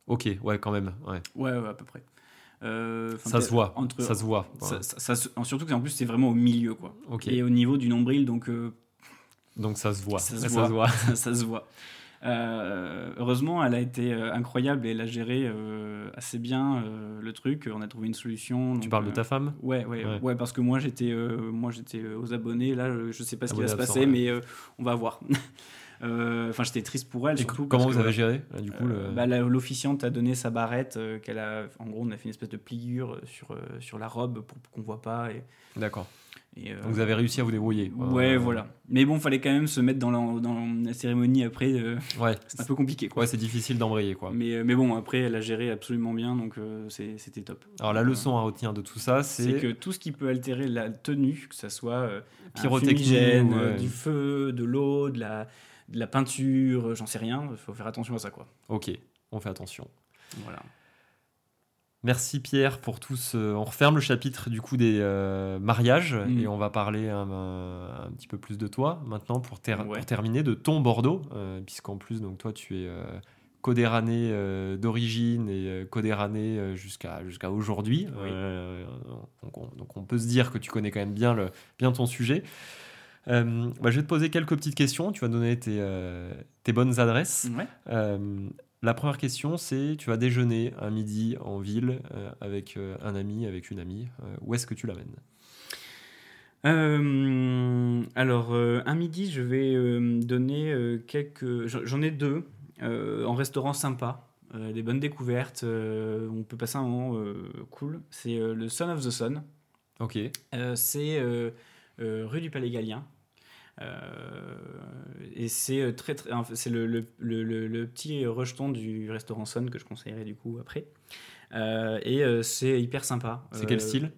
Ok, ouais quand même, ouais. Ouais, ouais à peu près. Euh, Ça se voit. Entre, Ça se voit. ça- ça- ça surtout que en plus c'est vraiment au milieu quoi. Et au niveau du nombril, donc euh, Donc ça se voit. Ça se voit. voit. *laughs* ça se voit. Euh, heureusement, elle a été incroyable et elle a géré assez bien le truc. On a trouvé une solution. Tu parles de ta femme? Ouais, ouais, Ouais. ouais, parce que moi j'étais, moi j'étais aux abonnés. Là, je, sais pas ce qui va se passer, ouais. mais on va voir. *laughs* Euh, Enfin, j'étais triste pour elle. Et surtout comment vous que, avez géré là, du coup euh, le... bah, L'officiante a donné sa barrette, euh, qu'elle a. En gros, on a fait une espèce de pliure sur, sur la robe pour, pour qu'on voit pas. Et, D'accord. Et, euh, Donc vous avez réussi à vous débrouiller. Ouais, Euh, voilà. Mais bon, fallait quand même se mettre dans la, dans la cérémonie après. euh, Ouais, *laughs* c'est un peu compliqué, quoi. ouais c'est difficile d'embrayer. quoi. Mais, mais bon, après, elle a géré absolument bien, donc c'était top. Alors la leçon à retenir de tout ça, C'est c'est que tout ce qui peut altérer la tenue, que ça soit ouais. euh, du feu, de l'eau, de la, de la peinture, j'en sais rien, il faut faire attention à ça, quoi. Ok, on fait attention. Voilà. Merci Pierre pour tout ce... On referme le chapitre du coup des euh, mariages Mm. et on va parler un, un petit peu plus de toi maintenant pour, ter- Ouais. pour terminer de ton Bordeaux, euh, puisqu'en plus donc toi tu es euh, codérané euh, d'origine et codérané jusqu'à aujourd'hui. Oui. Donc, on, donc on peut se dire que tu connais quand même bien, le, bien ton sujet. Euh, bah, je vais te poser quelques petites questions, tu vas donner tes, euh, tes bonnes adresses. Ouais. Euh, la première question, c'est tu vas déjeuner un midi en ville avec un ami, avec une amie. Où est-ce que tu l'amènes? Alors, un midi, je vais donner quelques. j'en- ai deux en restaurant sympa, euh, des bonnes découvertes. euh, on peut passer un moment euh, cool. C'est le Son of the Sun. Ok, c'est rue du Palais Gallien. Euh, et c'est euh, très, très c'est le, le, le, petit rejeton du restaurant Sun que je conseillerais du coup après. Euh, et c'est hyper sympa. c'est quel style?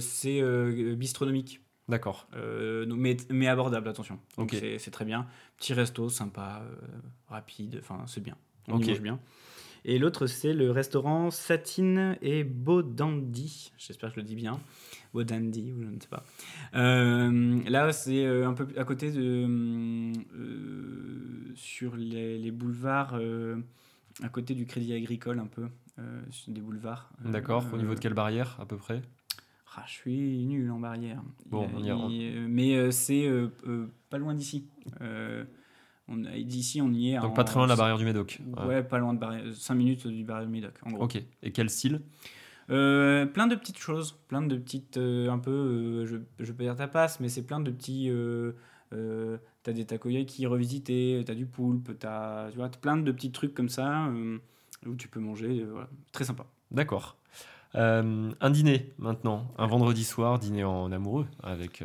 C'est bistronomique. D'accord. Euh, mais, mais abordable, attention. Donc c'est- très bien. Petit resto, sympa, euh, rapide, enfin c'est bien. On Ok. y mange bien. Et l'autre, c'est le restaurant Satine et Bodandi. J'espère que je le dis bien. Bodandi, ou je ne sais pas. Euh, là, c'est euh, un peu à côté de. euh, sur les, les boulevards, à côté du Crédit Agricole, un peu. sur des boulevards. D'accord. Au niveau de quelle barrière à peu près? Ah, je suis nul en barrière. Bon, Il- on ira. il- mais c'est pas loin d'ici. D'ici, on y est. Donc en- pas très loin de la barrière du Médoc. Ouais, pas loin de barrière. 5 minutes du barrière du Médoc, en gros. Ok. Et quel style? Euh, plein de petites choses. Plein de petites. euh, un peu. euh, je, je peux dire tapas, mais c'est plein de petits. T'as des takoyaki qui revisiter, t'as du poulpe, t'as tu vois, plein de petits trucs comme ça où tu peux manger. voilà. Très sympa. D'accord. Un dîner maintenant, un vendredi soir, dîner en amoureux avec,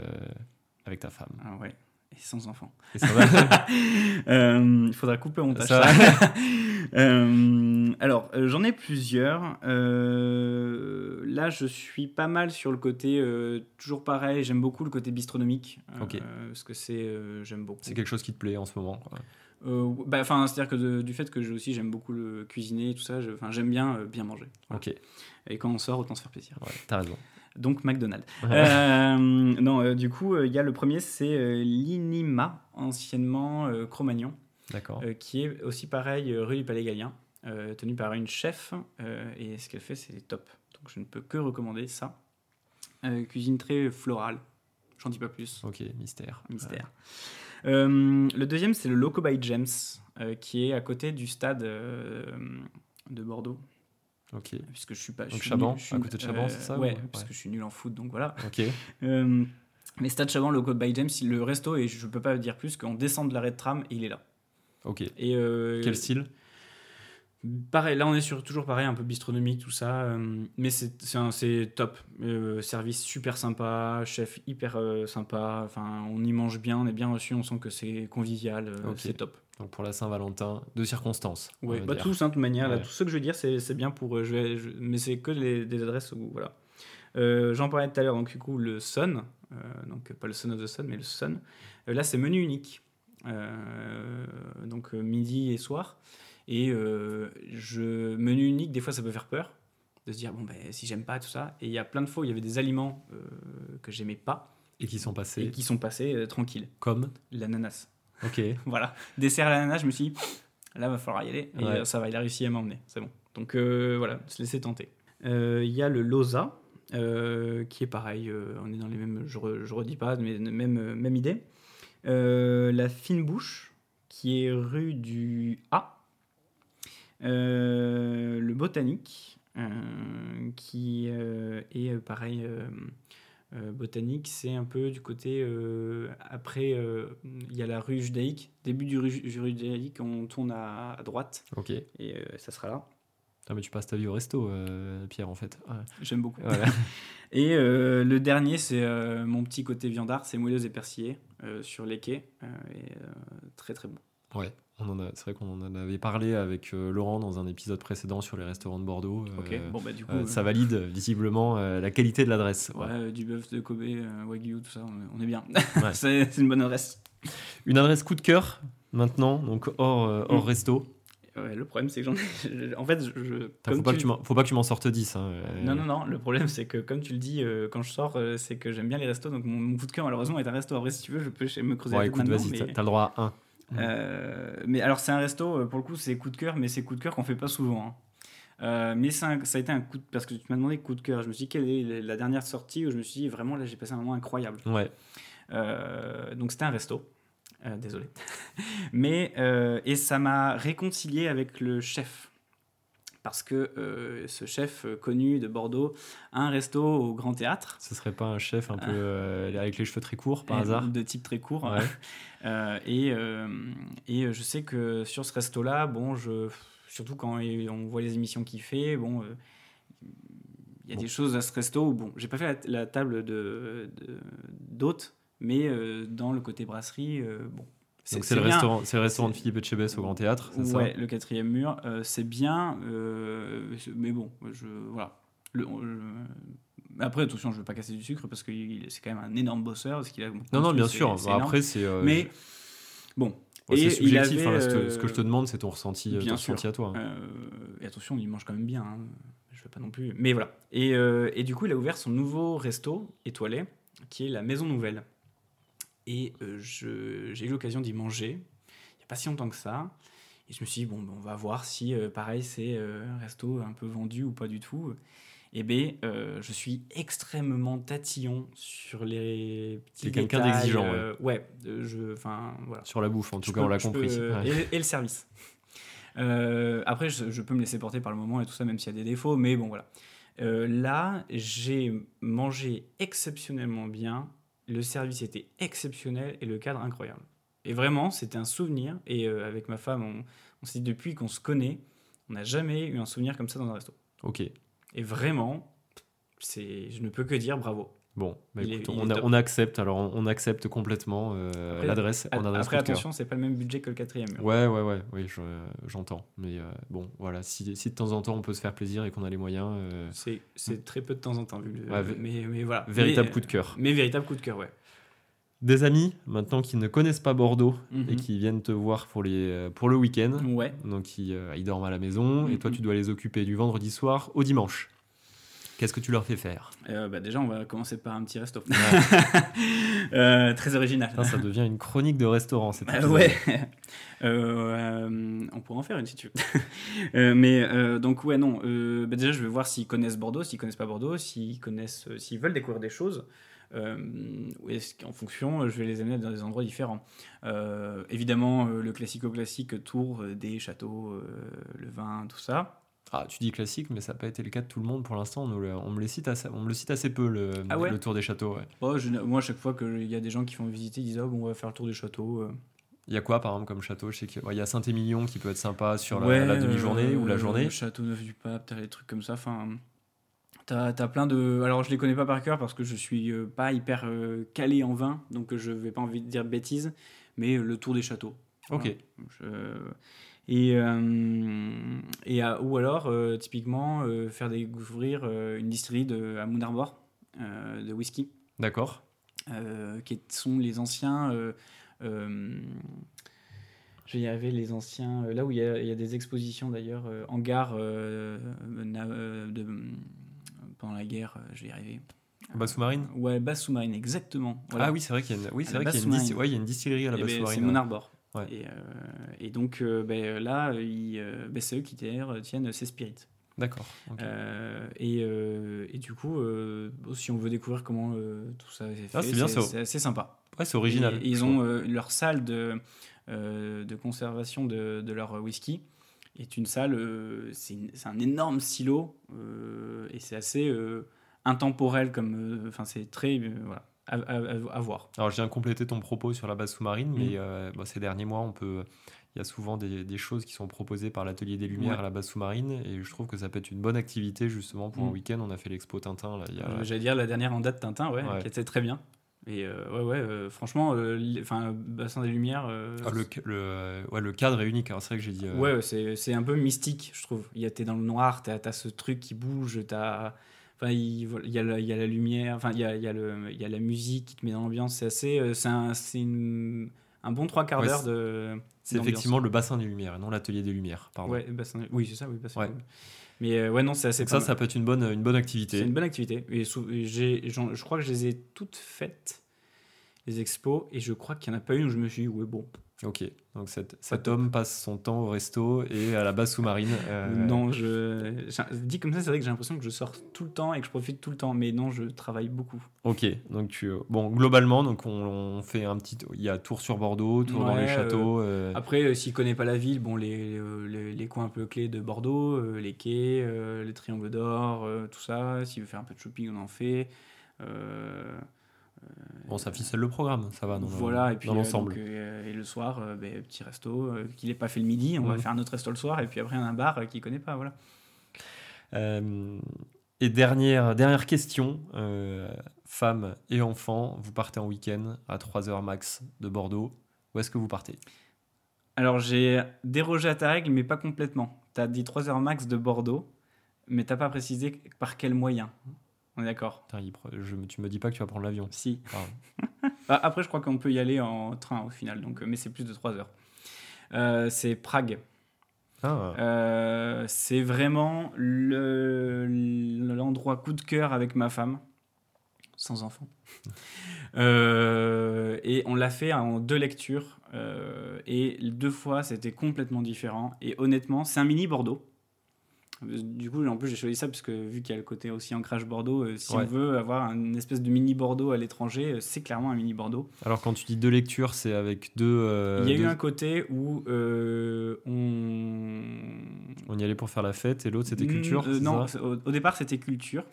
avec ta femme. Ah ouais. Et sans enfant. Et ça va *laughs* Euh, Il faudra couper. Ça ça. *laughs* Euh, alors, euh, j'en ai plusieurs. Euh, là, je suis pas mal sur le côté, toujours pareil, j'aime beaucoup le côté bistronomique. euh, Ok. parce que c'est, j'aime beaucoup. C'est quelque chose qui te plaît en ce moment quoi. Euh, bah, c'est-à-dire que de- du fait que aussi j'aime beaucoup le cuisiner, tout ça, j'aime bien euh, bien manger. Voilà. Ok, Et quand on sort, autant se faire plaisir. ouais, t'as raison. Donc McDonald's. Euh, non, euh, du coup, euh, il y a le premier, c'est l'Inima, anciennement Cro-Magnon. D'accord. qui est aussi pareil rue du Palais Gallien, tenue par une chef, et ce qu'elle fait, c'est top. Donc je ne peux que recommander ça. Cuisine très florale, j'en dis pas plus, Ok, mystère. mystère. Euh, le deuxième, c'est le Loco by James, euh, qui est à côté du stade euh, de Bordeaux. Ok, puisque je suis pas. je Donc suis Chaban, nul- je suis- à côté de Chaban, c'est ça, Ouais, parce ouais. que je suis nul en foot, donc voilà. ok, *laughs* Euh, mais Stade Chaban, Loco by James, le resto, et je peux pas dire plus qu'on descend de l'arrêt de tram et il est là. ok. Et euh, Quel style? Pareil, là on est sur toujours pareil, un peu bistronomique, tout ça, euh, mais c'est top. Euh, service super sympa, chef hyper euh, sympa, enfin on y mange bien, on est bien reçu, on sent que c'est convivial, euh, Ok. c'est top. Donc pour la Saint-Valentin, de circonstances. va bah, tous, hein, de toute manière, là, tout ce que je veux dire, c'est bien pour. euh, je vais- je- mais c'est que les- des adresses où. Voilà. Euh, J'en parlais tout à l'heure, donc du coup, le Sun, euh, donc pas le Sun of the Sun, mais le Sun. Euh, là, c'est menu unique, donc midi et soir. Et je, menu unique, des fois, ça peut faire peur de se dire, bon, ben, si j'aime pas tout ça. Et il y a plein de fois où il y avait des aliments que j'aimais pas Et qui sont et passés qui sont passés tranquilles. comme L'ananas. Ok, *laughs* Voilà. Dessert à l'ananas, je me suis dit, là, va falloir y aller. Et Ouais. euh, ça va, il a réussi à m'emmener. C'est bon. Donc euh, voilà, se laisser tenter. Euh, Il y a le Loza, euh, qui est pareil. on est dans les mêmes. Je, re- je redis pas, mais même, même idée. La Fine Bouche, qui est rue du A. Le Botanique, qui est pareil. Euh, botanique, c'est un peu du côté euh, après euh, il y a la rue judaïque, début du rue, judaïque, on tourne à, à droite ok. et ça sera là. Ah, mais tu passes ta vie au resto, Pierre, en fait. J'aime beaucoup. *laughs* et le dernier, c'est mon petit côté viandard, c'est moelleuse et persillé sur les quais. et, très très bon. Ouais, c'est vrai qu'on en avait parlé avec euh, Laurent dans un épisode précédent sur les restaurants de Bordeaux. Euh, bon, bah, du coup, euh, ça valide visiblement la qualité de l'adresse. Ouais, du bœuf de Kobe, Wagyu, tout ça, on est bien. *laughs* c'est une bonne adresse. Une adresse coup de cœur maintenant, donc hors, hors mm. resto. Ouais, le problème, c'est que j'en ai. En fait, je. Faut pas, tu... faut pas que tu m'en sortes 10. Hein, non, non, non. Le problème, c'est que, comme tu le dis, quand je sors, c'est que j'aime bien les restos. Donc, mon, coup de cœur, malheureusement, est un resto. Après, si tu veux, je peux me creuser ouais, écoute, vas-y, t'as le droit à un. Euh, mais alors, c'est un resto, euh, pour le coup, c'est coup de cœur, mais c'est coup de cœur qu'on fait pas souvent. Hein. Euh, mais ça a été un coup de... parce que tu m'as demandé coup de cœur. Je me suis dit quelle est la dernière sortie où je me suis dit vraiment là j'ai passé un moment incroyable. Ouais. donc c'était un resto. désolé. *laughs* mais et ça m'a réconcilié avec le chef parce que euh, ce chef euh, connu de Bordeaux a un resto au Grand Théâtre. Ce serait pas un chef un peu euh, avec les cheveux très courts par hasard? De type très court. *laughs* et, et je sais que sur ce resto-là, bon, je, surtout quand on voit les émissions qu'il fait, bon, il y a des choses à ce resto où, bon, j'ai pas fait la, table de d'hôtes, mais dans le côté brasserie, bon, c'est le, restaurant, le restaurant de Philippe Etchebest au Grand Théâtre, c'est ça? Ouais, le quatrième mur. Euh, c'est bien, euh, mais bon, je, voilà. Le, après, attention, je ne veux pas casser du sucre parce que c'est quand même un énorme bosseur. Qu'il a non, non, bien sûr. après, c'est. Euh, mais bon. c'est subjectif. Hein, ce, que, je te demande, c'est ton ressenti, bien ton ressenti à toi. et attention, il mange quand même bien. Hein. Je ne veux pas non plus. Mais voilà. Et, et du coup, il a ouvert son nouveau resto étoilé, qui est la Maison Nouvelle. Et euh, j'ai eu l'occasion d'y manger il n'y a pas si longtemps que ça. Et je me suis dit, bon, ben, on va voir si, euh, pareil, c'est euh, un resto un peu vendu ou pas du tout. Eh bien, je suis extrêmement tatillon sur les petits quelqu'un d'exigeant, ouais. je, enfin, voilà. Sur la bouffe, en tout cas, on l'a compris. et, le service. après, je, je, peux me laisser porter par le moment et tout ça, même s'il y a des défauts, mais bon, voilà. là, j'ai mangé exceptionnellement bien le service était exceptionnel et le cadre incroyable. Et vraiment, c'était un souvenir. Et euh, avec ma femme, on, on s'est dit depuis qu'on se connaît, on n'a jamais eu un souvenir comme ça dans un resto. Ok. Et vraiment, c'est, je ne peux que dire bravo. Bon, bah écoute, on, on, accepte, alors on, accepte complètement euh, l'adresse. Après, attention, c'est pas le même budget que le quatrième mur. Ouais, ouais, ouais, oui, j'entends. Mais euh, bon, voilà, si, si, de temps en temps on peut se faire plaisir et qu'on a les moyens. Euh, c'est très peu de temps en temps, vu mais, mais, voilà. Véritable coup de cœur. Mais véritable coup de cœur, ouais. Des amis, maintenant, qui ne connaissent pas Bordeaux et mhm. qui viennent te voir pour, les, pour le week-end. Ouais. Donc, ils, ils, dorment à la maison et toi, mhm. tu dois les occuper du vendredi soir au dimanche. Qu'est-ce que tu leur fais faire? Euh, bah Déjà, on va commencer par un petit resto. *laughs* Euh, très original. ça devient une chronique de restaurant, c'est *laughs* euh, Ouais. on pourrait en faire une si tu veux. *laughs* mais donc, ouais, non. Bah, déjà, je vais voir s'ils connaissent Bordeaux, s'ils connaissent pas Bordeaux, s'ils connaissent, s'ils veulent découvrir des choses. en fonction, je vais les amener dans des endroits différents? évidemment, le classico-classique tour des châteaux, le vin, tout ça. Ah, tu dis classique, mais ça n'a pas été le cas de tout le monde pour l'instant. On, on, me le cite assez, on me le cite assez peu, le, ah le tour des châteaux. Ouais. Oh, moi, à chaque fois qu'il y a des gens qui font visiter, ils disent oh, bon, on va faire le tour des châteaux. Euh. Il y a quoi, par exemple, comme château? Je sais qu'il y a Saint-Émilion qui peut être sympa sur la, demi-journée ou la euh, journée. Château Neuf du Pape, t'as des trucs comme ça. Enfin, t'as as plein de. Alors, je les connais pas par cœur parce que je suis euh, pas hyper calé en vin, donc je vais pas envie de dire bêtises, mais le tour des châteaux. Ok. Et, euh, et ou alors, euh, typiquement, euh, faire découvrir une distillerie de, à Moon Arbor de whisky. D'accord. qui sont les anciens. je vais y arriver, les anciens. là où il y, a, il y a des expositions d'ailleurs, hangars de, pendant la guerre, je vais y arriver. Base sous-marine Ouais, base sous-marine, exactement. Ah oui, c'est vrai qu'il y a une, oui, c'est vrai qu'il y, a une, ouais, il y a une distillerie à la eh ben, sous-marine. C'est Moon Arbor. Et, euh, et, donc euh, ben, là, euh, ben, c'est eux qui tiennent ces spirits. D'accord. et, et, du coup, si on veut découvrir comment tout ça est ah, fait, c'est assez sympa. Ouais, c'est original. ils ont leur salle de, de conservation de, de, leur whisky. Est une salle, c'est un énorme silo et c'est assez intemporel comme, enfin c'est très, voilà, à, voir. Alors, je viens compléter ton propos sur la base sous-marine, mais mm. euh, ces derniers mois, on peut. il y a souvent des, des choses qui sont proposées par l'Atelier des Lumières Ouais. à la base sous-marine et je trouve que ça peut être une bonne activité justement pour un Mm. week-end. On a fait l'expo Tintin là, il y a, Euh, J'allais dire la dernière en date Tintin, ouais, Ouais. qui était très bien. Et euh, ouais, ouais, euh, franchement, euh, enfin, Bassin des Lumières. euh, Ah, le, le, ouais, le cadre est unique. Alors, c'est vrai que j'ai dit. euh, Ouais, ouais, c'est c'est un peu mystique, je trouve. Il y a- T'es dans le noir, t'as as ce truc qui bouge, t'as. Enfin, il, y, a la- il y a la lumière, enfin, il y a, il y, a le- il y a la musique qui te met dans l'ambiance. C'est assez. euh, C'est un, bon trois quarts Ouais, d'heure de. c'est effectivement le bassin des Lumières non l'Atelier des Lumières. Pardon. Ouais, bassin- oui, c'est ça, oui, bassin- Ouais. Mais euh, ouais, non, c'est assez. Donc ça, mal. ça peut être une bonne, une bonne C'est activité. une bonne activité. Et je crois que je les ai toutes faites, les expos, et je crois qu'il n'y en a pas une où je me suis dit, ouais, bon. Ok. Donc cet, homme passe son temps au resto et à la base sous-marine. euh, Non, je. j'ai- Dit comme ça, c'est vrai que j'ai l'impression que je sors tout le temps et que je profite tout le temps, mais non, je travaille beaucoup. Ok. Donc tu. Bon, globalement, donc on, on fait un petit. Il y a tour sur Bordeaux, tour dans les châteaux. euh, Après, euh, s'il connaît pas la ville, bon, les, euh, les, les coins un peu clés de Bordeaux, euh, les quais, euh, les triangles d'or, euh, tout ça. S'il veut faire un peu de shopping, on en fait. Euh, Bon, ça ficelle le programme, ça va dans, voilà, et puis dans euh, l'ensemble. euh, et le soir, euh, ben, petit resto, euh, qu'il n'ait pas fait le midi, on va Mhm. faire un autre resto le soir, et puis après un bar euh, qu'il connaît pas, voilà. Euh, et dernière, dernière question, euh, femmes et enfants, vous partez en week-end à 3h max de Bordeaux. Où est-ce que vous partez? Alors j'ai dérogé à ta règle, mais pas complètement. Tu as dit 3 heures max de Bordeaux, mais t'as pas précisé par quel moyen. On est d'accord je, tu me dis pas que tu vas prendre l'avion. Si. Pardon. *laughs* Ah, Après, je crois qu'on peut y aller en train au final, donc, euh, mais c'est plus de 3 heures. Euh, c'est Prague. Ah, Euh, c'est vraiment le- l'endroit coup de cœur avec ma femme, sans enfant. *laughs* Euh, et on l'a fait en deux lectures. et deux fois, c'était complètement différent. Et honnêtement, c'est un mini Bordeaux. Du coup, en plus, j'ai choisi ça parce que vu qu'il y a le côté aussi ancrage Bordeaux, euh, si Ouais. on veut avoir une espèce de mini Bordeaux à l'étranger, euh, c'est clairement un mini Bordeaux. Alors quand tu dis deux lectures, c'est avec deux... euh, Il y a eu un côté où on, On y allait pour faire la fête et l'autre c'était culture Non, au, au départ c'était culture.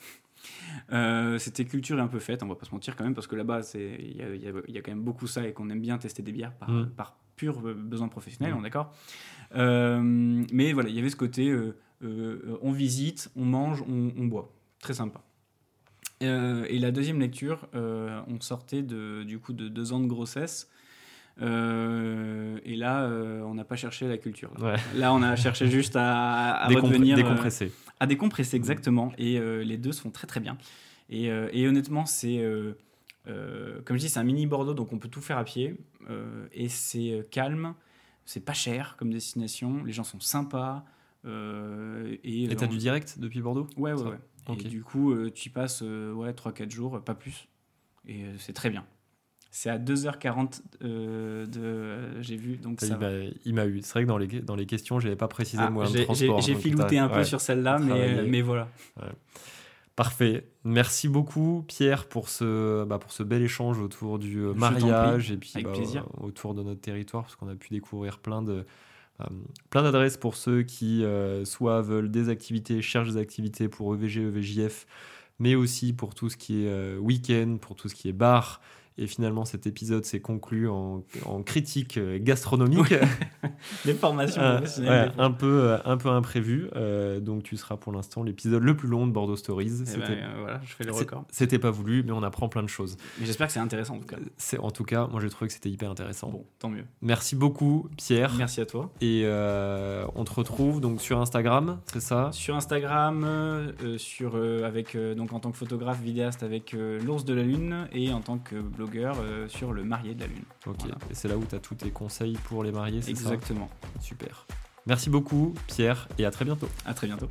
C'était culture et un peu fête, on va pas se mentir quand même, parce que là-bas il y a, il y a- il y a quand même beaucoup ça et qu'on aime bien tester des bières par, Mm. par pur besoin professionnel, Mm. on est d'accord? Mais voilà, il y avait ce côté euh, euh, on visite, on mange, on, on boit. Très sympa. Euh, et la deuxième lecture, on sortait de, du coup de deux ans de grossesse. Euh, et là, euh, on n'a pas cherché la culture. Là, Ouais. Là, on a cherché *laughs* juste à, à Décompre- redevenir, euh, Décompressé. à décompresser exactement. Et les deux se font très très bien. Et, et honnêtement, c'est comme je dis, c'est un mini Bordeaux, donc on peut tout faire à pied. Et c'est calme, c'est pas cher comme destination. Les gens sont sympas. Euh, et t'as euh, du direct depuis Bordeaux Ouais, ouais, ouais. Ok. Et du coup, euh, tu y passes euh, ouais, 3-4 jours, pas plus. Et euh, c'est très bien. C'est à 2h40 euh, de. euh, J'ai vu, donc ça. il m'a- il m'a eu. C'est vrai que dans les, dans les questions, j'avais pas précisé Ah, le moyen de transport. j'ai donc filouté un peu ouais. sur celle-là, mais, mais voilà. Parfait. Merci beaucoup, Pierre, pour ce, bah, pour ce bel échange autour du Je mariage et puis bah, autour de notre territoire, parce qu'on a pu découvrir plein de plein d'adresses pour ceux qui euh, soit veulent des activités, cherchent des activités pour EVG, EVJF, mais aussi pour tout ce qui est euh, week-end, pour tout ce qui est bar. Et finalement, cet épisode s'est conclu en, en critique euh, gastronomique. *laughs* Des formations Euh, professionnelles. ouais, un peu euh, un peu imprévu. Euh, donc tu seras pour l'instant l'épisode le plus long de Bordeaux Stories. Eh ben, C'était euh, voilà, je fais le record. C'était pas voulu, mais on apprend plein de choses. Mais j'espère que c'est intéressant en tout cas. C'est en tout cas, moi j'ai trouvé que c'était hyper intéressant. Bon, tant mieux. Merci beaucoup Pierre. Merci à toi. Et euh, on te retrouve donc sur Instagram, c'est ça? Sur Instagram, sur, avec, donc en tant que photographe vidéaste avec l'ours de la lune et en tant que euh, sur le marié de la Lune. Ok, et c'est là où tu as tous tes conseils pour les mariés, c'est Exactement. ça Exactement. Super. Merci beaucoup, Pierre, et à très bientôt. À très bientôt.